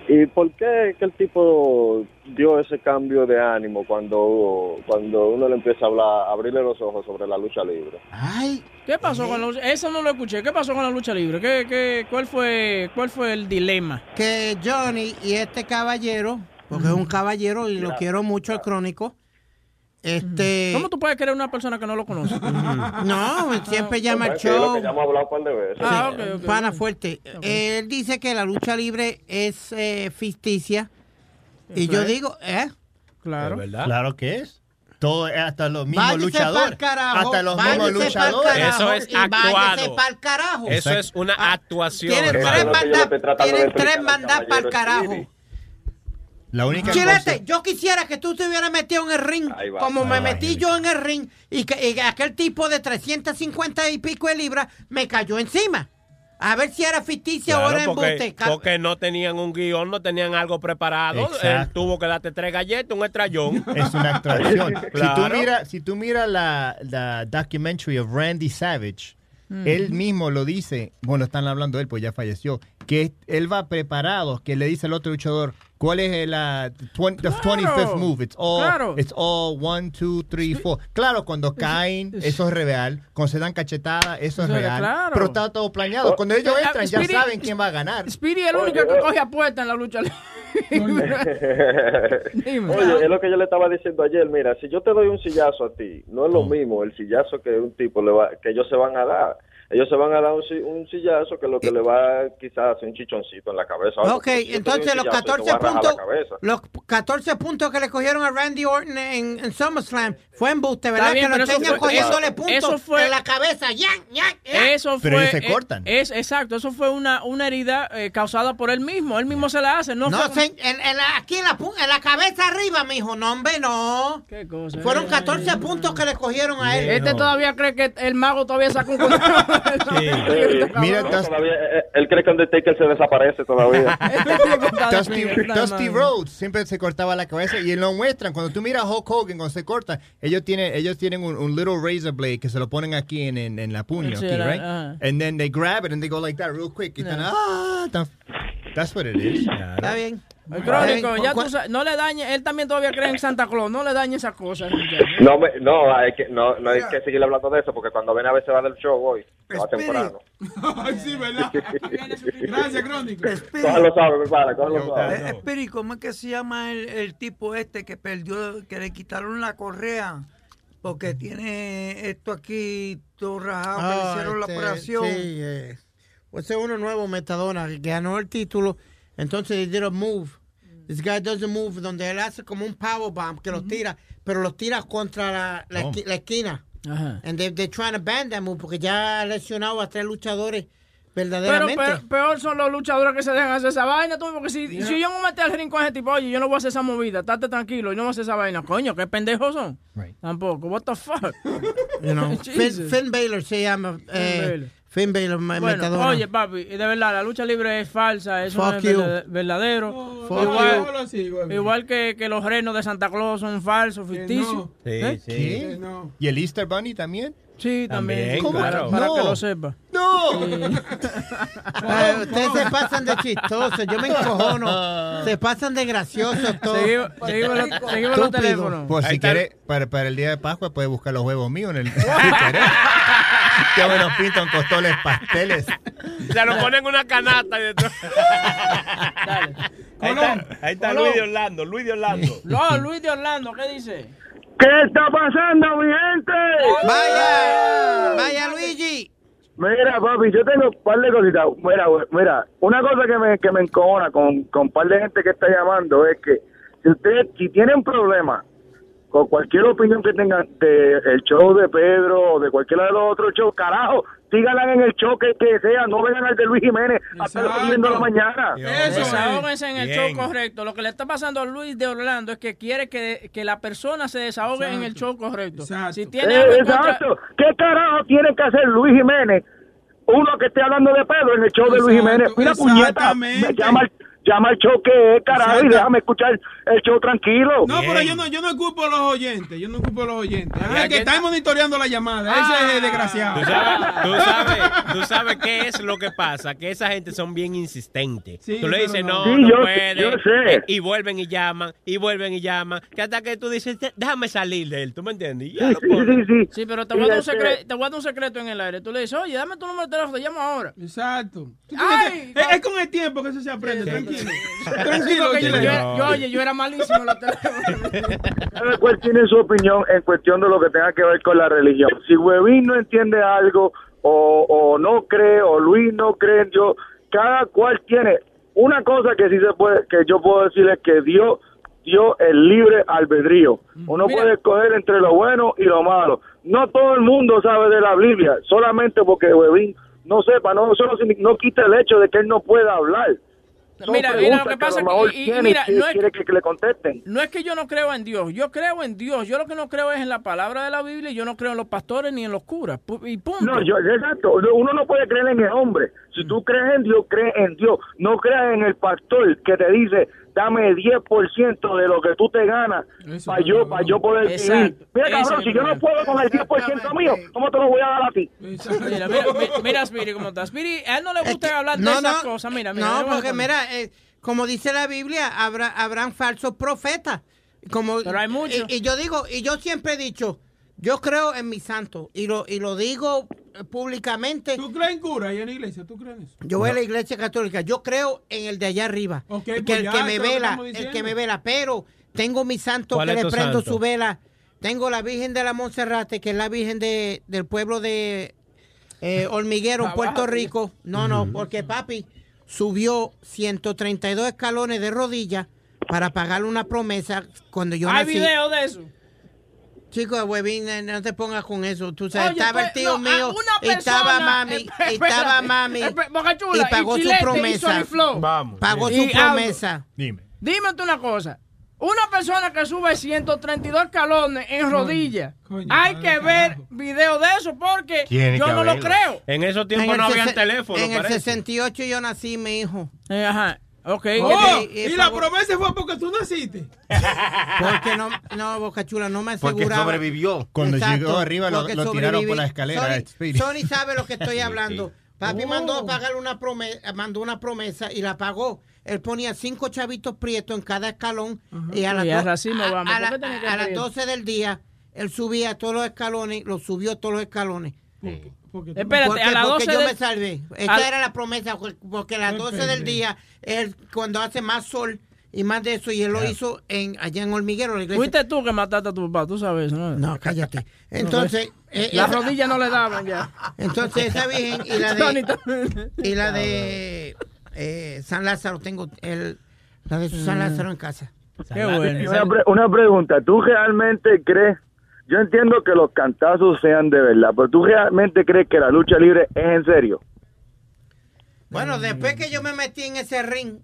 ¿Y por qué que el tipo dio ese cambio de ánimo cuando, cuando uno le empieza a hablar, a abrirle los ojos sobre la lucha libre? Ay. ¿Qué pasó con la lucha? Eso no lo escuché. ¿Qué pasó con la lucha libre? ¿Qué, qué, cuál, fue, ¿Cuál fue el dilema? Que Johnny y este caballero, porque es un caballero y lo quiero mucho, el crónico, este... ¿Cómo tú puedes querer una persona que no lo conoce? No, siempre llama al show. que ya hemos hablado un par de veces. Ah, Sí, Pana fuerte. Él dice que la lucha libre es eh, ficticia. Y yo es. digo, ¿eh? Claro. Claro que es. Todo, hasta los mismos Váyase luchadores. carajo, hasta los mismos luchadores. Eso es actuado. carajo. Eso es una actuación, Tienen tres mandadas tienen tres mandadas para el carajo. La única Chilete, yo quisiera que tú te hubieras metido en el ring como me va, metí yo en el ring y, que, y aquel tipo de 350 y pico de libras me cayó encima. A ver si era ficticia o era porque, embuste. Porque no tenían un guion, no tenían algo preparado. Exacto. Él tuvo que darte tres galletas, un estrellón. Es una extracción. Si tú miras si tú mira la, la documentary of Randy Savage, Mm. él mismo lo dice, bueno, están hablando de él, pues ya falleció, que él va preparado, que le dice al otro luchador, ¿cuál es el uh, 20 the 25th move? It's all, Claro. it's all one, two, three, four. Claro, cuando caen, eso es real. Cuando se dan cachetadas, eso es real. claro. Pero está todo planeado. Cuando ellos Eh, entran, ya saben quién va a ganar. Speedy es el único que coge apuesta en la lucha libre. Oye, es lo que yo le estaba diciendo ayer. Mira, si yo te doy un sillazo a ti, no es lo mismo el sillazo que un tipo le va, que ellos se van a dar. Ellos se van a dar un, si- un sillazo que lo que le va quizás hacer un chichoncito en la cabeza. Ok, si entonces los sillazo, te 14 voy a rajar la puntos, los 14 puntos que le cogieron a Randy Orton en, en SummerSlam fue embuste, ¿verdad? bien, que lo pero eso tenían fue- cogiéndole eso- puntos en la cabeza. Eso Pero fue, ellos se eh, cortan. Es, exacto, eso fue una, una herida eh, causada por él mismo. Él mismo se la hace. No, No, fue- se- en, en la- aquí en la, pu- en la cabeza arriba, mijo. No, hombre, no. ¿Qué cosa? Fueron 14 puntos que le cogieron a él. Este todavía cree que el mago todavía sacó un Mira, No, Dusty- todavía, él cree que Undertaker se desaparece todavía. Dusty, Dusty Rhodes siempre se cortaba la cabeza y lo muestran. Cuando tú miras a Hulk Hogan cuando se corta, ellos tienen, ellos tienen un, un little razor blade que se lo ponen aquí en, en, en la puño, aquí, right? And then they grab it and they go like that real quick. Y están, ah, that's what it is. Está bien. El crónico, ya ¿Cu- tú sabes, no le dañe, él también todavía cree en Santa Claus, no le dañe esas cosas. No, me, no, hay que, no, no hay que seguir hablando de eso porque cuando ven a veces va del show hoy, va temprano. Sí, ¿verdad? Gracias, Crónico. Cógelo suave, mi padre, cógelo suave. Eh, Espiri, ¿cómo es que se llama el, el tipo este que perdió, que le quitaron la correa? Porque tiene esto aquí todo rajado, que le Ah, hicieron la este, operación. Sí, eh. Ese es uno nuevo, Metadona, que ganó el título. Entonces, they did a move. This guy does a move donde él hace como un powerbomb que los tira, pero los tira contra la, la, Oh. esqui- la esquina. Ajá. And they, they're trying to ban that move porque ya ha lesionado a tres luchadores Pero verdaderamente. peor, peor son los luchadores que se dejan hacer esa vaina, tú, porque si, si yo me metí al ring con ese tipo, oye, yo no voy a hacer esa movida, estate tranquilo, y no voy a hacer esa vaina. Coño, qué pendejos son. Tampoco, what the fuck. You know, Finn. Finn Baylor se llama. eh, Baylor. Bueno, Metadona. oye, papi, de verdad, la lucha libre es falsa, eso no Fuck es you. verdad- verdadero. Fuck igual, Solo así, güey. igual que, que los renos de Santa Claus son falsos, ficticios. Sí, ¿Eh? sí. ¿Qué? No. ¿Y el Easter Bunny también? Sí, también. También, para, claro. para No. que lo sepa. ¡No! Ustedes se pasan de chistosos, yo me encojono. Se pasan de graciosos todos. Seguimos, seguimos los, seguimos los teléfonos. Pues si quieres, para, para el día de Pascua puedes buscar los huevos míos en el Twitter, ¿eh? Qué buenos pintan costoles pasteles. Se lo ponen en una canasta y detrás. Ahí está, ahí está. Luis de Orlando, Luis de Orlando. No, Luis de Orlando, ¿qué dice? ¿Qué está pasando, mi gente? Vaya, vaya Luigi. Mira, papi, yo tengo un par de cositas. Mira, mira, una cosa que me, que me encojona con, con un par de gente que está llamando es que si ustedes, si tienen problemas con cualquier opinión que tengan de el show de Pedro o de cualquiera de los otros shows, carajo, síganla en el show que, que sea, no vengan al de Luis Jiménez hasta las 10 de la mañana. Eso Desahóguense en el Bien. show correcto. Lo que le está pasando a Luis de Orlando es que quiere que, que la persona se desahogue en el show correcto. Exacto. Si tiene Eh, contra- exacto. ¿Qué carajo tiene que hacer Luis Jiménez? Uno que esté hablando de Pedro en el show de Luis Jiménez. Mira, puñeta, me llama, al- llama al show que es, carajo, y déjame escuchar el show tranquilo. No, pero yo no, yo no culpo a los oyentes, yo no culpo a los oyentes. Ah, el que que- está monitoreando la llamada, ese es el desgraciado. Tú sabes, tú, sabes, tú sabes qué es lo que pasa, que esa gente son bien insistentes. Sí, tú le dices, no. no, Sí, no yo- puede. yo sé. eh, Y vuelven y llaman, y vuelven y llaman. Que hasta que tú dices, "Te- déjame salir de él, ¿tú me entiendes? Y ya lo pones. sí. Sí, pero te voy, a dar un secreto, te voy a dar un secreto en el aire. Tú le dices, oye, dame tu número de teléfono, te llamo ahora. Exacto. Ay, es, es con el tiempo que eso se aprende, tranquilo. Sí, Tranquilo, yo, yo, oye, yo era malísimo teléfonos. Cada cual tiene su opinión en cuestión de lo que tenga que ver con la religión. Si Huevín no entiende algo, o, o no cree, o Luis no cree en Dios, cada cual tiene. Una cosa que sí se puede, que yo puedo decir es que Dios dio el libre albedrío. Uno Mira. puede escoger entre lo bueno y lo malo. No todo el mundo sabe de la Biblia, solamente porque Huevín no sepa, no, eso no quita el hecho de que él no pueda hablar. Mira, mira, lo que pasa lo que- y- mira, no es- que, que le contesten. No es que yo no creo en Dios, yo creo en Dios. Yo lo que no creo es en la palabra de la Biblia y yo no creo en los pastores ni en los curas. Y punto. No, yo, exacto. Uno no puede creer en el hombre. Si tú crees en Dios, crees en Dios. No creas en el pastor que te dice, dame 10% de lo que tú te ganas para yo, para yo poder vivir. Mira, cabrón, si yo no puedo con el 10% mío, ¿cómo te lo voy a dar a ti? Mira, mira, mira, Spiri, cómo está. Spiri, a él no le gusta hablar de no, esas no, cosas. Mira, mira. No, porque mira, eh, como dice la Biblia, habrá, habrán falsos profetas. Como, Pero hay muchos. Y, y yo digo, y yo siempre he dicho, yo creo en mi santo y lo, y lo digo eh, públicamente. ¿Tú crees en cura y en iglesia? ¿Tú crees en eso? Yo voy a la iglesia católica. Yo creo en el de allá arriba. Ok, que pues el ya, que me vela, el que me vela. Pero tengo mi santo ¿Cuál que le prendo santo? su vela. Tengo la Virgen de la Monserrate, que es la Virgen de, del pueblo de eh, Hormiguero, en Puerto Rico. No, no, porque papi subió 132 escalones de rodillas para pagarle una promesa cuando yo Hay nací. video de eso. Chico, huevín, no te pongas con eso. Tú sabes, Oye, estaba pues, el tío no, mío, a una y estaba persona- mami, Espera, estaba mami, Chula, y pagó su promesa. Vamos. Pagó su promesa. Dime. Dime tú una cosa. Una persona que sube 132 escalones en rodillas. Hay que ver video de eso porque Tiene yo no lo creo. En esos tiempos no había teléfono, En el parece. 68 yo nací, mi hijo. Eh, ajá. Ok. Oh, y- y y la promesa fue porque tú naciste. Porque no, no, Boca Chula, no me Porque aseguraba. sobrevivió. Cuando Exacto, llegó arriba lo, porque lo tiraron por la escalera. Sony, Speedy. Sony sabe lo que estoy hablando. Papi Oh. mandó a pagar una promesa, mandó una promesa y la pagó. Él ponía cinco chavitos prietos en cada escalón y a las, Y a do- racismo a- vamos. a ¿Por la- qué tenía que a las prieto? 12 del día, él subía todos los escalones, lo subió todos los escalones. Porque Espérate, porque, a las porque 12 yo de- me salvé. Esa al- era la promesa, porque a las Qué 12 del día es cuando hace más sol y más de eso, y él lo hizo en allá en Hormiguero, la iglesia. Fuiste tú que mataste a tu papá, tú sabes ¿no? No, cállate. Entonces, eh, Las esa- rodillas no le daban ya. entonces esa virgen y la de y la de eh, San Lázaro tengo el la de San Lázaro en casa. Qué bueno. Una, pre- una pregunta, ¿tú realmente crees? Yo entiendo que los cantazos sean de verdad, pero ¿tú realmente crees que la lucha libre es en serio? Bueno, después que yo me metí en ese ring,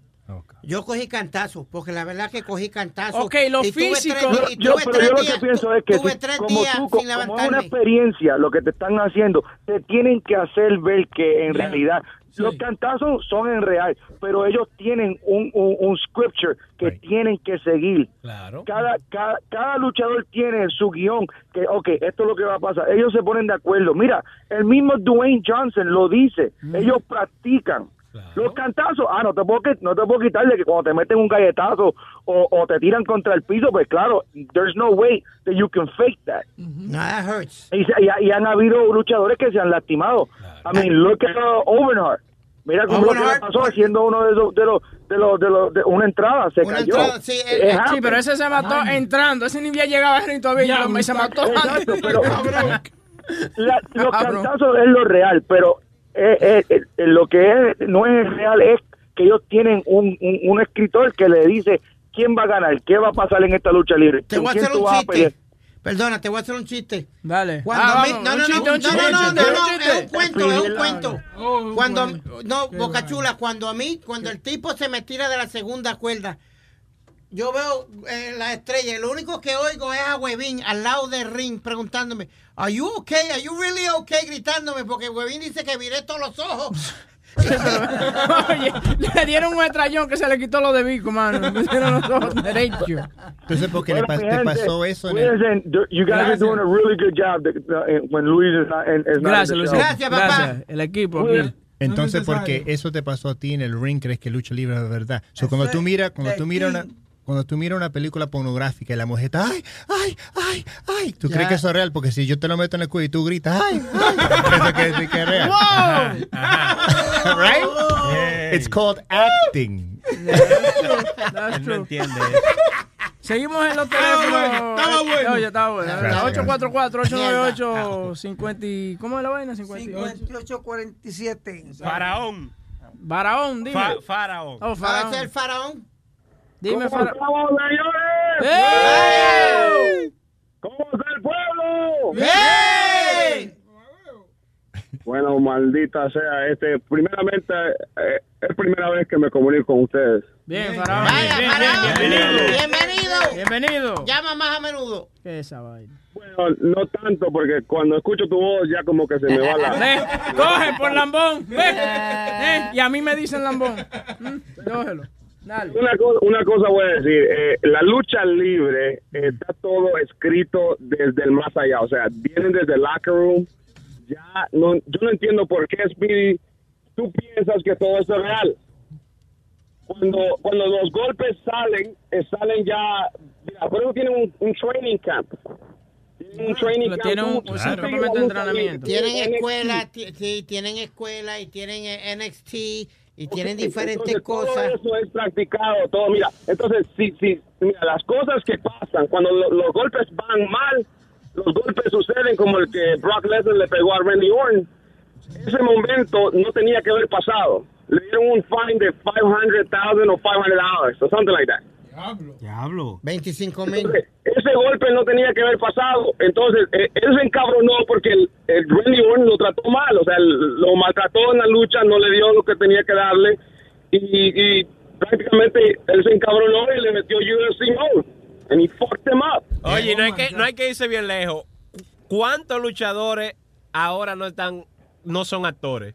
yo cogí cantazos, porque la verdad que cogí cantazos. Ok, lo y tuve físico- tres- y Yo, tuve pero tres yo lo días- que pienso es que tuve si- tres como días tú, sin como es una experiencia lo que te están haciendo, te tienen que hacer ver que en realidad Sí. los cantazos son en real, pero ellos tienen un, un, un scripture que Right. tienen que seguir. Claro. Cada, cada, cada luchador tiene su guion, que, ok, esto es lo que va a pasar. Ellos se ponen de acuerdo. Mira, el mismo Dwayne Johnson lo dice. Ellos practican. Los cantazos, ah, no te puedo, no te puedo quitarle que cuando te meten un galletazo o, o te tiran contra el piso, pues claro, there's no way that you can fake that. No, that hurts. Y, se- y- y han habido luchadores que se han lastimado. I mean, look at uh. Mira cómo lo que le pasó haciendo uno de esos, de los, de los, de los, de una entrada, se Una cayó. entrada, sí, eh, Sí, pero ese se mató entrando. Ese ni había llegado a ring todavía. Ya, y lo- se mató Exacto, antes. pero la- los cantazos es lo real, pero eh, eh, eh, lo que es, no es real es que ellos tienen un, un, un escritor que le dice quién va a ganar, qué va a pasar en esta lucha libre, Te voy a hacer tú un vas a pelear. chiste. Perdona, te voy a hacer un chiste. Dale. Cuando Ah, vamos, no, no, chiste, no, no, chiste, no, no, no, no, chiste. es un cuento, es un cuento. Oh, Cuando, cuento. no, Qué Boca vaina. Chula, cuando a mí, cuando el tipo se me tira de la segunda cuerda, yo veo eh, la estrella y lo único que oigo es a Huevín al lado del ring preguntándome, ¿Are you okay? ¿Are you really okay? Gritándome porque Huevín dice que viré todos los ojos. Oye, le dieron un estrellón que se le quitó lo de bico, mano. Le pusieron los ojos derechos. Entonces, ¿por qué le Bueno, pas- mi te pasó eso en el... You guys Gracias. are doing a really good job the- when Luis is not, is not in Gracias, the Luis. show. Gracias. El equipo aquí. Entonces, porque eso te pasó a ti en el ring, crees que lucha libre es verdad. So, cuando tú miras, cuando tú miras una, cuando tú miras una película pornográfica y la mujer está, ay, ay, ay, ay, tú Ya. crees que eso es real, porque si yo te lo meto en el cuello y tú gritas, ay, ay, eso quiere decir que es real. Wow. right? It's called acting. That's Él no true. entiende. Seguimos en los teléfonos. estaba bueno. Oye, estaba bueno. Gracias, 844-898-50. y- ¿Cómo es la vaina? 58. 5847. Faraón. Faraón, dime. Fa- faraón. Oh, Va a faraón. ser faraón. Dime, ¿Cómo faraón. estamos, señores? ¡Ey! ¿Cómo está el pueblo? ¡Ey! Bueno, maldita sea, este, primeramente, eh, es primera vez que me comunico con ustedes. Bien, faraón. Vaya, Bien, bien, faraón. bienvenido. Bienvenido. Bienvenido. Llama más a menudo. ¿Qué es esa vaina? Bueno, no tanto, porque cuando escucho tu voz ya como que se me va la... Ve, coge por lambón. Eh, y a mí me dicen lambón. Mm, Cógelo. Dale. Una, co- una cosa voy a decir, eh, la lucha libre eh, está todo escrito desde el más allá, o sea, vienen desde el locker room, ya, no, yo no entiendo por qué, Speedy, tú piensas que todo esto es real. Cuando, cuando los golpes salen, eh, salen ya, mira, por eso tienen un, un training camp. Tienen un training tienen un- Tú- un entrenamiento. Tienen escuela, sí, tienen escuela y tienen NXT y tienen diferentes entonces, cosas. Todo eso es practicado, todo. Mira, entonces, si, si, mira, las cosas que pasan, cuando lo- los golpes van mal, los golpes suceden como el que Brock Lesnar le pegó a Randy Orton. Ese momento no tenía que haber pasado. Le dieron un fine de 500,000 o 500 dollars o something like that. Diablo. 25 mil. Ese golpe no tenía que haber pasado. Entonces, eh, él se encabronó porque el, el Randy Orton lo trató mal. O sea, el- lo maltrató en la lucha, no le dio lo que tenía que darle. Y, y prácticamente él se encabronó y le metió UFC mode. And he fucked him up. Oye, no hay que, no hay que irse bien lejos. ¿Cuántos luchadores ahora no están, no son actores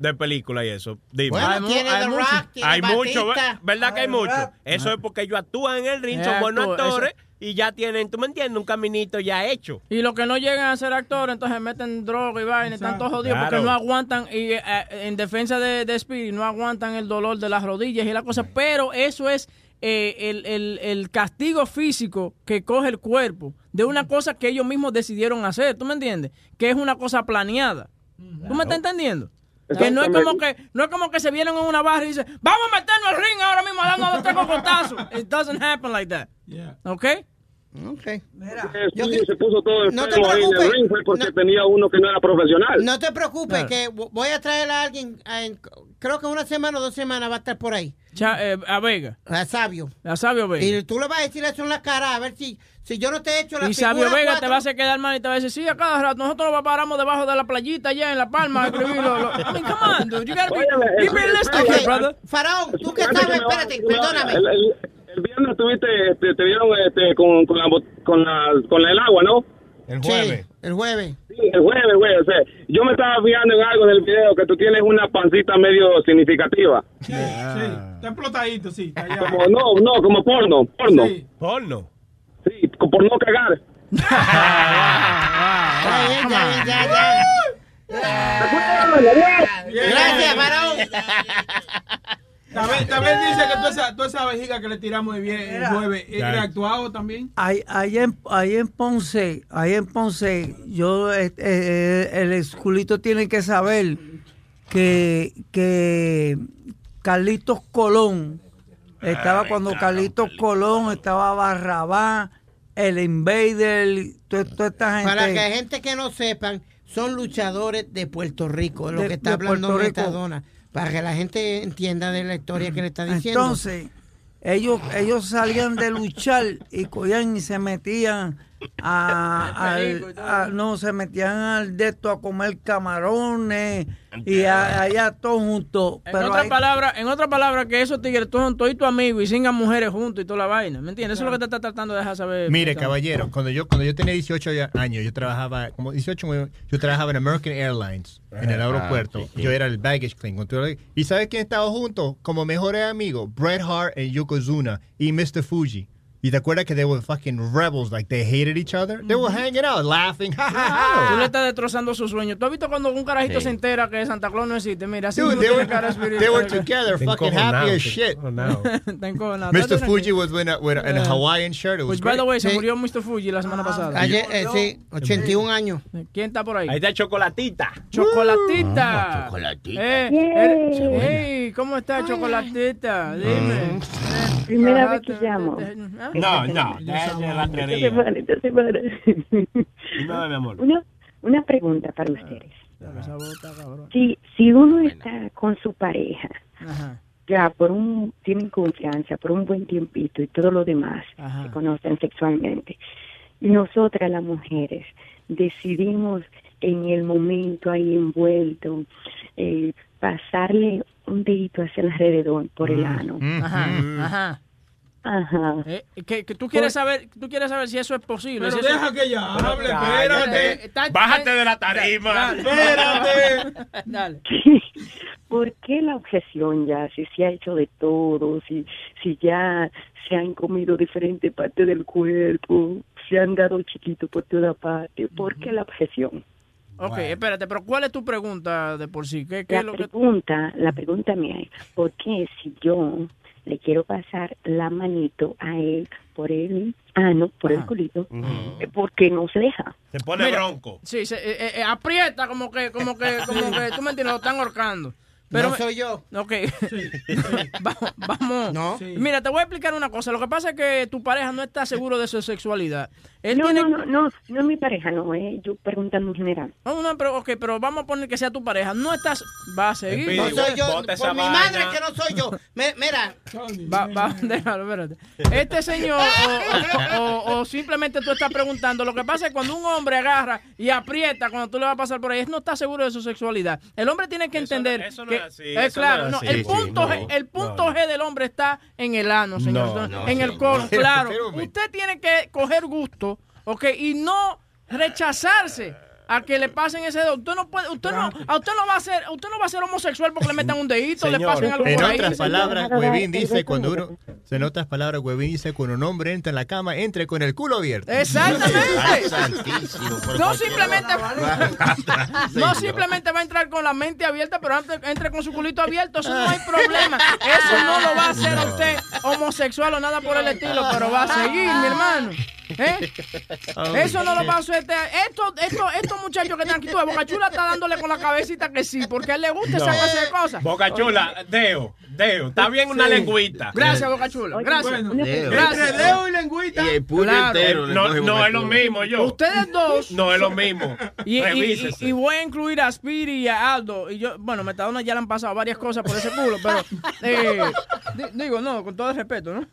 de película y eso? Dime. Bueno, Hay tiene hay The mucho. Rock, tiene hay mucho, Batista. ¿ver- ¿verdad que hay mucho? Eso es porque ellos actúan en el ring, son buenos actor, actores y ya tienen, ¿tú me entiendes? Un caminito ya hecho. Y los que no llegan a ser actores, entonces meten droga y vaina, están todos jodidos Claro. porque no aguantan, y eh, eh, en defensa de, de Speedy, no aguantan el dolor de las rodillas y la cosa, pero eso es eh, el, el- el castigo físico que coge el cuerpo de una cosa que ellos mismos decidieron hacer, ¿tú me entiendes? Que es una cosa planeada. ¿Tú me estás entendiendo? Que no es como que no es como que se vieron en una barra y dicen, vamos a meternos al ring ahora mismo dando los tres cocotazos. It doesn't happen like that. ¿Ok? Ok. Yo se puso todo No te ahí en el preocupes. ring fue porque tenía uno que no era profesional. No te preocupes, que vo- voy a traer a alguien, en- creo que una semana o dos semanas va a estar por ahí. Cha- eh, a Vega. A Sabio. A Sabio Vega. Y tú le vas a decir eso en la cara, a ver si, si yo no te he hecho la Y Sabio Vega te cuatro. va a hacer quedar mal y te va a decir, sí, a cada rato nosotros nos paramos debajo de la playita allá en La Palma a escribirlo. Lo- I mean, come on, dude. You gotta be, Óyeme, be el- realistic el- here, brother. Faraón, tú que sabes, espérate, perdóname. El, el- el viernes tuviste, te, te vieron este, con, con, la, con, la, con el agua, ¿no? El Sí, el jueves. Sí, el jueves, güey. O sea, yo me estaba fijando en algo en el video que tú tienes una pancita medio significativa. Sí, está explotadito, sí. está allá. Como, no, no, como porno, porno. Sí. Porno. Sí, por no cagar. Gracias, Faraón. También, también dice que toda esa, toda esa vejiga que le tiramos el, vie- el jueves es reactuado también. Ahí, ahí, en, ahí en Ponce, ahí en Ponce, yo, eh, eh, el esculito tiene que saber que, que Carlitos Colón, estaba cuando Carlitos Colón, estaba Barrabá, el Invader, toda, toda esta gente. Para que hay gente que no sepan, son luchadores de Puerto Rico, de lo De- que está hablando. Metadona. Para que la gente entienda de la historia que le está diciendo. Entonces, ellos, ellos salían de luchar y cogían y se metían a, al- a- no, se metían al de esto a comer camarones y a- allá todos juntos. En Pero otra ahí- palabra, en otra palabra, que esos tigres todos son toditos amigos y singan mujeres juntos y toda la vaina. ¿Me entiendes? Eso es lo que te está tratando de dejar saber. Mire, caballero, cuando yo cuando yo tenía 18 ya- años, yo trabajaba, como 18, yo trabajaba en American Airlines, en el Ah, aeropuerto. sí, sí. Yo era el baggage claim. ¿Y sabes quién estaba junto? Como mejores amigos, Bret Hart y Yokozuna y Mr. Fuji. ¿Y te acuerdas que they were fucking rebels? Like, they hated each other? They were hanging out, laughing. Ja. Tú le estás destrozando su sueño. ¿Tú has visto cuando un carajito Sí. se entera que Santa Claus no existe? Mira, así Dude, they were, cara they were together, fucking happy as shit. Mr. Fuji was with a, with a, in a. Hawaiian shirt. It was Pues, by the way, se murió Mr. Fuji la semana pasada. Ayer, eh, sí, 81 años. ¿Quién está por ahí? Ahí está Chocolatita. Chocolatita. Ah, Chocolatita. Eh, eh, hey, ¿cómo está Chocolatita? Dime. Primera Ajá, vez que llamo. ¿Ah? No, no, esa es la Esta semana, esta semana. No, mi amor. Una, una pregunta para ustedes. Cabrón. Si, si uno está con su pareja, Ajá. ya por un, tienen confianza, por un buen tiempito y todo lo demás, Ajá. se conocen sexualmente, y nosotras las mujeres decidimos en el momento ahí envuelto eh, pasarle un dedito hacia el alrededor por el ano. Ajá, ajá. Ajá. Eh, que, que tú quieres saber, tú quieres saber si eso es posible. Pero si eso- deja que ella hable, espérate. Bájate de la tarima. Dale. Espérate. Dale. ¿Por qué la objeción ya? Si se ha hecho de todo, si, si ya se han comido diferentes partes del cuerpo, se han dado chiquitos por toda parte, ¿por qué la objeción? Ok, espérate, pero ¿cuál es tu pregunta de por sí? ¿Qué, qué La es lo que pregunta, la pregunta mía es, ¿por qué si yo le quiero pasar la manito a él por el ano, por el culito, eh, ¿por qué no se deja? Se pone Mira, bronco. Sí, se, eh, eh, aprieta como que, como que, como que, tú me entiendes, lo están ahorcando. Pero No soy yo. Ok. vamos. vamos. Mira, te voy a explicar una cosa. Lo que pasa es que tu pareja no está seguro de su sexualidad. Él no, tiene... no, no, no, no es mi pareja, no, eh, yo preguntando en general. No, no, pero, ok, pero vamos a poner que sea tu pareja. No estás... Va a seguir. No soy yo, Bota esa por mi vaina. madre que no soy yo. Me- mira. Va, va, déjalo, espérate. Este señor, o, o- o- o simplemente tú estás preguntando, lo que pasa es cuando un hombre agarra y aprieta cuando tú le vas a pasar por ahí, él no está seguro de su sexualidad. El hombre tiene que entender eso no que es así, es eso no claro, no, así, el sí, punto, no. G, el punto G del hombre está en el ano, señor, No, no, en el colon, claro. Usted tiene que coger gusto, ¿ok? Y no rechazarse a que le pasen ese dedo. Usted no puede, usted no, a usted no va a ser, usted no va a ser homosexual porque le metan un dedito, le pasen algo en por ahí. otras palabras, Huevín dice cuando uno, en otras palabras, Huevín dice cuando un hombre entra en la cama, entre con el culo abierto. Exactamente. No simplemente, no simplemente va a entrar con la mente abierta, pero antes entre con su culito abierto, eso no hay problema. Eso no lo va a hacer a usted homosexual o nada por el estilo, pero va a seguir, mi hermano. ¿Eh? Eso no lo va a hacer. este- Esto, esto, estos muchachos que están aquí, tú, Boca Chula está dándole con la cabecita que sí, porque a él le gusta esa No. clase de cosas. Boca Chula, Deo, Deo. Está bien una Sí. lengüita. Gracias, Boca Chula. Gracias. Deo. Gracias. Entre Deo y lengüita. Y el puño Claro. entero. No, no es lo mismo, yo. Ustedes dos. No es lo mismo. Y, y- Revísese. y- y voy a incluir a Speedy y a Aldo. Y yo, bueno, Metadona ya le han pasado varias cosas por ese culo, pero eh, di- digo, no, con todo el respeto, ¿no?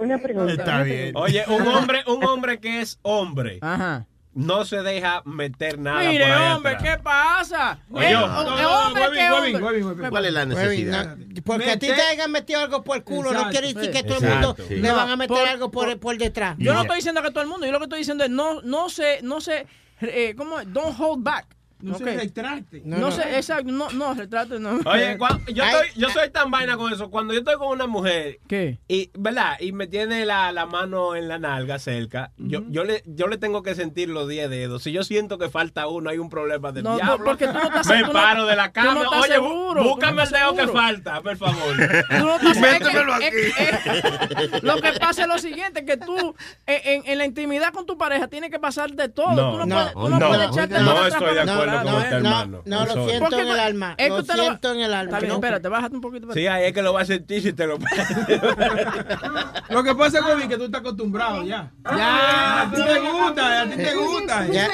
Una pregunta. Está bien. Oye, un hombre, un hombre que es hombre Ajá. No se deja meter nada Mire, por ahí hombre, atrás. ¿qué pasa? Oye, Eh, yo- o- No, no, no, hombre, Huevín, ¿qué Huevín, hombre? Huevín, Huevín. ¿Cuál es la necesidad? No, porque a ti te hayan metido algo por el culo, no quiere decir que todo el mundo Sí. le No, van a meter por- algo por, por detrás. Yo no estoy diciendo que todo el mundo, yo lo que estoy diciendo es no, no se, no se, eh, ¿cómo es? Don't hold back. No Ok. se retracte. No, sé, exacto, no, no, retrato, no. Oye, cuan- yo, estoy, yo soy tan vaina con eso. Cuando yo estoy con una mujer ¿Qué? y, ¿verdad? Y me tiene la, la mano en la nalga cerca, yo, yo, le, yo le tengo que sentir los 10 dedos. Si yo siento que falta uno, hay un problema del No, no, diablo. porque tú no estás- me tú no- paro de la tú no cama. estás Oye, seguro, tú no búscame el dedo que falta, por favor. Tú no estás- Métemelo es- es- lo que pasa es lo siguiente, que tú eh, en, en la intimidad con tu pareja tienes que pasar de todo. No, tú no, no, puedes, tú no no, puedes echarte no la estoy de acuerdo con este hermano. No, lo siento en el tú- alma. es que Lo usted lo va- siento en el alma. Está bien, No. espérate, bájate un poquito. Sí, ahí es que lo va a sentir si te lo Lo que pasa es Huevín, que tú estás acostumbrado ya. Ya. A ti te gusta, a ti te gusta. Ya.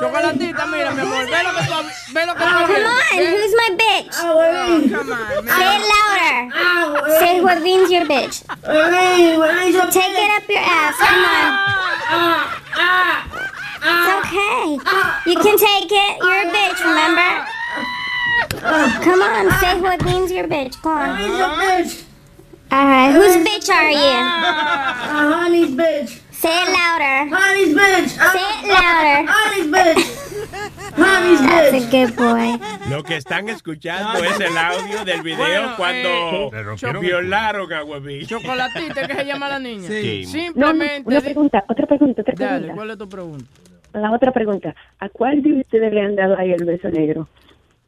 Chocolatita, mira, mi amor, ve lo que tú ve lo que tú come on. Who's my bitch? Come on. Say it louder. Say Huervin's your bitch. Take it up your ass. Come on. It's okay. You can take it. You're a bitch, remember? Come on, say who it means you're a bitch. Come on. Honey's a bitch. Alright, whose bitch are you? Uh, honey's bitch. Say it louder. Honey's bitch. Say it louder. Honey's bitch. Honey's That's a bitch. good boy. Lo que están escuchando es el audio del video Bueno, cuando eh, rompieron el violaron a Huevín. Chocolatita, que se llama la niña. Sí. Simplemente. No, una pregunta, otra pregunta, otra Dale, pregunta. ¿cuál es tu pregunta? La otra pregunta, ¿a cuál de ustedes le han dado ahí el beso negro?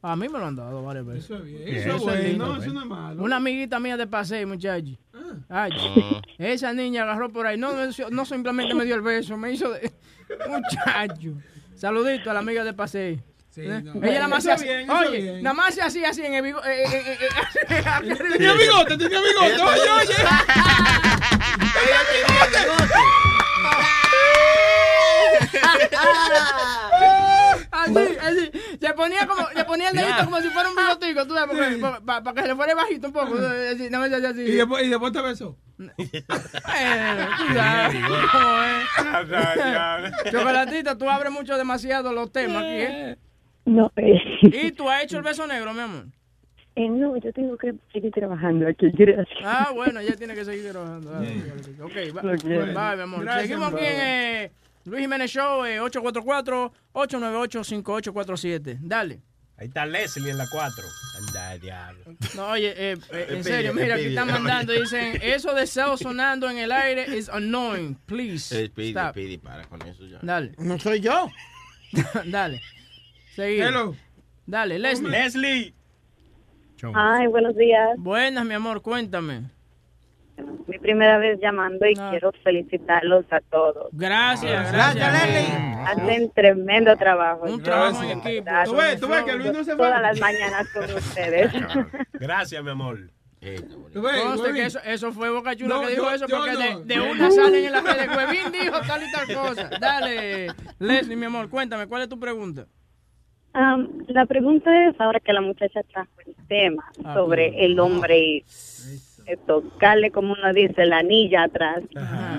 A mí me lo han dado varias veces. Eso es bien, eso es bueno, lindo, eso no es malo. Una amiguita mía de paseo, muchacho. Ay, esa niña agarró por ahí. No, no, no simplemente me dio el beso, me hizo de. Muchacho. Saludito a la amiga de paseo. ¿Eh? no. Ella nada más Eso se hacía, eso oye, bien. nada más se hacía así en el bigote. Eh, eh, eh, eh, Tenía bigote, tenía bigote. Oye, oye. Así, así. Se ponía como, se ponía el dedito como si fuera un bigotico, tú sabes, para que se le fuera bajito un poco. Así. Y después, y después te besó. Bueno, tú sabes cómo es. Chocolatita, tú abres mucho demasiado los temas aquí, ¿eh? No, eh, ¿Y tú has hecho el beso negro, mi amor? eh, no, yo tengo que seguir trabajando aquí, gracias. Ah, bueno, ella tiene que seguir trabajando. Ah, Ok, va, quiero. bye, mi amor. Gracias, Seguimos aquí en eh, Luis Jiménez Show, eh, 844-898-5847. Dale. Ahí está Leslie en la 4. Anda, diablo. No, oye, eh, eh, en serio, mira, aquí están mandando, dicen, eso de Sao sonando en el aire is annoying, please. Eh, Speedy, Stop. Speedy, para con eso ya. Dale. No soy yo. Dale. Seguir. Hello. Dale, Leslie. Leslie. Ay, buenos días. Buenas, mi amor, cuéntame. Mi primera vez llamando y quiero felicitarlos a todos. Gracias, gracias. Hacen tremendo trabajo. Un trabajo en equipo. Tú ves, tú ves que Luis no se Todas las mañanas con ustedes. Gracias, mi amor. Conste Huevín. que eso, eso fue Boca Chula No, que dijo yo- eso porque no. de, de una salen en las redes. Huevín dijo tal y tal cosa. Dale, Leslie, mi amor, cuéntame, ¿cuál es tu pregunta? Am, la pregunta es, ahora que la muchacha trajo el tema Ah, sobre el hombre y eh, tocarle, como uno dice, la anilla atrás.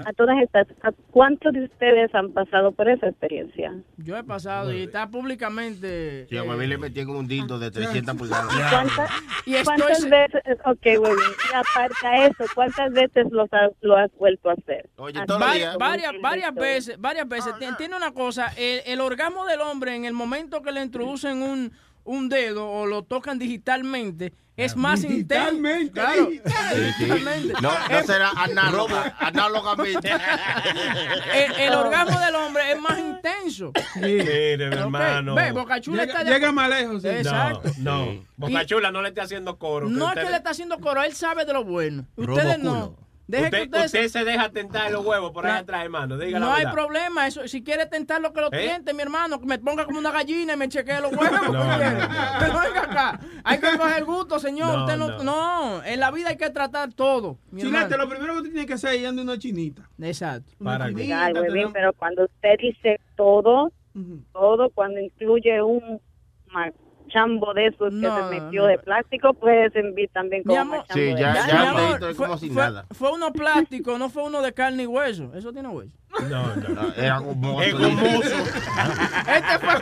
A todas estas, ¿a ¿cuántos de ustedes han pasado por esa experiencia? Yo he pasado y está públicamente. Sí, a eh, le metieron un dildo de 300 pulgadas. ¿Cuántas, Y cuántas se- veces, ok, huevín, y aparte a eso, ¿cuántas veces los has- lo has vuelto a hacer? Oye, Varias, como varias, veces, varias veces. Tien- Tiene una cosa, el, el orgasmo del hombre en el momento que le introducen un, un dedo o lo tocan digitalmente es más intenso. Digitalmente. Claro, Sí, sí. digitalmente. No, no será análoga, análogamente. El, el orgasmo del hombre es más intenso. Mire, mi Ok, hermano. Ve, Llega, está de llega más lejos. sí. Exacto. No, no. Boca Chula no le esté haciendo coro. No es usted- que le está haciendo coro, él sabe de lo bueno. Robo Ustedes no. culo. Deje usted, que usted se deja tentar los huevos por ahí atrás, hermano. Diga no la hay problema, eso, si quiere tentar lo que lo ¿Eh? tiente, mi hermano, que me ponga como una gallina y me chequee los huevos. No, no, no. Pero venga acá, hay que coger gusto, señor. No, Usted no, no. en la vida hay que tratar todo. mi Chilete, hermano. lo primero que tú tienes que hacer es una chinita. Exacto. Una chinita, te huevín, dan- pero cuando usted dice todo, todo, cuando incluye un machambo de esos No, que se metió de plástico, puede servir también como amor, machambo Sí, de ya- amor, fue, como si fue- nada. fue uno plástico, no fue uno de carne y hueso. Eso tiene hueso. No, no. Era gomoso. Es gomoso. Este fue,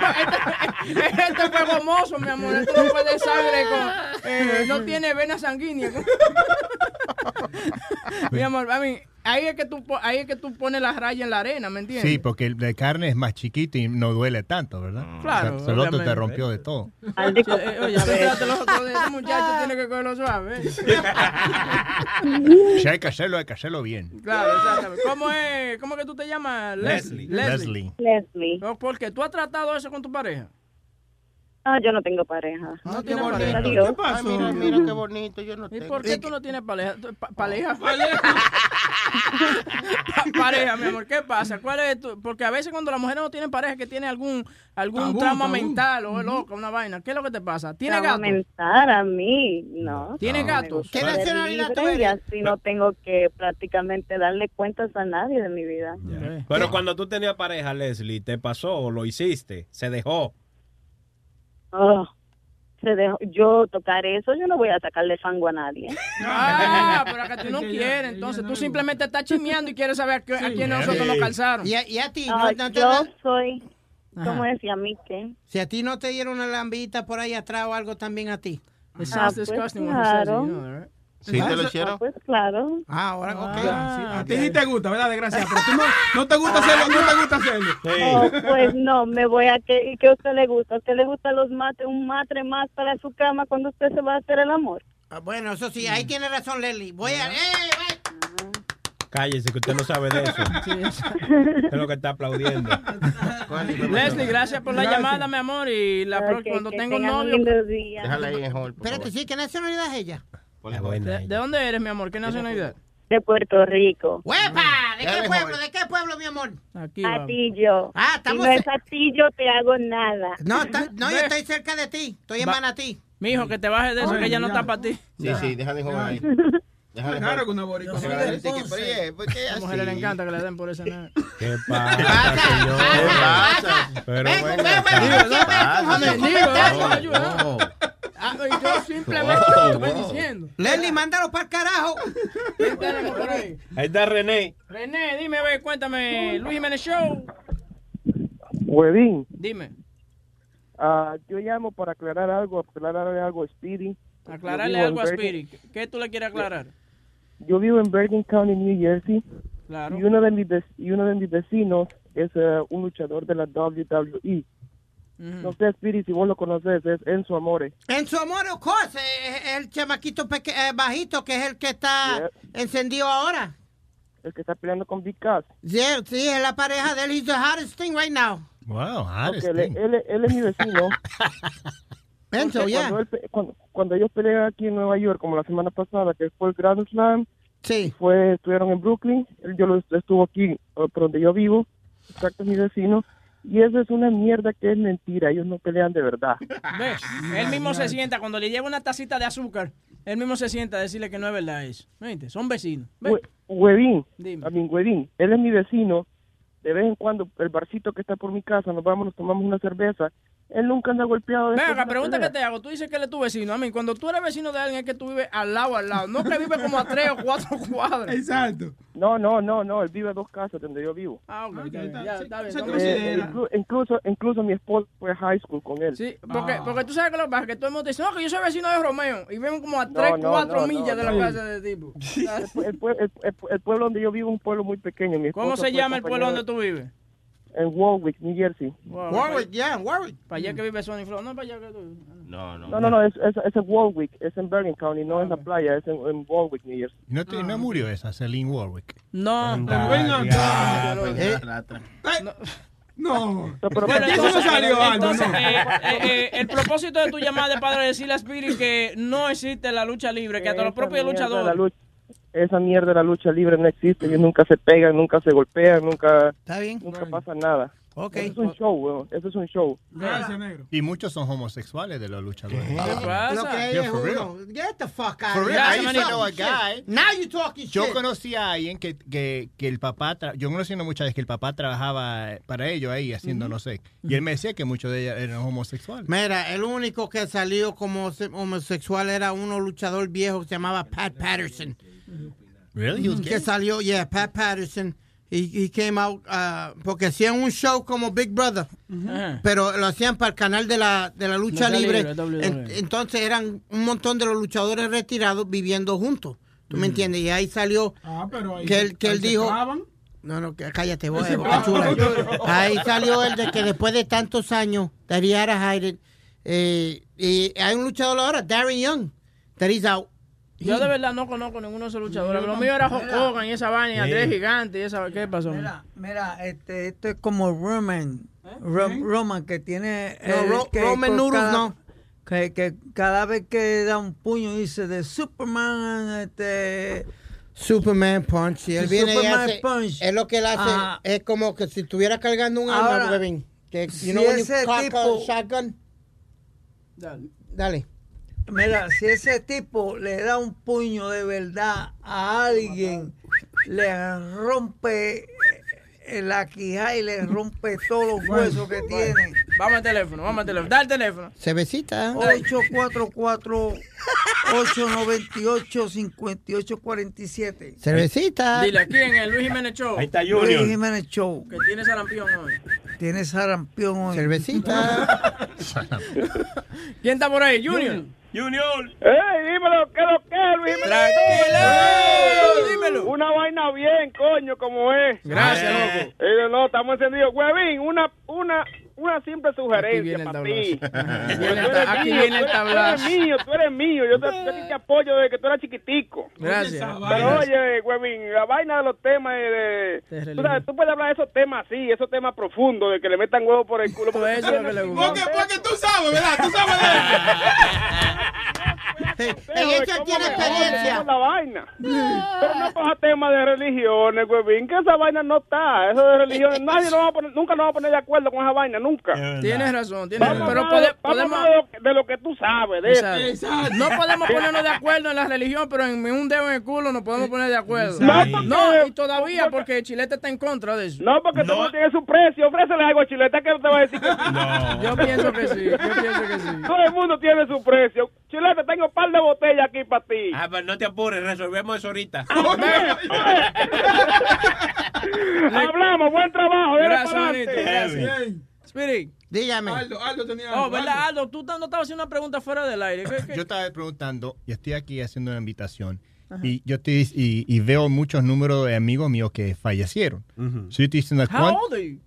este, este fue gomoso, mi amor. Esto no fue de sangre con. eh, no tiene vena sanguínea. mi amor, a mí, ahí es que tú ahí es que tú pones la raya en la arena, ¿me entiendes? Sí, porque el de carne es más chiquito y no duele tanto, ¿verdad? Claro, O sea, el otro te rompió de todo. Oye, espérate, los otros este muchacho tiene que cogerlo suave. Si hay que hacerlo, hay que hacerlo bien. Claro, exactamente. ¿Cómo es, cómo que tú te llamas? Leslie. Leslie. Leslie. No, ¿Por qué? ¿Tú has tratado eso con tu pareja? Ah, yo no tengo pareja. No qué tienes bonito. pareja. Adiós. ¿Qué pasó? Ay, mira, mira qué bonito, yo no ¿Y tengo. por qué tú no tienes pareja? ¿Tú- pa- ¿Pareja? Pa- pareja, mi amor, ¿qué pasa? ¿Cuál es tu- Porque a veces cuando las mujeres no tienen pareja que tiene algún algún Tabú, trauma tabú. mental o es loca, una vaina, ¿qué es lo que te pasa? ¿Tiene gato? aumentar a mí, no. ¿Tiene No, gusta ¿Qué nacionalidad tú libre Y eres? así no tengo que prácticamente darle cuentas a nadie de mi vida. Pero cuando tú tenías pareja, Leslie, ¿te pasó o lo hiciste? ¿Se dejó? Oh, chance de yo tocar eso, yo no voy a sacarle fango a nadie. Ah, pero acá tú no quieres, entonces tú simplemente estás chismeando y quieres saber a, qué- a quién nosotros nos calzaron. ¿Y a, y a ti? Ah, ¿no, no te yo soy. ¿cómo decía a mí qué? Si a ti no te dieron una lambita por ahí atrás o algo también a ti. Sounds pues claro. ¿Sí te lo Ah, hicieron? Pues claro. Ah, ahora, ok. A ti sí te gusta, ¿verdad, desgraciada? Pero tú no, no te gusta hacerlo, no te gusta hacerlo. Pues no, me voy a que, ¿y qué a usted le gusta? ¿A usted le gusta los mates, un matre más para su cama cuando usted se va a hacer el amor? Ah, Bueno, eso sí, ahí tiene razón, Leslie. Voy a... ¡Eh, Cállese, que usted no sabe de eso. Es lo que está aplaudiendo. Leslie, gracias por la Gracias. llamada, mi amor. Y la pro- Ok, cuando tengo un novio. Déjala ahí en hold, por Espérate, sí, ¿qué nacionalidad es ella? ¿De, de dónde eres, mi amor? ¿Qué nacionalidad? De Puerto Rico. ¡Huepa! ¿De qué de pueblo? ¿De qué pueblo, mi amor? Aquí A ti yo. Ah, Si estamos... no es a ti, yo te hago nada. No, está- no, yo estoy cerca de ti. Estoy en Va- Manatí. Mi hijo, que te bajes de eso, que ella no está para ti. Sí, sí, déjale joven ahí. Déjale Claro que una boricua. Decir que, pero, oye, ¿por qué A mujeres le encanta que le den por ese nada. ¿Qué pasa, señor? ¿Qué pasa? Pero Ven, ven, ven, acá. ven, ven, ven, ven, Ah, yo simplemente Wow, te estoy wow. diciendo. Leslie, mándalo para el carajo. ¿Quién tenemos por ahí? Ahí está René. René, dime, ve, cuéntame. Luis Jiménez Show. Huevín, Dime. ah, yo llamo para aclarar algo, aclararle algo a Speedy. Aclararle algo a Spirit. ¿Qué tú le quieres aclarar? Yo vivo en Bergen County, New Jersey, Claro. y uno de mis, y uno de mis vecinos es eh, un luchador de la WWE. No sé, Speedy, si vos lo conoces, es Enzo Amore. En su amor, of course, eh, eh, el chamaquito peque- eh, bajito que es el que está encendido ahora. El que está peleando con Big Cass. Sí, sí, es la pareja de él. He's the hottest thing right now. Wow, Ok, él, él- él es mi vecino. Enzo, Entonces, yeah. cuando, cuando, cuando ellos pelean aquí en Nueva York, como la semana pasada, que fue el Grand Slam, sí. fue, estuvieron en Brooklyn, él yo lo estuvo aquí, eh, por donde yo vivo, exacto, es mi vecino, y eso es una mierda que es mentira, ellos no pelean de verdad. ¿Ves? Él mismo se sienta, cuando le lleva una tacita de azúcar, él mismo se sienta a decirle que no es verdad eso. ¿Viste? Son vecinos. Huevín, Dime. a mí Huevín, él es mi vecino, de vez en cuando el barcito que está por mi casa, nos vamos, nos tomamos una cerveza, él nunca anda golpeado. Venga, una pregunta que te hago. Tú dices que él es tu vecino. A mí, cuando tú eres vecino de alguien es que tú vives al lado, al lado. No que vive como a tres o cuatro cuadras. Exacto. No, no, no, no, él vive a dos casas donde yo vivo. Ah, ok. ya, está bien, incluso, incluso mi esposo fue a high school con él. Sí, porque, porque tú sabes que lo que pasa es que todo el mundo dice, no, que yo soy vecino de Romeo. Y viven como a No, tres, no, cuatro no, millas no, de la no. casa de tipo. El, el pue- el- el- el pueblo donde yo vivo es un pueblo muy pequeño. Mi ¿Cómo se llama el pueblo donde tú vives? En Warwick, New Jersey. Warwick, yeah, Warwick. Para allá que vive Sony Flow. No, para allá que tú. No, no. No, no, no, es, es, es en Warwick, es en Bergen County, no en la playa, es en, en Warwick, New Jersey. ¿No, te- no murió esa, Celine Warwick? No. Anda, Ven acá. ya, Eh, pues, rata. No. pero Bueno, de eso no entonces, salió algo, entonces, ¿no? eh, eh, eh, el propósito de tu llamada es para decirle a Spirit que no existe la lucha libre, que hasta los propios de luchadores. Esa mierda de la lucha libre no existe, ellos nunca se pegan, nunca se golpean, nunca, ¿Está bien? nunca pasa nada. Eso es un show, weón, eso es un show. Gracias, negro. Y muchos son homosexuales de los luchadores. ¿Qué pasa? Lo que hay es uno. Get the fuck out of here. I used to know a guy. Now you talking Yo shit. conocí a alguien que, que, que el papá, tra- yo conocí a una muchacha que el papá trabajaba para ellos ahí haciendo no sé. Y él me decía que muchos de ellas eran homosexuales. Mira, el único que salió como se- homosexual era uno luchador viejo que se llamaba Pat Patterson. Really? He was Que salió, yeah, Pat Patterson. He, he came out, uh, porque hacían un show como Big Brother, Ajá. pero lo hacían para el canal de la, de la lucha libre. En- entonces eran un montón de los luchadores retirados viviendo juntos. ¿Tú me entiendes? Y ahí salió Ah, pero ahí que él, que ahí él se dijo... No, no, cállate, vos, eh, boca chula. Ahí salió el de que después de tantos años, hide it, eh, y hay un luchador ahora, Darren Young, that he's out. Yo de verdad no conozco ninguno de esos luchadores. Lo mío era Hulk. Hogan y esa vaina, y Andrés Gigante y esa. ¿Qué pasó? Mira, mira, este, esto es como Roman. Ro- Roman que tiene. No, Ro- que Roman Noodles cada- no. Que, que cada vez que da un puño dice de Superman, este. Superman Punch. Y él Sí, viene y Superman hace, Punch. es lo que él hace, Ah. es como que si estuviera cargando un arma, Ahora, huevín. Que, you si know when you ese cock a tipo- shotgun? Dale. Mira, si ese tipo le da un puño de verdad a alguien, le rompe la quijada y le rompe todos los huesos que tiene. Vamos al teléfono, vamos al teléfono. Da el teléfono. Cervecita. 844-898-5847. Cervecita. Dile aquí en el Luis Jiménez Show. Ahí está Luis Junior. Jiménez Show. Que tiene sarampión hoy. Tiene sarampión hoy. Cervecita. ¿Quién está por ahí? Junior. Junior. ¡Ey, dímelo! ¿Qué lo que es, Luis? Tranquilo, dímelo. Una vaina bien, coño, como es. Gracias, Eh, loco. eh, no, estamos encendidos. Huevín, una, una, una simple sugerencia para ti. Aquí viene el tablazo. Tú eres mío, tú eres mío. Yo te, yo te apoyo desde que tú eras chiquitico. Gracias. Pero oye, Huevín, la vaina de los temas de... de- tú, sabes, tú puedes hablar de esos temas así, esos temas profundos, de que le metan huevo por el culo. porque eso es lo que le gusta. Porque, porque tú sabes, ¿verdad? Tú sabes de Ella tiene experiencia. la vaina. Pero no coja tema de religiones, huevín, que esa vaina no está. Eso de religiones, nadie nos va a poner, nunca nos va a poner de acuerdo con esa vaina, nunca. Tienes razón, tienes razón. Pero pode- podemos. de lo que- de lo que tú sabes. De eso. Exacto. No podemos ponernos de acuerdo en la religión, pero en un dedo en el culo nos podemos poner de acuerdo. No, porque- No, y todavía porque Chilete está en contra de eso. No, porque todo tiene su precio. Ofrécele algo a Chileta que no te va a decir que sí. Yo pienso que sí, yo pienso que sí. Todo el mundo tiene su precio. Chileta, tengo un par de botellas aquí para ti. Ah, pero no te apures, resolvemos eso ahorita. Hablamos, buen trabajo. Gracias, pa'lante. manito, gracias. Spirit. Dígame. Aldo, Aldo tenía Oh, ¿verdad, Aldo? Tú no estabas haciendo una pregunta fuera del aire. ¿Qué- qué? Yo estaba preguntando, yo estoy aquí haciendo una invitación y yo estoy y, y veo muchos números de amigos míos que fallecieron. So yo estoy diciendo, How ¿cuán- old are you?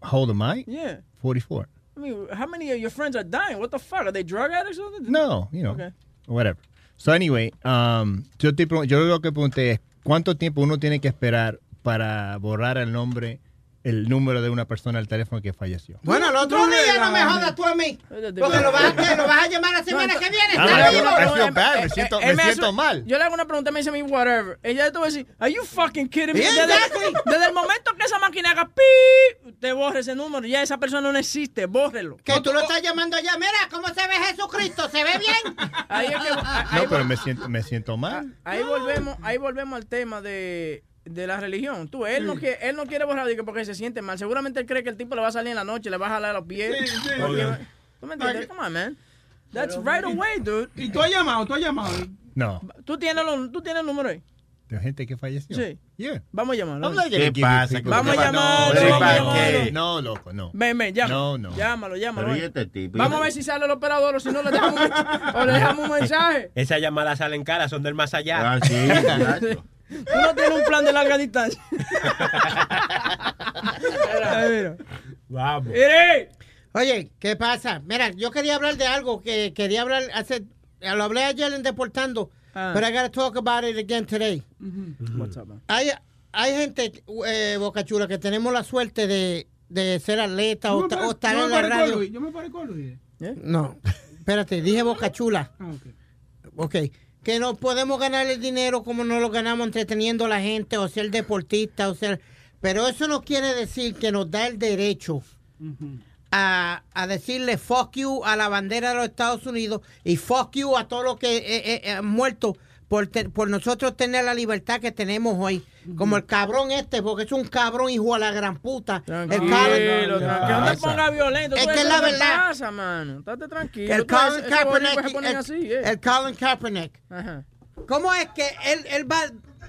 How old am I? Yeah. 44. I mean, how many of your friends are dying? What the fuck? Are they drug addicts or something? No, you know, Okay. whatever. So anyway, um, yo, te yo lo que pregunté es, ¿cuánto tiempo uno tiene que esperar para borrar el nombre, el número de una persona del teléfono que falleció? Bueno, el otro día no me jodas tú a mí. Porque lo vas a, lo vas a llamar la semana que viene. Bad, me siento, me mal. Yo le hago una pregunta y me dice a mí, whatever. Ella te va a decir, are you fucking kidding me? Desde, el momento que esa máquina haga pi, te borre ese número. Ya esa persona no existe, bórrelo. Que tú lo estás llamando allá. Mira, ¿cómo se ve Jesucristo? ¿Se ve bien? Ahí es que... ahí- No, pero me siento, me siento mal. Ahí volvemos, ahí volvemos al tema de, de la religión. Tú, él no quiere, él no quiere borrar digo, porque se siente mal. Seguramente él cree que el tipo le va a salir en la noche, le va a jalar los pies. Sí, sí. Porque-. ¿Tú me entiendes? Come on, man. That's right away, dude. Y tú has llamado, tú has llamado. No, ¿Tú tienes, los- ¿Tú tienes el número ahí? de gente que falleció. Sí. Yeah. Vamos a llamarlo. Vamos a ¿Qué pasa? llamarlo, No, vamos a ¿para llamarlo. qué? No, loco, no. Ven, ven, llámalo. No, no. Llámalo, llámalo. ¿y este tipo? Vamos a ver si sale el operador o si no le dejamos un, o le dejamos un mensaje. Esas llamadas salen caras, son del más allá. Ah, sí. Tú no tienes un plan de larga distancia. Vamos. Mire. Oye, ¿qué pasa? Mira, yo quería hablar de algo que quería hablar hace. Lo hablé ayer en Deportando, Ah. pero I gotta talk about it again today. What's up, man? Hay, hay gente, eh, Boca Chula, que tenemos la suerte de, de ser atleta o, pare- estar en la radio. Yo me parezco a Luis. No, espérate, dije Boca Chula. Ah, ok. Ok. Que no podemos ganar el dinero como no lo ganamos entreteniendo a la gente o ser deportista o ser... Pero eso no quiere decir que nos da el derecho a, a decirle fuck you a la bandera de los Estados Unidos y fuck you a todos los que eh, eh, han muerto por, te- por nosotros tener la libertad que tenemos hoy. Como el cabrón este, porque es un cabrón hijo a la gran puta. El Tranquilo, Colin- tranquilo. No te pongas violento. Es tú, que es la verdad. pasa, mano. Estate tranquilo. El Colin Kaepernick. El, así, eh. el Colin Kaepernick. Ajá. ¿Cómo es que él, él va,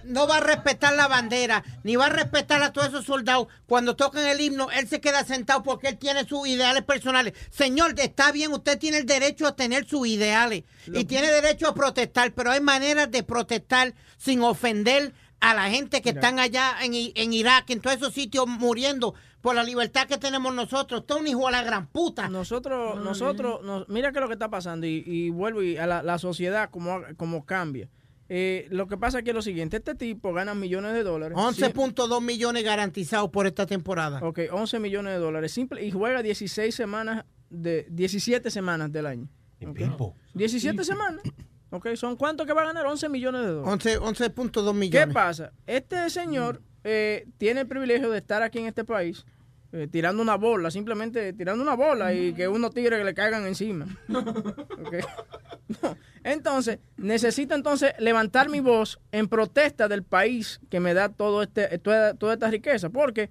no va a respetar la bandera, ni va a respetar a todos esos soldados? Cuando tocan el himno, él se queda sentado porque él tiene sus ideales personales. Señor, está bien, usted tiene el derecho a tener sus ideales y tiene derecho a protestar, pero hay maneras de protestar sin ofender a la gente que están allá en, en Irak, en todos esos sitios muriendo por la libertad que tenemos nosotros. Esto es un hijo a la gran puta. Nosotros, nosotros, nos- mira qué es lo que está pasando y, y vuelvo y a la, la sociedad como, como cambia. Eh, lo que pasa aquí es lo siguiente, este tipo gana millones de dólares. 11.2 millones garantizados por esta temporada. Ok, 11 millones de dólares. Simple, y juega 16 semanas, de 17 semanas del año. Ok. 17 semanas. Ok, ¿son cuánto que va a ganar? 11 millones de dólares. 11 11.2 ¿Qué millones. pasa? Este señor eh, tiene el privilegio de estar aquí en este país eh, tirando una bola, simplemente tirando una bola y que unos tigres que le caigan encima. No. Entonces, necesito entonces levantar mi voz en protesta del país que me da todo este, toda, toda esta riqueza, porque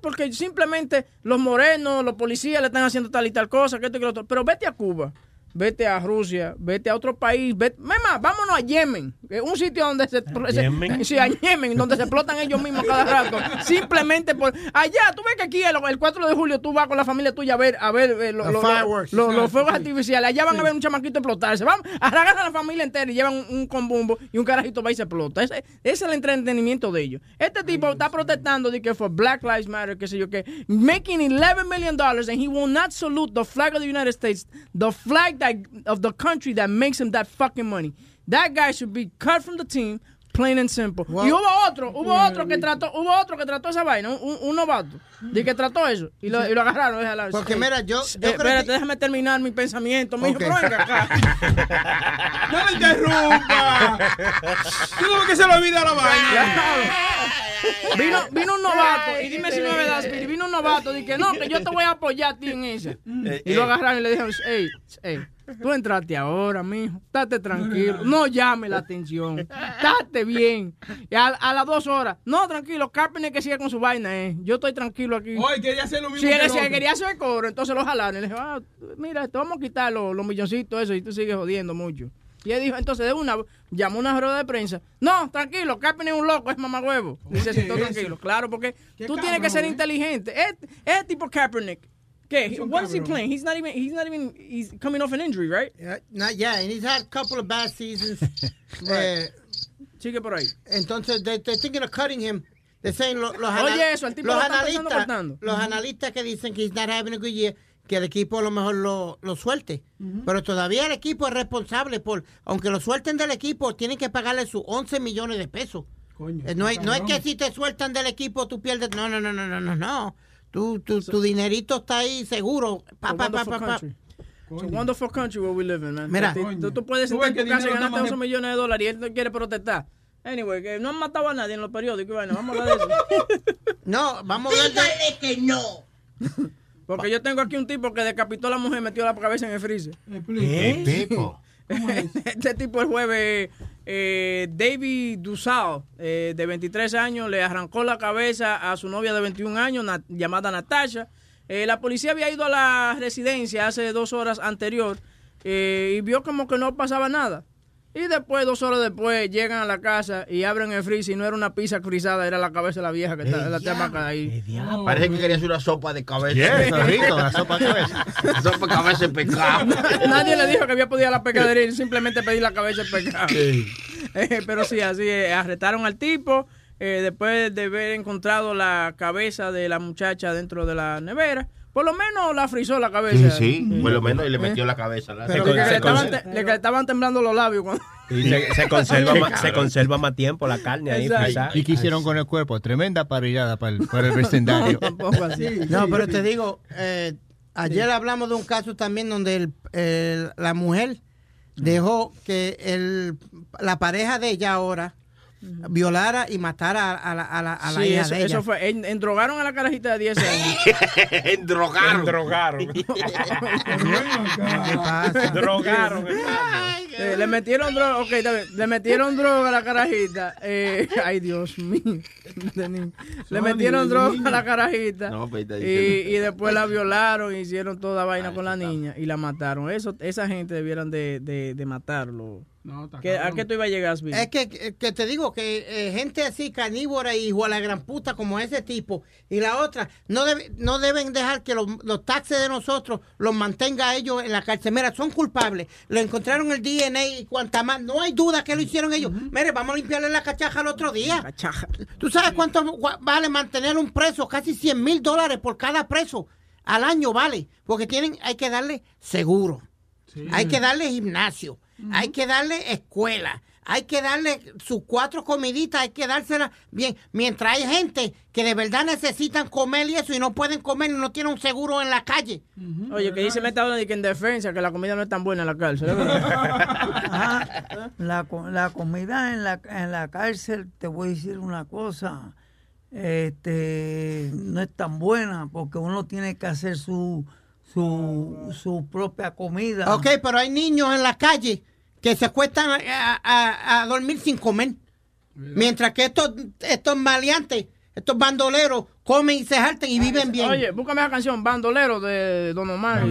porque simplemente los morenos, los policías le están haciendo tal y tal cosa, que esto y que lo otro. Pero vete a Cuba, vete a Rusia, vete a otro país, vete, Mema, vámonos a Yemen, un sitio donde se, se- sí, a Yemen, donde se explotan ellos mismos cada rato. Simplemente por allá, tú ves que aquí el, el 4 de julio tú vas con la familia tuya a ver, a ver eh, lo- Los lo- fireworks. lo- los Sí. fuegos artificiales. Allá van a ver un chamaquito explotarse. Van, arragan a la familia entera y llevan un, un combumbo y un carajito va y se explota. Ese, ese es el entretenimiento de ellos. Este tipo está protestando de que for Black Lives Matter, qué sé yo qué, making 11 million dollars and he will not salute the flag of the United States, the flag that, of the country that makes him that fucking money. That guy should be cut from the team. Plain and simple. y hubo otro, hubo otro que trató, hubo otro que trató esa vaina, un, un- novato, de que trató eso y lo, y lo agarraron. déjala. Porque mira, yo- eh, yo creo espérate, que- déjame terminar mi pensamiento, mijo, Ok. pero venga acá. ¡No me interrumpa! Tú ves que se le olvida la vaina. Vino, vino un novato, y dime si no es verdad, Speedy, vino un novato, y que no, que yo te voy a apoyar a ti en esa. Y lo agarraron y le dijeron, hey, hey, tú entraste ahora, mijo, estate tranquilo, no llame la atención, estate bien. Y a, a las dos horas, no, tranquilo, Carpenter que siga con su vaina, eh. yo estoy tranquilo aquí. Hoy quería hacer lo mismo Si que quería hacer el cobro, entonces lo jalaron. Y le dijo, ah, mira, te vamos a quitar los, los milloncitos eso y tú sigues jodiendo mucho. Y él dijo, entonces de una, llamó una rueda de prensa. No, tranquilo, Carpenter es un loco, es mamagüevo. Dice, ¿Qué todo es tranquilo. Claro, porque tú tienes que ser ¿eh? inteligente. Es, es tipo Kaepernick. Is he playing? He's not even, he's not even, he's coming off an injury, right? Yeah, not yeah, and he's had a couple of bad seasons. Eh, Sigue por ahí. Entonces, they, they're thinking of cutting him. They're saying lo- los, Oye, eso, el tipo los lo pensando analistas, cortando. los analistas que dicen que he's not having a good year, que el equipo a lo mejor lo, lo suelte. Pero todavía el equipo es responsable por, aunque lo suelten del equipo, tienen que pagarle sus 11 millones de pesos. Eh, no, es, no es que si te sueltan del equipo tú pierdes, no, no, no, no, no, no, no. Tu, tu, tu dinerito está ahí seguro. Pa, pa, pa, pa, pa. It's a wonderful country where we live in, man. Mira. Tú- tú, puedes ves en tu que casa y ganarte está 11 más- millones de dólares y él no quiere protestar. Anyway, que no han matado a nadie en los periódicos. vaina, vamos a hablar de eso. No, vamos a hablar de... que no. Porque yo tengo aquí un tipo que decapitó a la mujer y metió la cabeza en el freezer. ¿Qué tipo? Este tipo el jueves, eh, David Dusal, eh, de 23 años, le arrancó la cabeza a su novia de 21 años, llamada Natasha. Eh, la policía había ido a la residencia hace dos horas anterior eh, y vio como que no pasaba nada. Y después, dos horas después, llegan a la casa y abren el freezer y no era una pizza frisada, era la cabeza de la vieja que está, la chamaca ahí. Parece que quería hacer una sopa de cabeza. Yeah, rico, la sopa de cabeza. sopa de cabeza de pescado. Nadie le dijo que había podido la pescadería y simplemente pedir la cabeza del pescado. Eh, pero sí, así eh, arrestaron al tipo eh, después de haber encontrado la cabeza de la muchacha dentro de la nevera. Por lo menos la frizó la Sí, cabeza. sí, por lo menos y le Eh. metió la cabeza. la- Pero Se que con- le, estaban, le le temblando los labios. cuando- Y se, se conserva más, se conserva más tiempo la carne ahí. ¿Y qué hicieron con el cuerpo? Tremenda parrillada para el, para el vecindario. Tampoco así. No, pero te digo, eh, ayer hablamos de un caso también donde el, el- la mujer dejó que el, la pareja de ella ahora violara y matara a, la, a la, a la Sí, hija eso, de ella. eso fue. En, endrogaron a la carajita de 10 años. Endrogaron. Drogaron. ¿Qué pasa? Drogaron. Eh, le metieron droga, ok, está bien. Le metieron droga a la carajita. Eh, ay, Dios mío. Le metieron droga a la carajita. No, pues, y, y después la violaron, hicieron toda vaina con la niña y la mataron. Eso, esa gente debieran de, de, de matarlo. No, está ¿Qué- ¿A qué tú ibas a llegar, Speedy? Es que, que te digo que eh, gente así carnívora y hijo a la gran puta como ese tipo y la otra no debe- no deben dejar que los, los taxes de nosotros los mantenga ellos en la cárcel. Mira, son culpables. Lo encontraron el DNA y cuanta más. No hay duda que lo hicieron ellos. Mire, vamos a limpiarle la cachaja el otro día. Cachaja. ¿Tú sabes cuánto vale mantener un preso? Casi 100 mil dólares por cada preso. Al año vale. Porque tienen, hay que darle seguro. Hay que darle gimnasio. Hay que darle escuela. Hay que darle sus cuatro comiditas. Hay que dárselas bien. Mientras hay gente que de verdad necesitan comer y eso y no pueden comer y no tienen un seguro en la calle. Oye, que dice Metadona de que en defensa, que la comida no es tan buena en la cárcel. co- la comida en la, en la cárcel, te voy a decir una cosa, este, no es tan buena porque uno tiene que hacer su, su, su propia comida. Ok, pero hay niños en la calle que se acuestan a, a- a dormir sin comer. Mientras que estos, estos maleantes estos bandoleros comen y se jaltan y viven bien. Oye, búscame esa canción, Bandolero de Don Omar.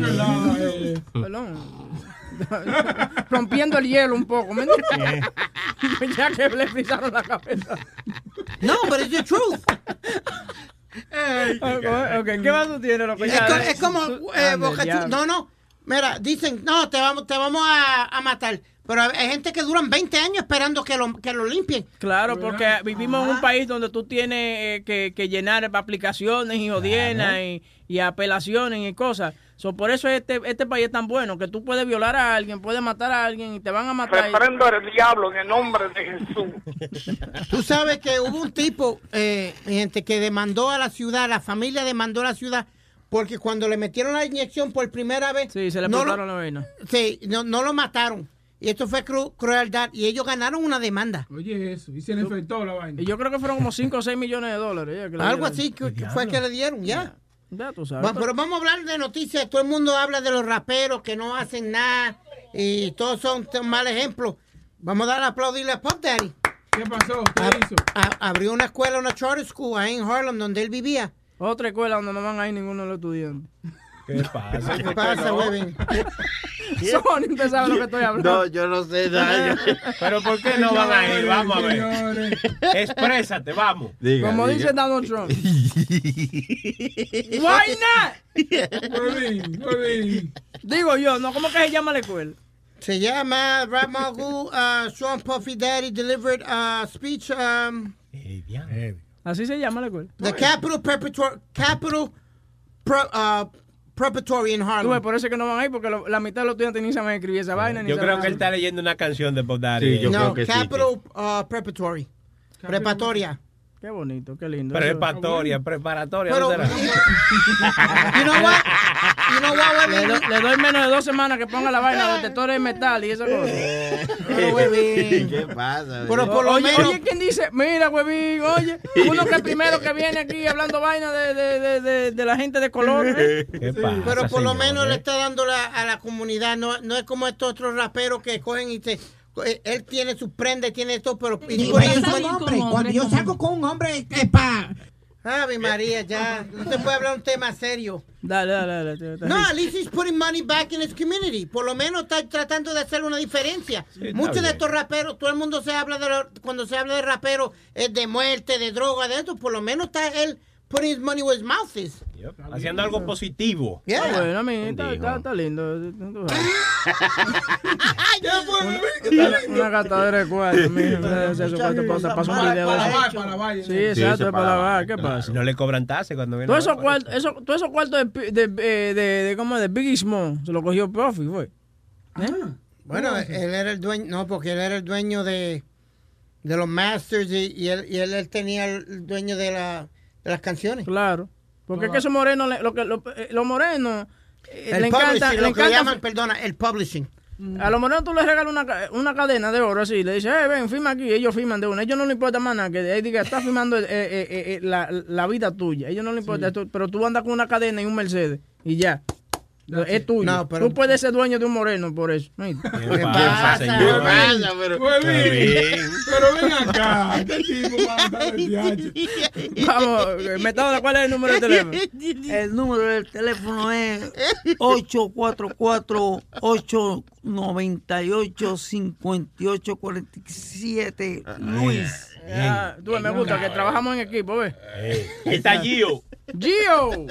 Perdón. Rompiendo el hielo un poco, ¿me entiendes? ya que le frisaron la cabeza. No, pero es the truth. ¿qué más tú tienes, loco? Es, Ya, co- es como eh, Boca. No, no. Mira, dicen, no, te vamos, te vamos a, a matar. Pero hay gente que duran 20 años esperando que lo, que lo limpien. Claro, porque vivimos en un país donde tú tienes eh, que, que llenar aplicaciones y odienas y, y apelaciones y cosas. So, por eso este, este país es tan bueno, que tú puedes violar a alguien, puedes matar a alguien y te van a matar. Reprendo al diablo en el nombre de Jesús. Tú sabes que hubo un tipo, eh, gente, que demandó a la ciudad, la familia demandó a la ciudad, porque cuando le metieron la inyección por primera vez, Sí, se le no, lo, la vaina. sí, no, no lo mataron. Y esto fue cru- crueldad. Y ellos ganaron una demanda. Oye, eso. Y se le infectó la vaina. Y yo creo que fueron como 5 o 6 millones de dólares. ya, que le Algo así que, que fue que le dieron, ya. Ya tú sabes. Pero vamos a hablar de noticias. Todo el mundo habla de los raperos que no hacen nada y todos son un mal ejemplo. Vamos a dar a aplaudirle a Pop Daddy. ¿Qué pasó? ¿Qué hizo? abrió una escuela, una charter school ahí en Harlem donde él vivía. Otra escuela donde no van a ir ninguno de los estudiantes. ¿Qué pasa? ¿Qué pasa? Sony, usted sabe lo que estoy hablando. No, yo no sé nada. Pero ¿por qué no van a ir? Vamos a ver. Exprésate, vamos. Como dice Donald Trump. Why not? Digo yo, ¿no? ¿Cómo que se llama la escuela? Se llama Rap Mogul uh, Sean Puffy Daddy delivered a speech um, Así se llama la escuela. the Capitol Preparatory Capitol Pro- uh, Preparatory in Tú Harlem. ves, por eso es que no van a ir, porque lo- la mitad de los estudiantes ni saben escribir esa vaina. Ni Yo creo que él está leyendo una canción de Bob Daddy. Sí, yo no, creo que sí, Capitol uh, Preparatory. Preparatoria. Qué bonito, qué lindo. Preparatoria, preparatoria. Pero, ¿dónde era? you know what? You know what, Le, huevín? do- le doy menos de dos semanas que ponga la vaina, detectores de metal y esa cosa. No, huevín. ¿Qué pasa? Pero por lo oye, menos- oye, ¿quién dice? Mira, huevín, oye, uno que primero que viene aquí hablando vaina de, de, de, de, de la gente de color. ¿eh? ¿Qué pasa, Pero por lo menos eh? le está dando la- a la comunidad, no, no es como estos otros raperos que cogen y te... eh, Él tiene sus prendas, tiene todo, pero... y eso- yo soy hombre. Cuando yo salgo con un hombre, es pa. Ave María, ya. No se puede hablar un tema serio. Dale, dale, dale. No, at least he's putting money back in his community. Por lo menos está tratando de hacer una diferencia. Muchos de estos raperos, todo el mundo se habla de lo- cuando se habla de raperos es de muerte, de droga, de esto. Por lo menos está él putting his money where his mouth is. Yep, Haciendo algo positivo. Yeah. Ah, bueno, a mí está, está, está lindo. Una, una gastadera de cuarto. Eso cuarto pasa, pasa un video. Para eso. para lavar. Sí, exacto, es para lavar. ¿Qué pasa? No le cobran tasa cuando viene. Todos esos cuartos, eso, todos esos cuartos de, pi- de, de, de, de, ¿cómo? de Biggie Small se lo cogió Puffy, fue. ¿Eh? Bueno, él era el dueño, no, porque él era el dueño de, de los masters y, y él, y él, él tenía el dueño de, la, de las canciones. Claro. Porque es que esos morenos, lo que, lo- eh, los morenos, eh, le encanta, le lo que encanta llaman, perdona, el publishing. A los morenos tú les regalas una, una cadena de oro así, le dices, eh, ven, firma aquí, ellos firman de una. Ellos no les importa más nada, que diga, está firmando eh, eh, la, la vida tuya. Ellos no les importa, pero tú andas con una cadena y un Mercedes y ya. Es tuyo. No, pero- Tú puedes ser dueño de un moreno por eso. ¿Qué pasa, señor? ¿Qué pasa? Pero, Huevín. Pero ven acá. ¿Qué tipo va a? Vamos, Metadona, ¿cuál es el número de teléfono? El número del teléfono es 844-898-5847. Luis. Ah, tú ves, me gusta que trabajamos en equipo, ¿ves? Ahí está Gio. Gio.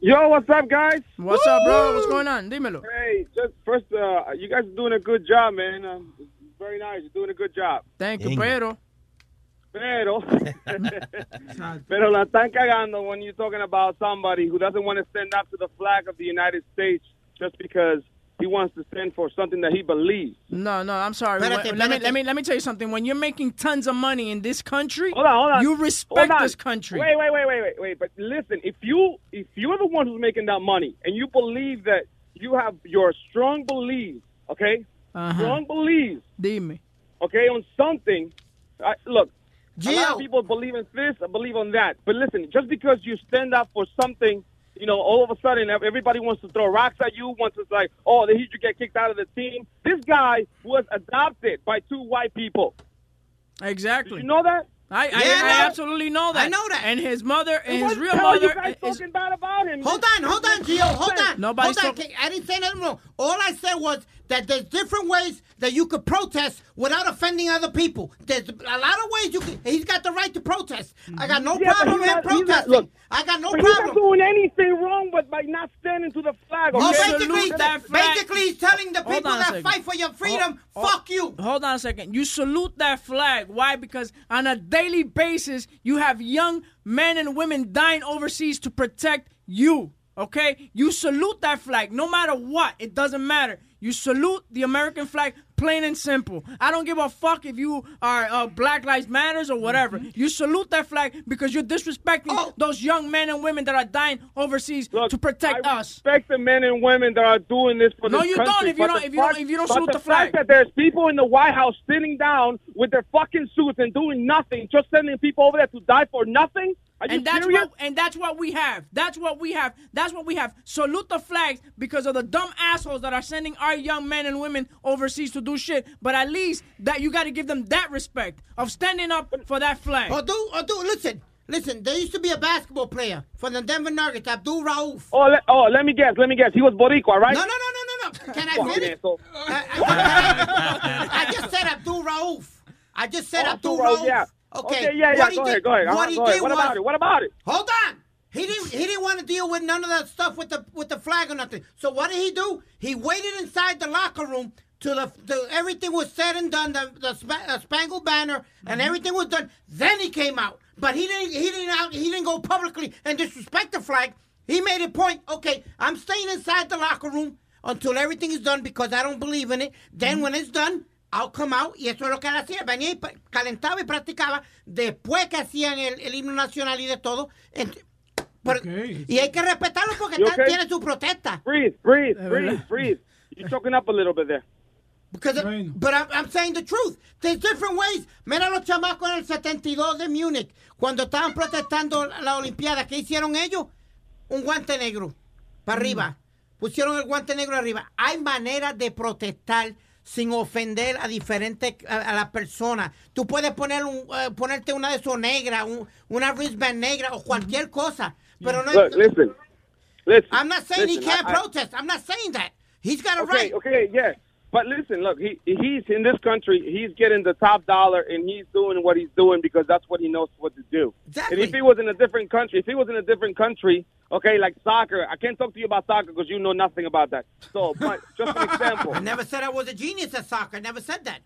Yo, what's up, guys? What's up, bro? What's going on? Dímelo. Hey, just first, uh, you guys are doing a good job, man. Uh, it's very nice. You're doing a good job. Thank you, Thank you. pero. Pero, pero la están cagando when you're talking about somebody who doesn't want to stand up to the flag of the United States just because he wants to stand for something that he believes. No, no, I'm sorry. Espérate, When- let, me, let, me, let me tell you something. When you're making tons of money in this country, Hold on, hold on. you respect Hold on. this country. Wait, wait, wait, wait, wait, wait. But listen, if you if you're the one who's making that money and you believe that you have your strong beliefs, okay, Ajá. strong beliefs, Dime. okay, on something. I, look, a lot of people believe in this, I believe on that. But listen, just because you stand up for something, you know, all of a sudden everybody wants to throw rocks at you. Wants to like, oh, he should get kicked out of the team. This guy was adopted by two white people. Exactly. Did you know that? I, I, Yeah, I I know. absolutely know that. I know that. And his mother, and his real hell you mother guys is. talking bad about him. Hold on, hold on, Gio, hold on. Nobody's hold on. talk- I didn't say nothing wrong. All I said was that there's different ways that you could protest without offending other people. There's a lot of ways you can. He's got the right to protest. I got no Yeah, problem he's with him not- protesting. look, I got no but he's not problem. doing anything wrong but by not standing to the flag. Well, okay? basically, basically, he's telling the people that second. fight for your freedom, Oh, oh, fuck you. Hold on a second. You salute that flag. Why? Because on a daily basis, you have young men and women dying overseas to protect you. Okay? You salute that flag no matter what. It doesn't matter. You salute the American flag, plain and simple. I don't give a fuck if you are uh, Black Lives Matters or whatever. Mm-hmm. You salute that flag because you're disrespecting Oh. those young men and women that are dying overseas to protect I us. respect the men and women that are doing this for No, this you country. don't if you but don't- if you don't- if you don't salute the the flag. fact that there's people in the White House sitting down with their fucking suits and doing nothing, just sending people over there to die for nothing. Are and that's serious? what and that's what we have. That's what we have. That's what we have. Salute the flags because of the dumb assholes that are sending our young men and women overseas to do shit. But at least that you got to give them that respect of standing up for that flag. Or do, or do, listen, listen. There used to be a basketball player for the Denver Nuggets, Abdul Rauf. Oh, let, oh, let me guess. Let me guess. He was Boricua, right? No, no, no, no, no, no. Can I Fucking finish? asshole. Uh, I just said Abdul Rauf. I just said Oh, Abdul Abdul Rauf, Rauf. yeah. Okay. Okay, yeah, yeah, go ahead, go ahead. Uh-huh, What he go ahead. did What was, about it? What about it? Hold on. He didn't. He didn't want to deal with none of that stuff with the with the flag or nothing. So what did he do? He waited inside the locker room till the, till everything was said and done. The the spa, uh, spangled banner and everything was done. Then he came out. But he didn't. He didn't. Out, he didn't go publicly and disrespect the flag. He made a point. Okay, I'm staying inside the locker room until everything is done because I don't believe in it. Then when it's done. I'll come out y eso es lo que él hacía. Venía y calentaba y practicaba después que hacían el, el himno nacional y de todo. Y hay que respetarlo porque okay? tiene su protesta. Breathe, breathe, breathe, breathe. You're choking up a little bit there. Because but I'm, I'm saying the truth. There's different ways. Mira los chamacos en el 72 de Múnich, cuando estaban protestando la Olimpiada, ¿qué hicieron ellos? Un guante negro para arriba. Pusieron el guante negro arriba. Hay maneras de protestar sin ofender a diferentes a, a las personas. Tú puedes poner un, eh, ponerte una de esos negra, un- una wristband negra o cualquier cosa. Pero no Look, listen, listen. I'm not saying he can't I- I- protest. I'm not saying that. He's got a okay, right. Okay, yeah. But listen, look, he he's in this country. He's getting the top dollar, and he's doing what he's doing because that's what he knows what to do. Exactly. And if he was in a different country, if he was in a different country, okay, like soccer, I can't talk to you about soccer because you know nothing about that. So, but just an example. I never said I was a genius at soccer. I never said that.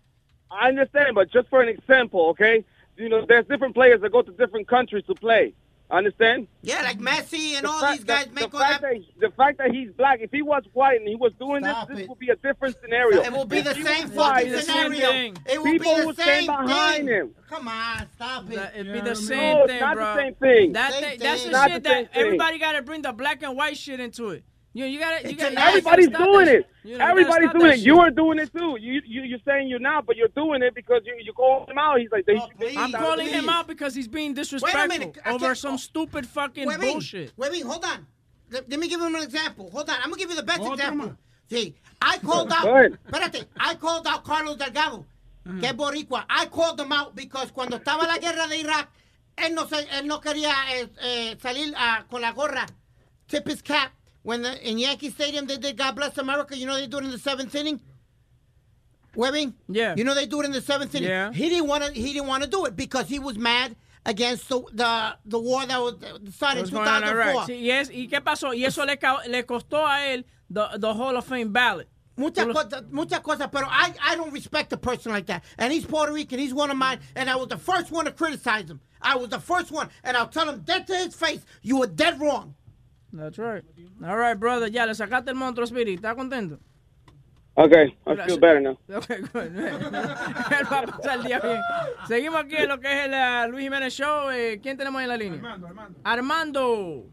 I understand, but just for an example, okay, you know, there's different players that go to different countries to play. Understand? Yeah, like Messi and The all fact these guys that- make the all fact that. that, the fact that he's black, if he was white and he was doing Stop this, this would be a different scenario. It will be If the same was white, fucking the same scenario. thing. It will People be the would same stand behind thing. him. Come on, stop it. It'd be the same No, it's thing, not bro. the same thing. That Same thing- that's the. Not shit that everybody got to bring the black and white shit into it. You know, you got to. You gotta, Everybody's stop doing it. You know, everybody's doing it. Shit. You are doing it too. You you you're saying you're not, but you're doing it because you you call him out. He's like, they, they, I'm they- calling him out because he's being disrespectful minute, over can't- some stupid fucking Wait, wait, bullshit. Wait, wait, hold on. Let, let me give him an example. Hold on. I'm going to give you the best Otro example. See, I called out. ahead. Espérate. I called out Carlos Delgado, que boricua. I called him out because cuando estaba la guerra de Irak, él no, se, él no quería eh, eh, salir ah, con la gorra, tip his cap. When the, in Yankee Stadium they did God Bless America, you know they do it in the seventh inning. Webbing, Yeah. you know they do it in the seventh inning. Yeah. He didn't want to. He didn't want to do it because he was mad against the the, the war that was started in What's going on in 2004. Iraq? Sí, y, es- ¿Y qué pasó? Y eso le, le costó a él the, the Hall of Fame ballot. Muchas cosas, muchas cosas, pero I, I don't respect a person like that. And he's Puerto Rican, he's one of mine, and I was the first one to criticize him. I was the first one, and I'll tell him dead to his face, you were dead wrong. That's right. All right, brother. Ya, le sacaste el monstruo Spirit. ¿Estás contento? Okay, I feel better now. Okay, good. Él va a pasar el día bien. Seguimos aquí en lo que es el uh, Luis Jiménez Show. Eh, ¿Quién tenemos en la línea? Armando. Armando.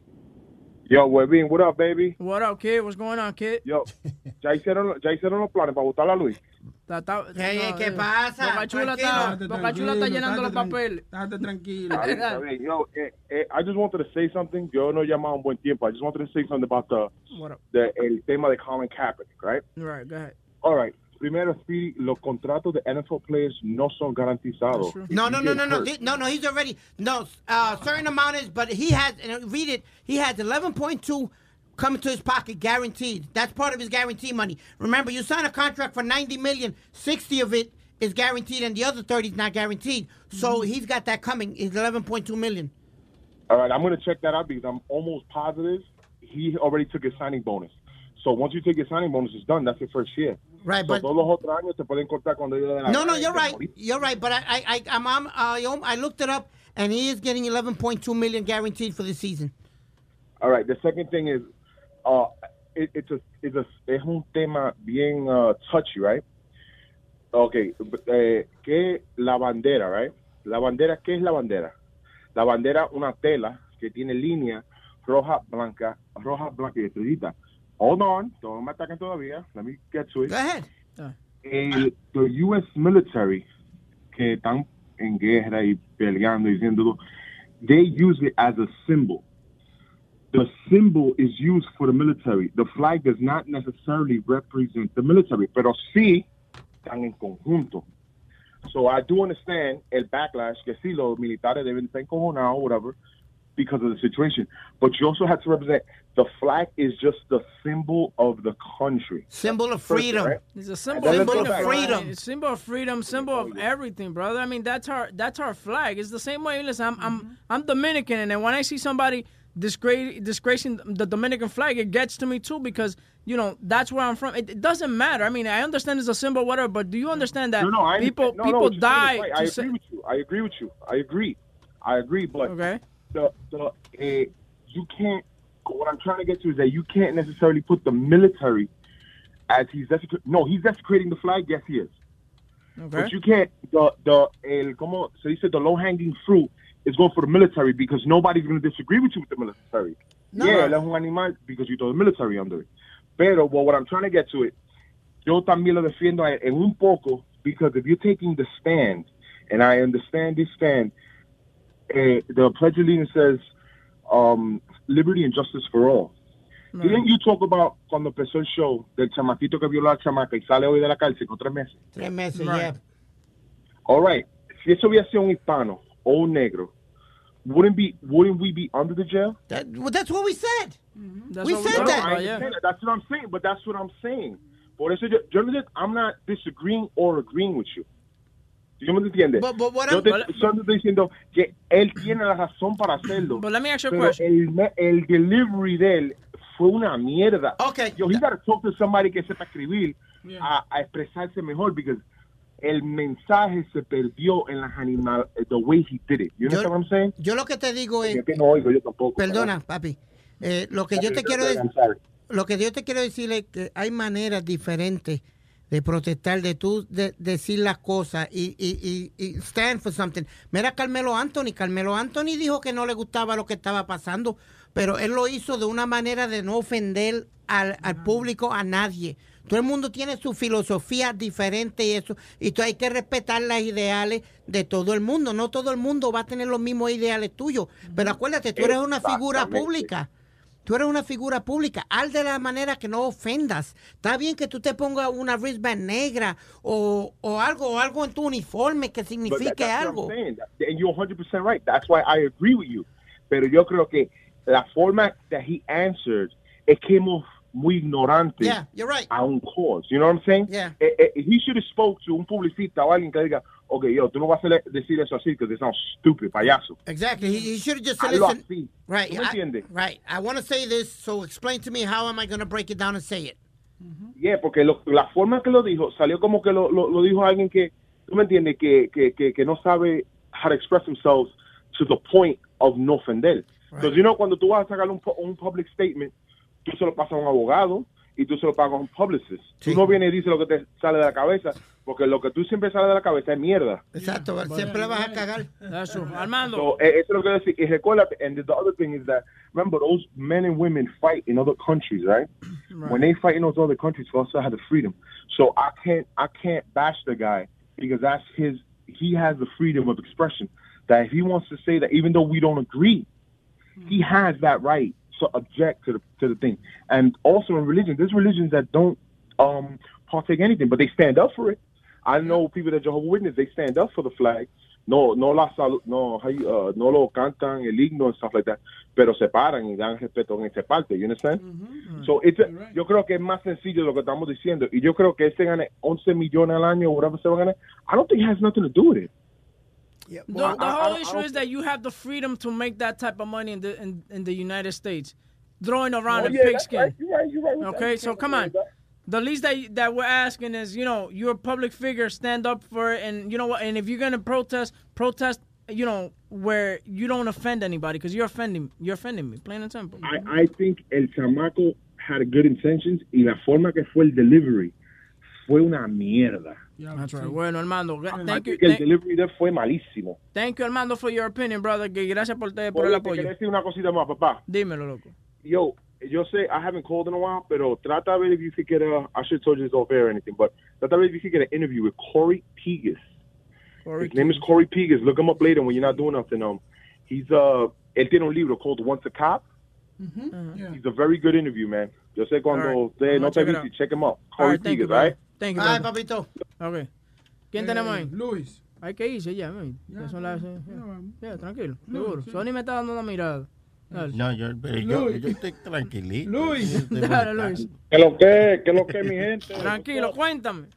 Yo, Webin, what up, baby? What up, kid? What's going on, kid? Yo, ya hicieron, ya hicieron los planes para votar a Luis. Está- está- Ey, ey, no, ¿qué eh, pasa? Boca Chula está, Tranquilo. Boca Chula está llenando los papeles. Estate tranquilo. Está bien, está bien. Yo, eh, eh, I just wanted to say something. Yo no he llamado un buen tiempo. I just wanted to say something about the, What up? the el tema de Colin Kaepernick, right? Right, go ahead. All right. Primero, Speedy, los contratos de NFL players no son garantizados. No, no, no, no, no, no, no. He's already no uh, certain amount is, but he has. And read it. He has eleven point two coming to his pocket guaranteed. That's part of his guarantee money. Remember, you sign a contract for ninety million. Sixty of it is guaranteed, and the other thirty is not guaranteed. So he's got that coming. It's eleven point two million. All right, I'm going to check that out because I'm almost positive he already took his signing bonus. So once you take your signing bonus, it's done. That's your first year. Right, So but- todos los otros años te pueden cortar cuando ellos den la No, no, you're right. You're right. But I, I, I, I'm, I'm, I looked it up, and he is getting eleven point two million guaranteed for the season. All right. The second thing is, uh, it, it's a, it's a, es un tema bien uh, touchy, right? Okay. Eh, ¿Qué la bandera, right? La bandera, ¿qué es la bandera? La bandera, una tela que tiene línea roja, blanca, roja, blanca y estrellita. Hold on, no me ataquen todavía. Let me get to it. Go ahead. Ah. El, the U.S. military que están en guerra y peleando y diciendo, they use it as a symbol. The symbol is used for the military. The flag does not necessarily represent the military, pero sí están en conjunto. So I do understand el backlash que sí los militares deben estar encojonados, whatever, because of the situation. But you also have to represent the flag is just the symbol of the country. Symbol of First, freedom. right? It's a symbol, Then let's symbol of back. freedom. Symbol of freedom, symbol of everything, brother. I mean, that's our that's our flag. It's the same way. Listen, I'm I'm I'm Dominican, and then when I see somebody disgrace disgracing the Dominican flag, it gets to me too because you know that's where I'm from. It, it doesn't matter. I mean, I understand it's a symbol, whatever, but do you understand that No, no, I people no, no, people what die? right. to I say- agree with you. I agree with you. I agree. I agree. But Okay. the the uh, you can't. What I'm trying to get to is that you can't necessarily put the military as he's desecrating. No, he's desecrating the flag. Yes, he is. Okay. But you can't. The the el como se dice the low hanging fruit is going for the military because nobody's going to disagree with you with the military. No. yeah, es un animal because you throw the military under it. Pero well, what I'm trying to get to it, yo también lo defiendo en un poco because if you're taking the stand, and I understand this stand, eh, the Pledge of Allegiance says um, liberty and justice for all. Didn't you talk about cuando empezó el show del chamaquito que violó a la chamaca y sale hoy de la cárcel con tres meses? Tres meses, Right. yeah. All right. Si eso hubiera sido un hispano o un negro, wouldn't be wouldn't we be under the jail? That, well, that's what we said. Mm-hmm. That's we what we said talked that. about, I understand that. That's what I'm saying, but that's what I'm saying. Por eso yo, yo I'm not disagreeing or agreeing with you. ¿Sí me entiendes? But- but yo te, solo estoy diciendo que él tiene la razón para hacerlo. But let me ask you a pero. El, el delivery de él fue una mierda. Okay. Yo, he got to talk to somebody que sepa escribir a, a expresarse mejor because el mensaje se perdió en las animal the way he did it. You understand what I'm saying? Yo lo que te digo es, que no oigo yo tampoco. perdona, papi, eh, lo que yo te quiero decir, lo que yo te quiero decir es que hay maneras diferentes de protestar, de tú de- decir las cosas y, y, y, y stand for something. Mira Carmelo Anthony, Carmelo Anthony dijo que no le gustaba lo que estaba pasando, pero él lo hizo de una manera de no ofender al, al público, a nadie. Todo el mundo tiene su filosofía diferente y eso, y tú hay que respetar las ideales de todo el mundo. No todo el mundo va a tener los mismos ideales tuyos, pero acuérdate, tú eres una figura pública. Tú eres una figura pública. Haz de la manera que no ofendas. Está bien que tú te pongas una wristband negra o, o algo o algo en tu uniforme que that- signifique that's algo. That- And you're 100% right. That's why I agree with you. Pero yo creo que la forma that he answered, it came off muy ignorante Yeah, you're right. a un cause. You know what I'm saying? Yeah. Eh, eh, he should have spoke to un publicista o alguien que diga, okay, yo, tú no vas a decir eso así because it sounds stupid, payaso. Exactly. He, he should have just said, Hazlo listen. así. Right. ¿Tú me I- entiendes? right. I want to say this, so explain to me how am I going to break it down and say it. Yeah, porque lo- la forma que lo dijo salió como que lo, lo, lo dijo alguien que, tú me entiendes, que, que, que, que no sabe how to express themselves to the point of no ofender. Entonces, you know, cuando tú vas a sacar un, un public statement, tú se lo pasas a un abogado y tú se lo pagas a un publicist. Tú no vienes y dices lo que te sale de la cabeza, porque lo que tú siempre sale de la cabeza es mierda. Exacto. Siempre la vas a cagar. Eso, Armando. So, eh, eso es lo que decir. Y recuérdate, and the other thing is that, remember, those men and women fight in other countries, right? When they fight in those other countries, we also have the freedom. So I can't, I can't bash the guy because that's his. He has the freedom of expression. That if he wants to say that, even though we don't agree, he has that right to object to the to the thing. And also in religion, there's religions that don't um partake anything, but they stand up for it. I know people that Jehovah Witness they stand up for the flag. No, no la salu- no, uh, no lo cantan el himno and stuff like that, pero se paran y dan respeto en esa parte. You understand? So it's a- yo creo que es más sencillo lo que estamos diciendo y yo creo que este gane 11 millones al año, whatever se va a ganar. I don't think it has nothing to do with it. The, Well, the I- I- whole I issue don't- is that you have the freedom to make that type of money in the in, in the United States, throwing around Oh, a yeah, pigskin. right. You're right. You're right. Okay, so come on. The least that that we're asking is, you know, you're a public figure, stand up for it, and you know what? And if you're gonna protest, protest, you know, where you don't offend anybody, because you're offending, you're offending me, plain and simple. I, I think el chamaco had good intentions y la forma que fue el delivery fue una mierda. That's right. Bueno, Armando, gra- I thank you, think el thank, delivery de él fue malísimo. thank you, Armando, for your opinion, brother. Que gracias por, te, por el Oye, te apoyo. quería decir una cosita más, papá. Dímelo, loco. Yo, yo sé, I haven't called in a while, pero trata a ver if you could get a, I should have told you this off air or anything, but trata a ver if you could get an interview with Corey Pegas. His name is Corey Pegas. Look him up later when you're not doing nothing. Um, he's, uh, él tiene un libro called Once a Cop. He's a very good interview, man. Yo sé cuando All right. usted I'm no gonna te check it viste, out. check him out. All Corey right, thank you, Pegas, brother. right? Thank you, Ay, papito. Ok. ¿Quién Eh, tenemos ahí? Luis. Hay que irse ya, man. Ya son las... Ya, ya, tranquilo, seguro. Sony me está dando una mirada. Dale. No, yo, pero yo, Luis. yo estoy tranquilito. Luis. Dale. Luis. ¿Qué lo que, qué lo que, mi gente? Tranquilo, cuéntame.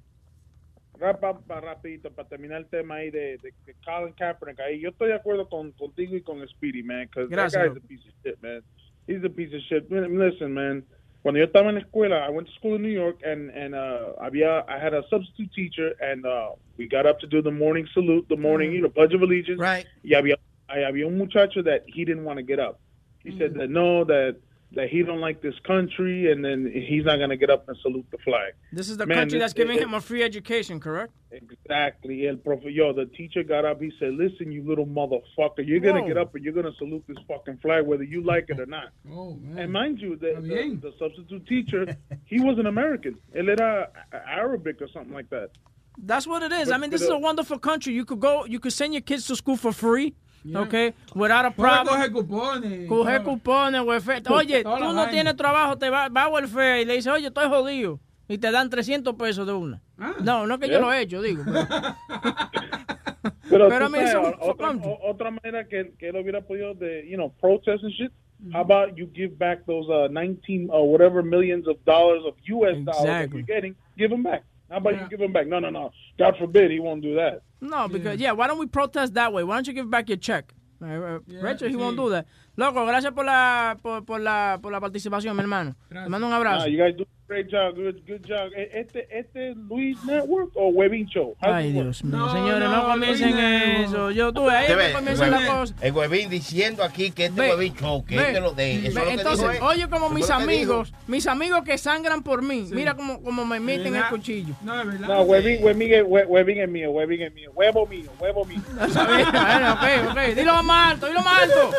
Para rapidito, para terminar el tema ahí de, de, de Colin Kaepernick, ahí yo estoy de acuerdo con, contigo y con Speedy, man, because that Gracias, guy's a piece of shit, man. He's a piece of shit. Man, Listen, man, cuando yo estaba en la escuela, I went to school in New York, and, and uh, había, I had a substitute teacher, and uh, we got up to do the morning salute, the morning, you know, Pledge of Allegiance. Right. Y había, había un muchacho that he didn't want to get up. He said that no, that that he don't like this country, and then he's not gonna get up and salute the flag. This is the Man, country that's giving it- him a free education, correct? Exactly. El profe, yo, the teacher got up. He said, "Listen, you little motherfucker, you're gonna Whoa. get up and you're gonna salute this fucking flag, whether you like it or not." Oh, man. And mind you, the, the, the substitute teacher, he was an American. Él era Arabic or something like that. That's what it is. But- I mean, this but, is a wonderful country. You could go, you could send your kids to school for free, Yeah. okay, without a problem. coger cupones. Coger cupones, welfare. Oye, Toda tú no vaina. tienes trabajo, te va, va a welfare y le dices, oye, estoy jodido. Y te dan 300 pesos de una. No, no es que yo Yeah. lo he hecho, digo. pero- Pero, Pero, mean, sabes, otra, otra manera que, que él hubiera podido de, you know, protest and shit. How about you give back those uh, 19 or whatever millions of dollars of U.S. dollars that Exactly. you're getting? Give them back. How about you give them back? No, no, no. God forbid he won't do that. No, because, yeah, why don't we protest that way? Why don't you give back your check? Uh, uh, Rachel, he won't do that. Loco, gracias por la, por, por la, por la participación, mi hermano. Te mando un abrazo. Nah, you guys do a great job. Good, good job. E- Este, este Luis Network o Webin Show? Ay? Dios mío, señores, no, comiencen eso. Yo tuve ahí comienza el la huevín- cosa. El huevín diciendo aquí que este Ve, huevín show, que ve, este lo de. Eso ve, es lo que Entonces, dijo, oye, como mis amigos, mis amigos que sangran por mí, mira como, como me meten el cuchillo. No, es verdad. No, Webin, Webin, es- We- Webin es mío, Webin es mío. Huevo mío, huevo mío. Está bien, bueno, ok, ok. Dilo más alto, dilo más alto.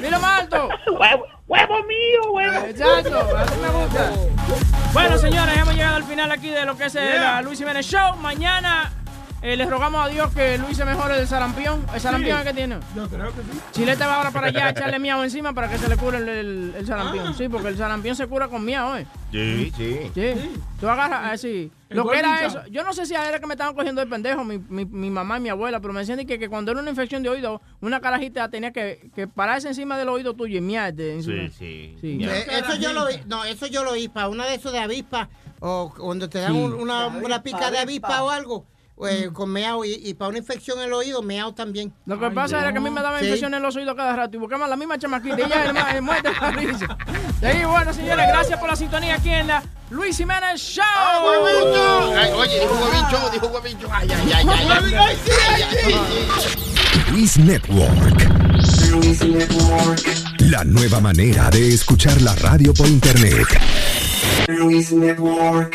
Dilo más alto. Huevo, mío, huevo. Exacto, así me gusta. Bueno, señores, hemos llegado al final aquí de lo que es el Yeah. la Luis Jiménez Show. Mañana eh, les rogamos a Dios que Luis se mejore del sarampión. ¿El sarampión es que tiene? Yo creo que sí. Chilete va ahora para allá a echarle miau encima para que se le cure el, el- el Ah. sarampión. Sí, porque el sarampión se cura con miau, ¿eh? Sí, sí. Sí. Tú agarras así. El Lo que era eso, yo no sé si era que me estaban cogiendo de pendejo, mi, mi, mi mamá y mi abuela, pero me decían que, que cuando era una infección de oído, una carajita tenía que, que pararse encima del oído tuyo y miarte encima. Sí, sí. Sí. Eh, eso yo lo vi, no, eso yo lo vi para una de esos de avispa o cuando te dan Sí. un- una, una pica de avispa o algo, eh, con meao y, y para una infección en el oído, meao también. Lo que pasa era que a mí me daban Sí. infección en los oídos cada rato y buscamos la misma chamaquita y ella es el muerte de la risa. Sí, bueno, señores, gracias por la sintonía aquí en la Luis Jiménez Show. Ay, oye, dijo huevín show, dijo huevín show. Ay, ay, ay, ay. ay. Ay, ay, ay. Luis Network. La nueva manera de escuchar la radio por internet. Luis Network.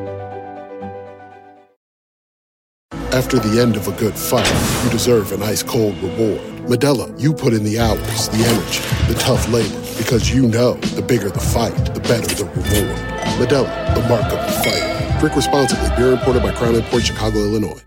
After the end of a good fight, you deserve an ice cold reward. Medella, you put in the hours, the energy, the tough labor, because you know the bigger the fight, the better the reward. Medella, the mark of the fighter. Drink responsibly. Beer imported by Crown Port Chicago, Illinois.